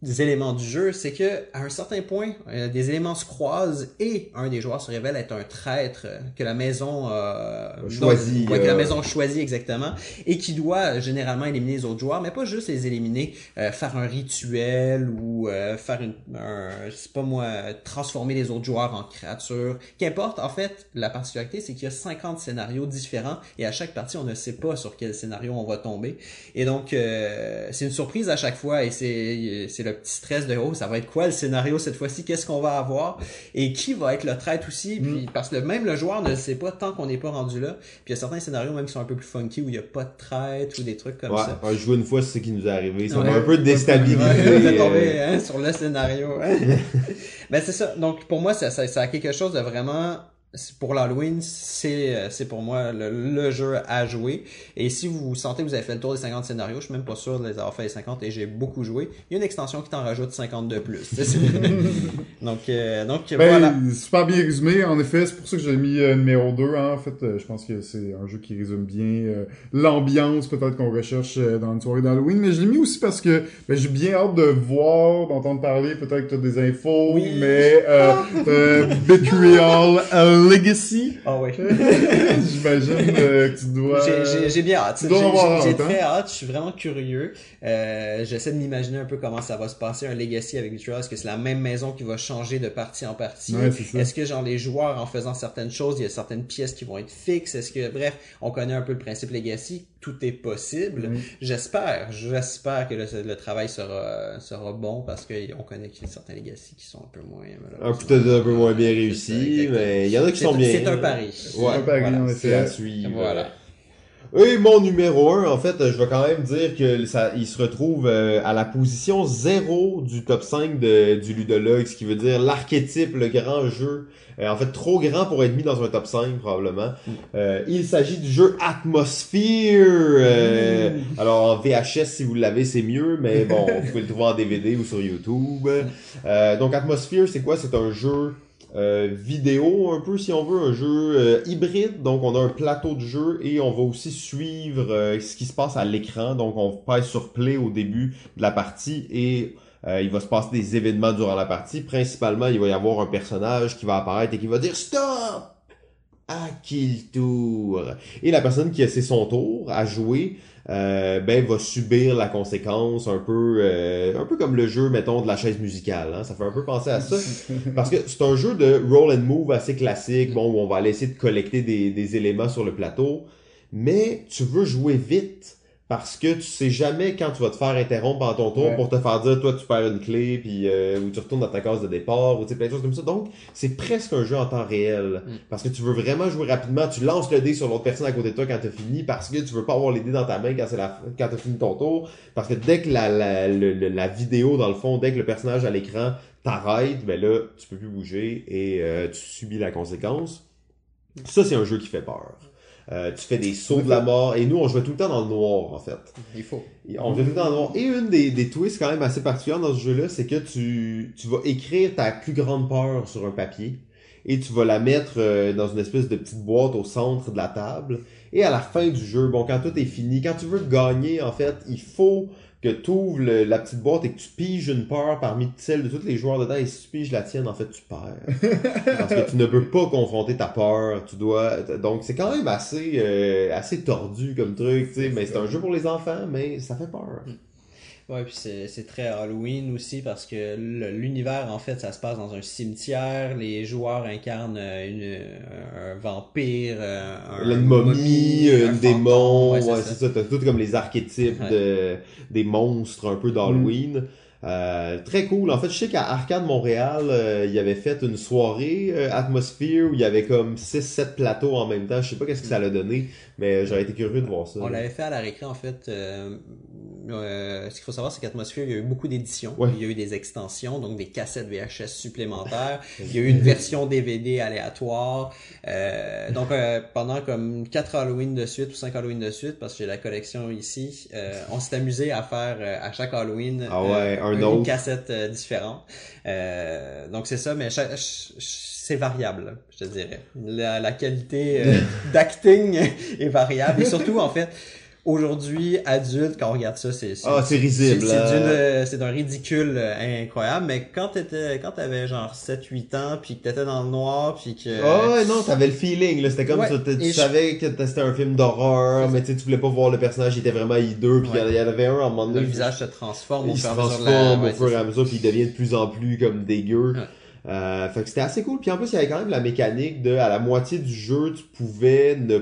des éléments du jeu, c'est que à un certain point, euh, des éléments se croisent et un des joueurs se révèle être un traître euh, que la maison euh, choisit, ouais, que la euh, maison choisit exactement et qui doit généralement éliminer les autres joueurs, mais pas juste les éliminer, euh, faire un rituel ou euh, faire une, un, je sais pas moi, transformer les autres joueurs en créatures. Qu'importe, en fait, la particularité c'est qu'il y a 50 scénarios différents et à chaque partie on ne sait pas sur quel scénario on va tomber et donc euh, c'est une surprise à chaque fois et c'est c'est le petit stress de oh ça va être quoi le scénario cette fois-ci? Qu'est-ce qu'on va avoir? Et qui va être le traître aussi? Puis parce que même le joueur ne le sait pas tant qu'on n'est pas rendu là puis il y a certains scénarios même qui sont un peu plus funky où il y a pas de traître ou des trucs comme Ouais, ça ouais, jouer une fois, c'est ce qui nous est arrivé. Ça Ouais. m'a un peu déstabilisé. Ouais, tombé, euh, hein, sur le scénario. hein. ben c'est ça. Donc pour moi, ça, ça, ça a quelque chose de vraiment pour l'Halloween, c'est euh, c'est pour moi le, le jeu à jouer. Et si vous sentez que vous avez fait le tour des 50 scénarios, je suis même pas sûr de les avoir fait les 50 et j'ai beaucoup joué. Il y a une extension qui t'en rajoute 50 de plus. donc euh, donc Ben, voilà. super bien résumé. En effet, c'est pour ça que j'ai mis euh, numéro 2. Hein. En fait, euh, je pense que c'est un jeu qui résume bien euh, l'ambiance peut-être qu'on recherche dans une soirée d'Halloween. Mais je l'ai mis aussi parce que ben, j'ai bien hâte de voir, d'entendre parler. Peut-être que tu as des infos, Oui. mais Betrayal euh, Legacy, Ah ouais. j'imagine euh, que tu dois... J'ai- J'ai j'ai bien hâte. J'ai hâte, hein? très hâte. Je suis vraiment curieux. Euh, J'essaie de m'imaginer un peu comment ça va se passer un Legacy avec Betrayal. Est-ce que c'est la même maison qui va changer de partie en partie? Ouais. Est-ce que genre les joueurs en faisant certaines choses, il y a certaines pièces qui vont être fixes? Est-ce que bref, on connaît un peu le principe Legacy. Tout est possible. J'espère, j'espère que le, le travail sera sera bon parce qu'on connaît qu'il y a certains Legacy qui sont un peu moins. un malheureusement. peut-être un peu moins bien C'est ça, réussi, exactement. mais il y en a qui C'est- sont bien. C'est un pari. Ouais, un pari, voilà, Et mon numéro 1, en fait, je vais quand même dire que ça, il se retrouve euh, à la position 0 du top 5 de, du ludologue, ce qui veut dire l'archétype, le grand jeu. Euh, en fait, trop grand pour être mis dans un top 5, probablement. Euh, il s'agit du jeu Atmosphere. euh, Alors, en VHS, si vous l'avez, c'est mieux, mais bon, vous pouvez le trouver en DVD ou sur YouTube. Euh, donc, Atmosphere, c'est quoi? C'est un jeu euh, vidéo un peu si on veut, un jeu euh, hybride. Donc on a un plateau de jeu et on va aussi suivre euh, ce qui se passe à l'écran. Donc on pèse sur play au début de la partie et euh, il va se passer des événements durant la partie. Principalement, il va y avoir un personnage qui va apparaître et qui va dire stop à qui le tour Et la personne qui a son tour à jouer, euh, ben va subir la conséquence un peu euh, un peu comme le jeu mettons de la chaise musicale hein. ça fait un peu penser à ça. Parce que c'est un jeu de roll and move assez classique bon où on va aller essayer de collecter des, des éléments sur le plateau. Mais tu veux jouer vite parce que tu sais jamais quand tu vas te faire interrompre pendant ton tour Ouais. pour te faire dire toi tu perds une clé puis euh, ou tu retournes dans ta case de départ ou tu sais plein de choses comme ça. Donc c'est presque un jeu en temps réel. Mm. parce que tu veux vraiment jouer rapidement tu lances le dé sur l'autre personne à côté de toi quand t'as fini parce que tu veux pas avoir les dés dans ta main quand c'est la quand t'as fini ton tour. Parce que dès que la, la, le- le- la vidéo dans le fond dès que le personnage à l'écran t'arrête ben là tu peux plus bouger et euh, tu subis la conséquence. Ça c'est un jeu qui fait peur Euh, tu fais des sauts de la mort et nous on jouait tout le temps dans le noir en fait Il faut. et On jouait tout le temps dans le noir. Et une des, des twists quand même assez particulières dans ce jeu-là, c'est que tu, tu vas écrire ta plus grande peur sur un papier et tu vas la mettre euh, dans une espèce de petite boîte au centre de la table. Et à la fin du jeu, bon, quand tout est fini, quand tu veux gagner, en fait, il faut que tu ouvres le- la petite boîte et que tu piges une peur parmi celles de tous les joueurs dedans. Et si tu piges la tienne, en fait, tu perds. Parce que tu ne peux pas confronter ta peur. Tu dois. Donc c'est quand même assez euh, assez tordu comme truc, tu sais. Mais c'est un jeu pour les enfants, mais ça fait peur. Ouais, puis c'est c'est très Halloween aussi parce que l'univers, en fait, ça se passe dans un cimetière. Les joueurs incarnent euh, une, un vampire, euh, un, une momie, un démon, ouais, c'est ça. T'as tout comme les archétypes Ouais. de des monstres un peu d'Halloween. Euh, très cool. En fait, je sais qu'à Arcade Montréal, euh, il y avait fait une soirée euh, Atmosphere où il y avait comme 6-7 plateaux en même temps. Je sais pas qu'est-ce que ça l'a donné, mais j'aurais été curieux de voir ça. On l'avait fait à la récré, en fait. Euh, euh, ce qu'il faut savoir, c'est qu'Atmosphere, il y a eu beaucoup d'éditions. Ouais. Il y a eu des extensions, donc des cassettes VHS supplémentaires. il y a eu une version DVD aléatoire. Euh, donc, euh, pendant comme quatre Halloween de suite ou cinq Halloween de suite, parce que j'ai la collection ici, euh, on s'est amusé à faire euh, à chaque Halloween Ah ouais, un une autre. cassette euh, différente. Euh, donc, c'est ça, mais c'est variable, je te dirais. La, la qualité euh, d'acting est variable. Et surtout, en fait, aujourd'hui, adulte, quand on regarde ça, c'est c'est Ah, c'est risible. c'est- euh, c'est d'un ridicule euh, incroyable, mais quand t'étais, quand t'avais genre 7-8 ans, puis que t'étais dans le noir, puis que... Ah ouais, non, t'avais le feeling, là. C'était comme Ouais, ça. Tu je- savais que c'était un film d'horreur, mais tu voulais pas voir le personnage, il était vraiment hideux, puis en- il y en avait un en moment le donné. visage se transforme au il se fur et à mesure de transforme ouais, au fur et à mesure, puis il devient de plus en plus comme dégueu. Ouais. Euh, fait que c'était assez cool. Puis en plus, il y avait quand même la mécanique de, à la moitié du jeu, tu pouvais ne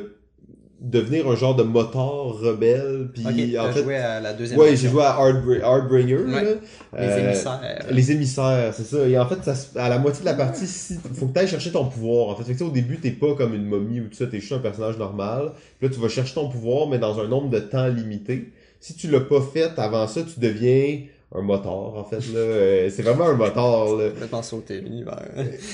devenir un genre de moteur rebelle. Puis en fait, joué à la deuxième ouais, j'ai joué à Hardbr- Hardbringer. Ouais. là. Les Euh, émissaires. Les émissaires, c'est ça. Et en fait, ça, à la moitié de la partie, si, faut que tu ailles chercher ton pouvoir. En fait, fait que, tu sais, au début, t'es pas comme une momie ou tout ça, t'es juste un personnage normal. Puis là, tu vas chercher ton pouvoir, mais dans un nombre de temps limité. Si tu l'as pas fait avant ça, tu deviens un moteur, en fait. là. Euh, c'est vraiment un moteur. Là. Complètement sauté l'univers.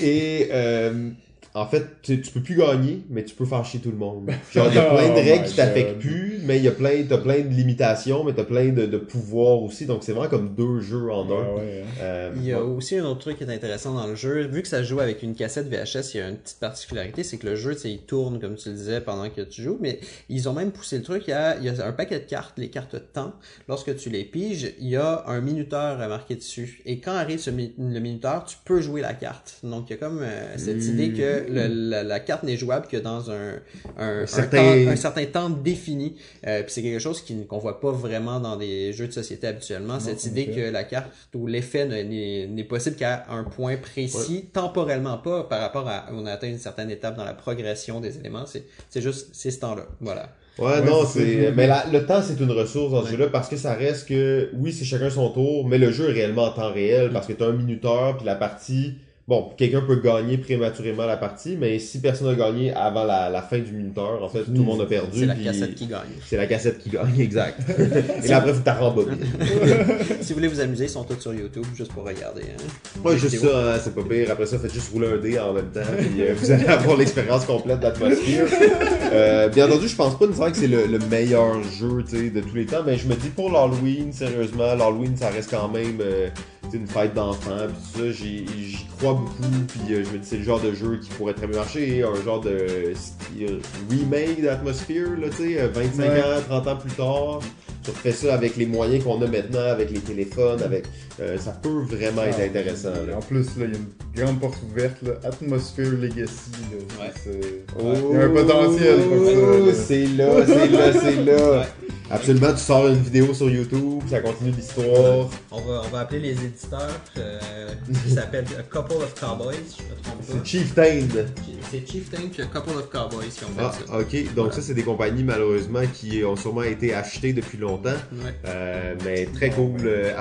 Et euh, en fait, tu, tu peux plus gagner, mais tu peux faire chier tout le monde. Genre, il y a plein de Oh règles qui t'affectent plus, mais il y a plein, t'as plein de limitations, mais t'as plein de, de pouvoirs aussi. Donc, c'est vraiment comme deux jeux en un. Ah ouais, hein. Euh, Il y a ouais. aussi un autre truc qui est intéressant dans le jeu. Vu que ça se joue avec une cassette VHS, il y a une petite particularité, c'est que le jeu, tu sais, il tourne, comme tu le disais, pendant que tu joues, mais ils ont même poussé le truc. Il y a, il y a un paquet de cartes, les cartes temps. Lorsque tu les piges, il y a un minuteur marqué dessus. Et quand arrive ce le minuteur, tu peux jouer la carte. Donc, il y a comme euh, cette Mmh. idée que le- la, la carte n'est jouable que dans un, un, un certain- temps, un certain temps défini. Euh, puis c'est quelque chose qui- qu'on voit pas vraiment dans des jeux de société habituellement. cette idée que la carte ou l'effet ne- n'est n'est possible qu'à un point précis, temporellement pas par rapport à on a atteint une certaine étape dans la progression des éléments. C'est c'est juste c'est ce temps-là. Voilà. Ouais, Ouais, non, c'est. Mais la- le temps, c'est une ressource dans ce Ouais. jeu-là parce que ça reste que, oui, c'est chacun son tour, mais le jeu est réellement en temps réel parce que t'as un minuteur, puis la partie. Bon, quelqu'un peut gagner prématurément la partie, mais si personne n'a gagné avant la, la fin du minuteur, en fait, tout le monde a perdu. C'est la cassette qui gagne. C'est la cassette qui gagne, exact. Et là, après, t'as rembobines. si vous voulez vous amuser, ils sont tous sur YouTube juste pour regarder. Hein. Ouais, juste vidéos. ça, hein, c'est pas pire. Après ça, faites juste rouler un dé en même temps, puis euh, vous allez avoir l'expérience complète d'atmosphère. Euh, bien entendu, je pense pas nécessairement que c'est le, le meilleur jeu tu sais, de tous les temps, mais je me dis pour l'Halloween, sérieusement, l'Halloween, ça reste quand même euh, une fête d'enfants, puis tout ça, j'y crois beaucoup, puis euh, je me dis c'est le genre de jeu qui pourrait très bien marcher, un genre de euh, remake d'atmosphère, là, tu sais, euh, 25 Ouais. ans, 30 ans plus tard. Tu refais ça avec les moyens qu'on a maintenant, avec les téléphones, avec euh, ça peut vraiment être Ah, intéressant. là. En plus, là, il y a une grande porte ouverte, là. Atmosphere Legacy, là. Ouais. C'est- Oh, Il y a un potentiel pour ça, là. C'est là, c'est là, c'est là. Absolument, tu sors une vidéo sur YouTube, ça continue l'histoire. On va, on va appeler les éditeurs euh, qui s'appellent A Couple of Cowboys, je me trompe C'est. Chieftain. C'est Chieftain puis A Couple of Cowboys qui ont fait Ah, ça. ok. Donc Voilà. ça, c'est des compagnies malheureusement qui ont sûrement été achetées depuis longtemps. Ouais. Euh, mais très cool, euh,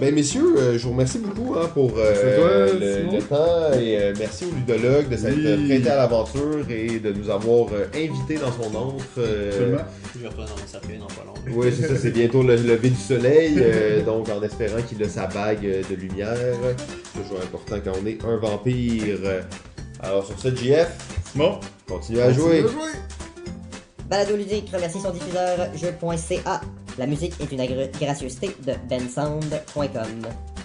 Ben messieurs, euh, je vous remercie beaucoup hein, pour euh, toi, le, temps et euh, merci au ludologue de s'être Oui. prêté à l'aventure et de nous avoir euh, invités dans son antre. euh. Je vais retourner dans mon cercueil dans pas long. Oui, c'est ça, c'est bientôt le lever du soleil, euh, donc en espérant qu'il a sa bague de lumière. C'est toujours important quand on est un vampire. Alors sur ce, JF, Bon. continue à jouer. Balado Ludique remercie son diffuseur jeu.ca. La musique est une gracieuseté de bensound.com.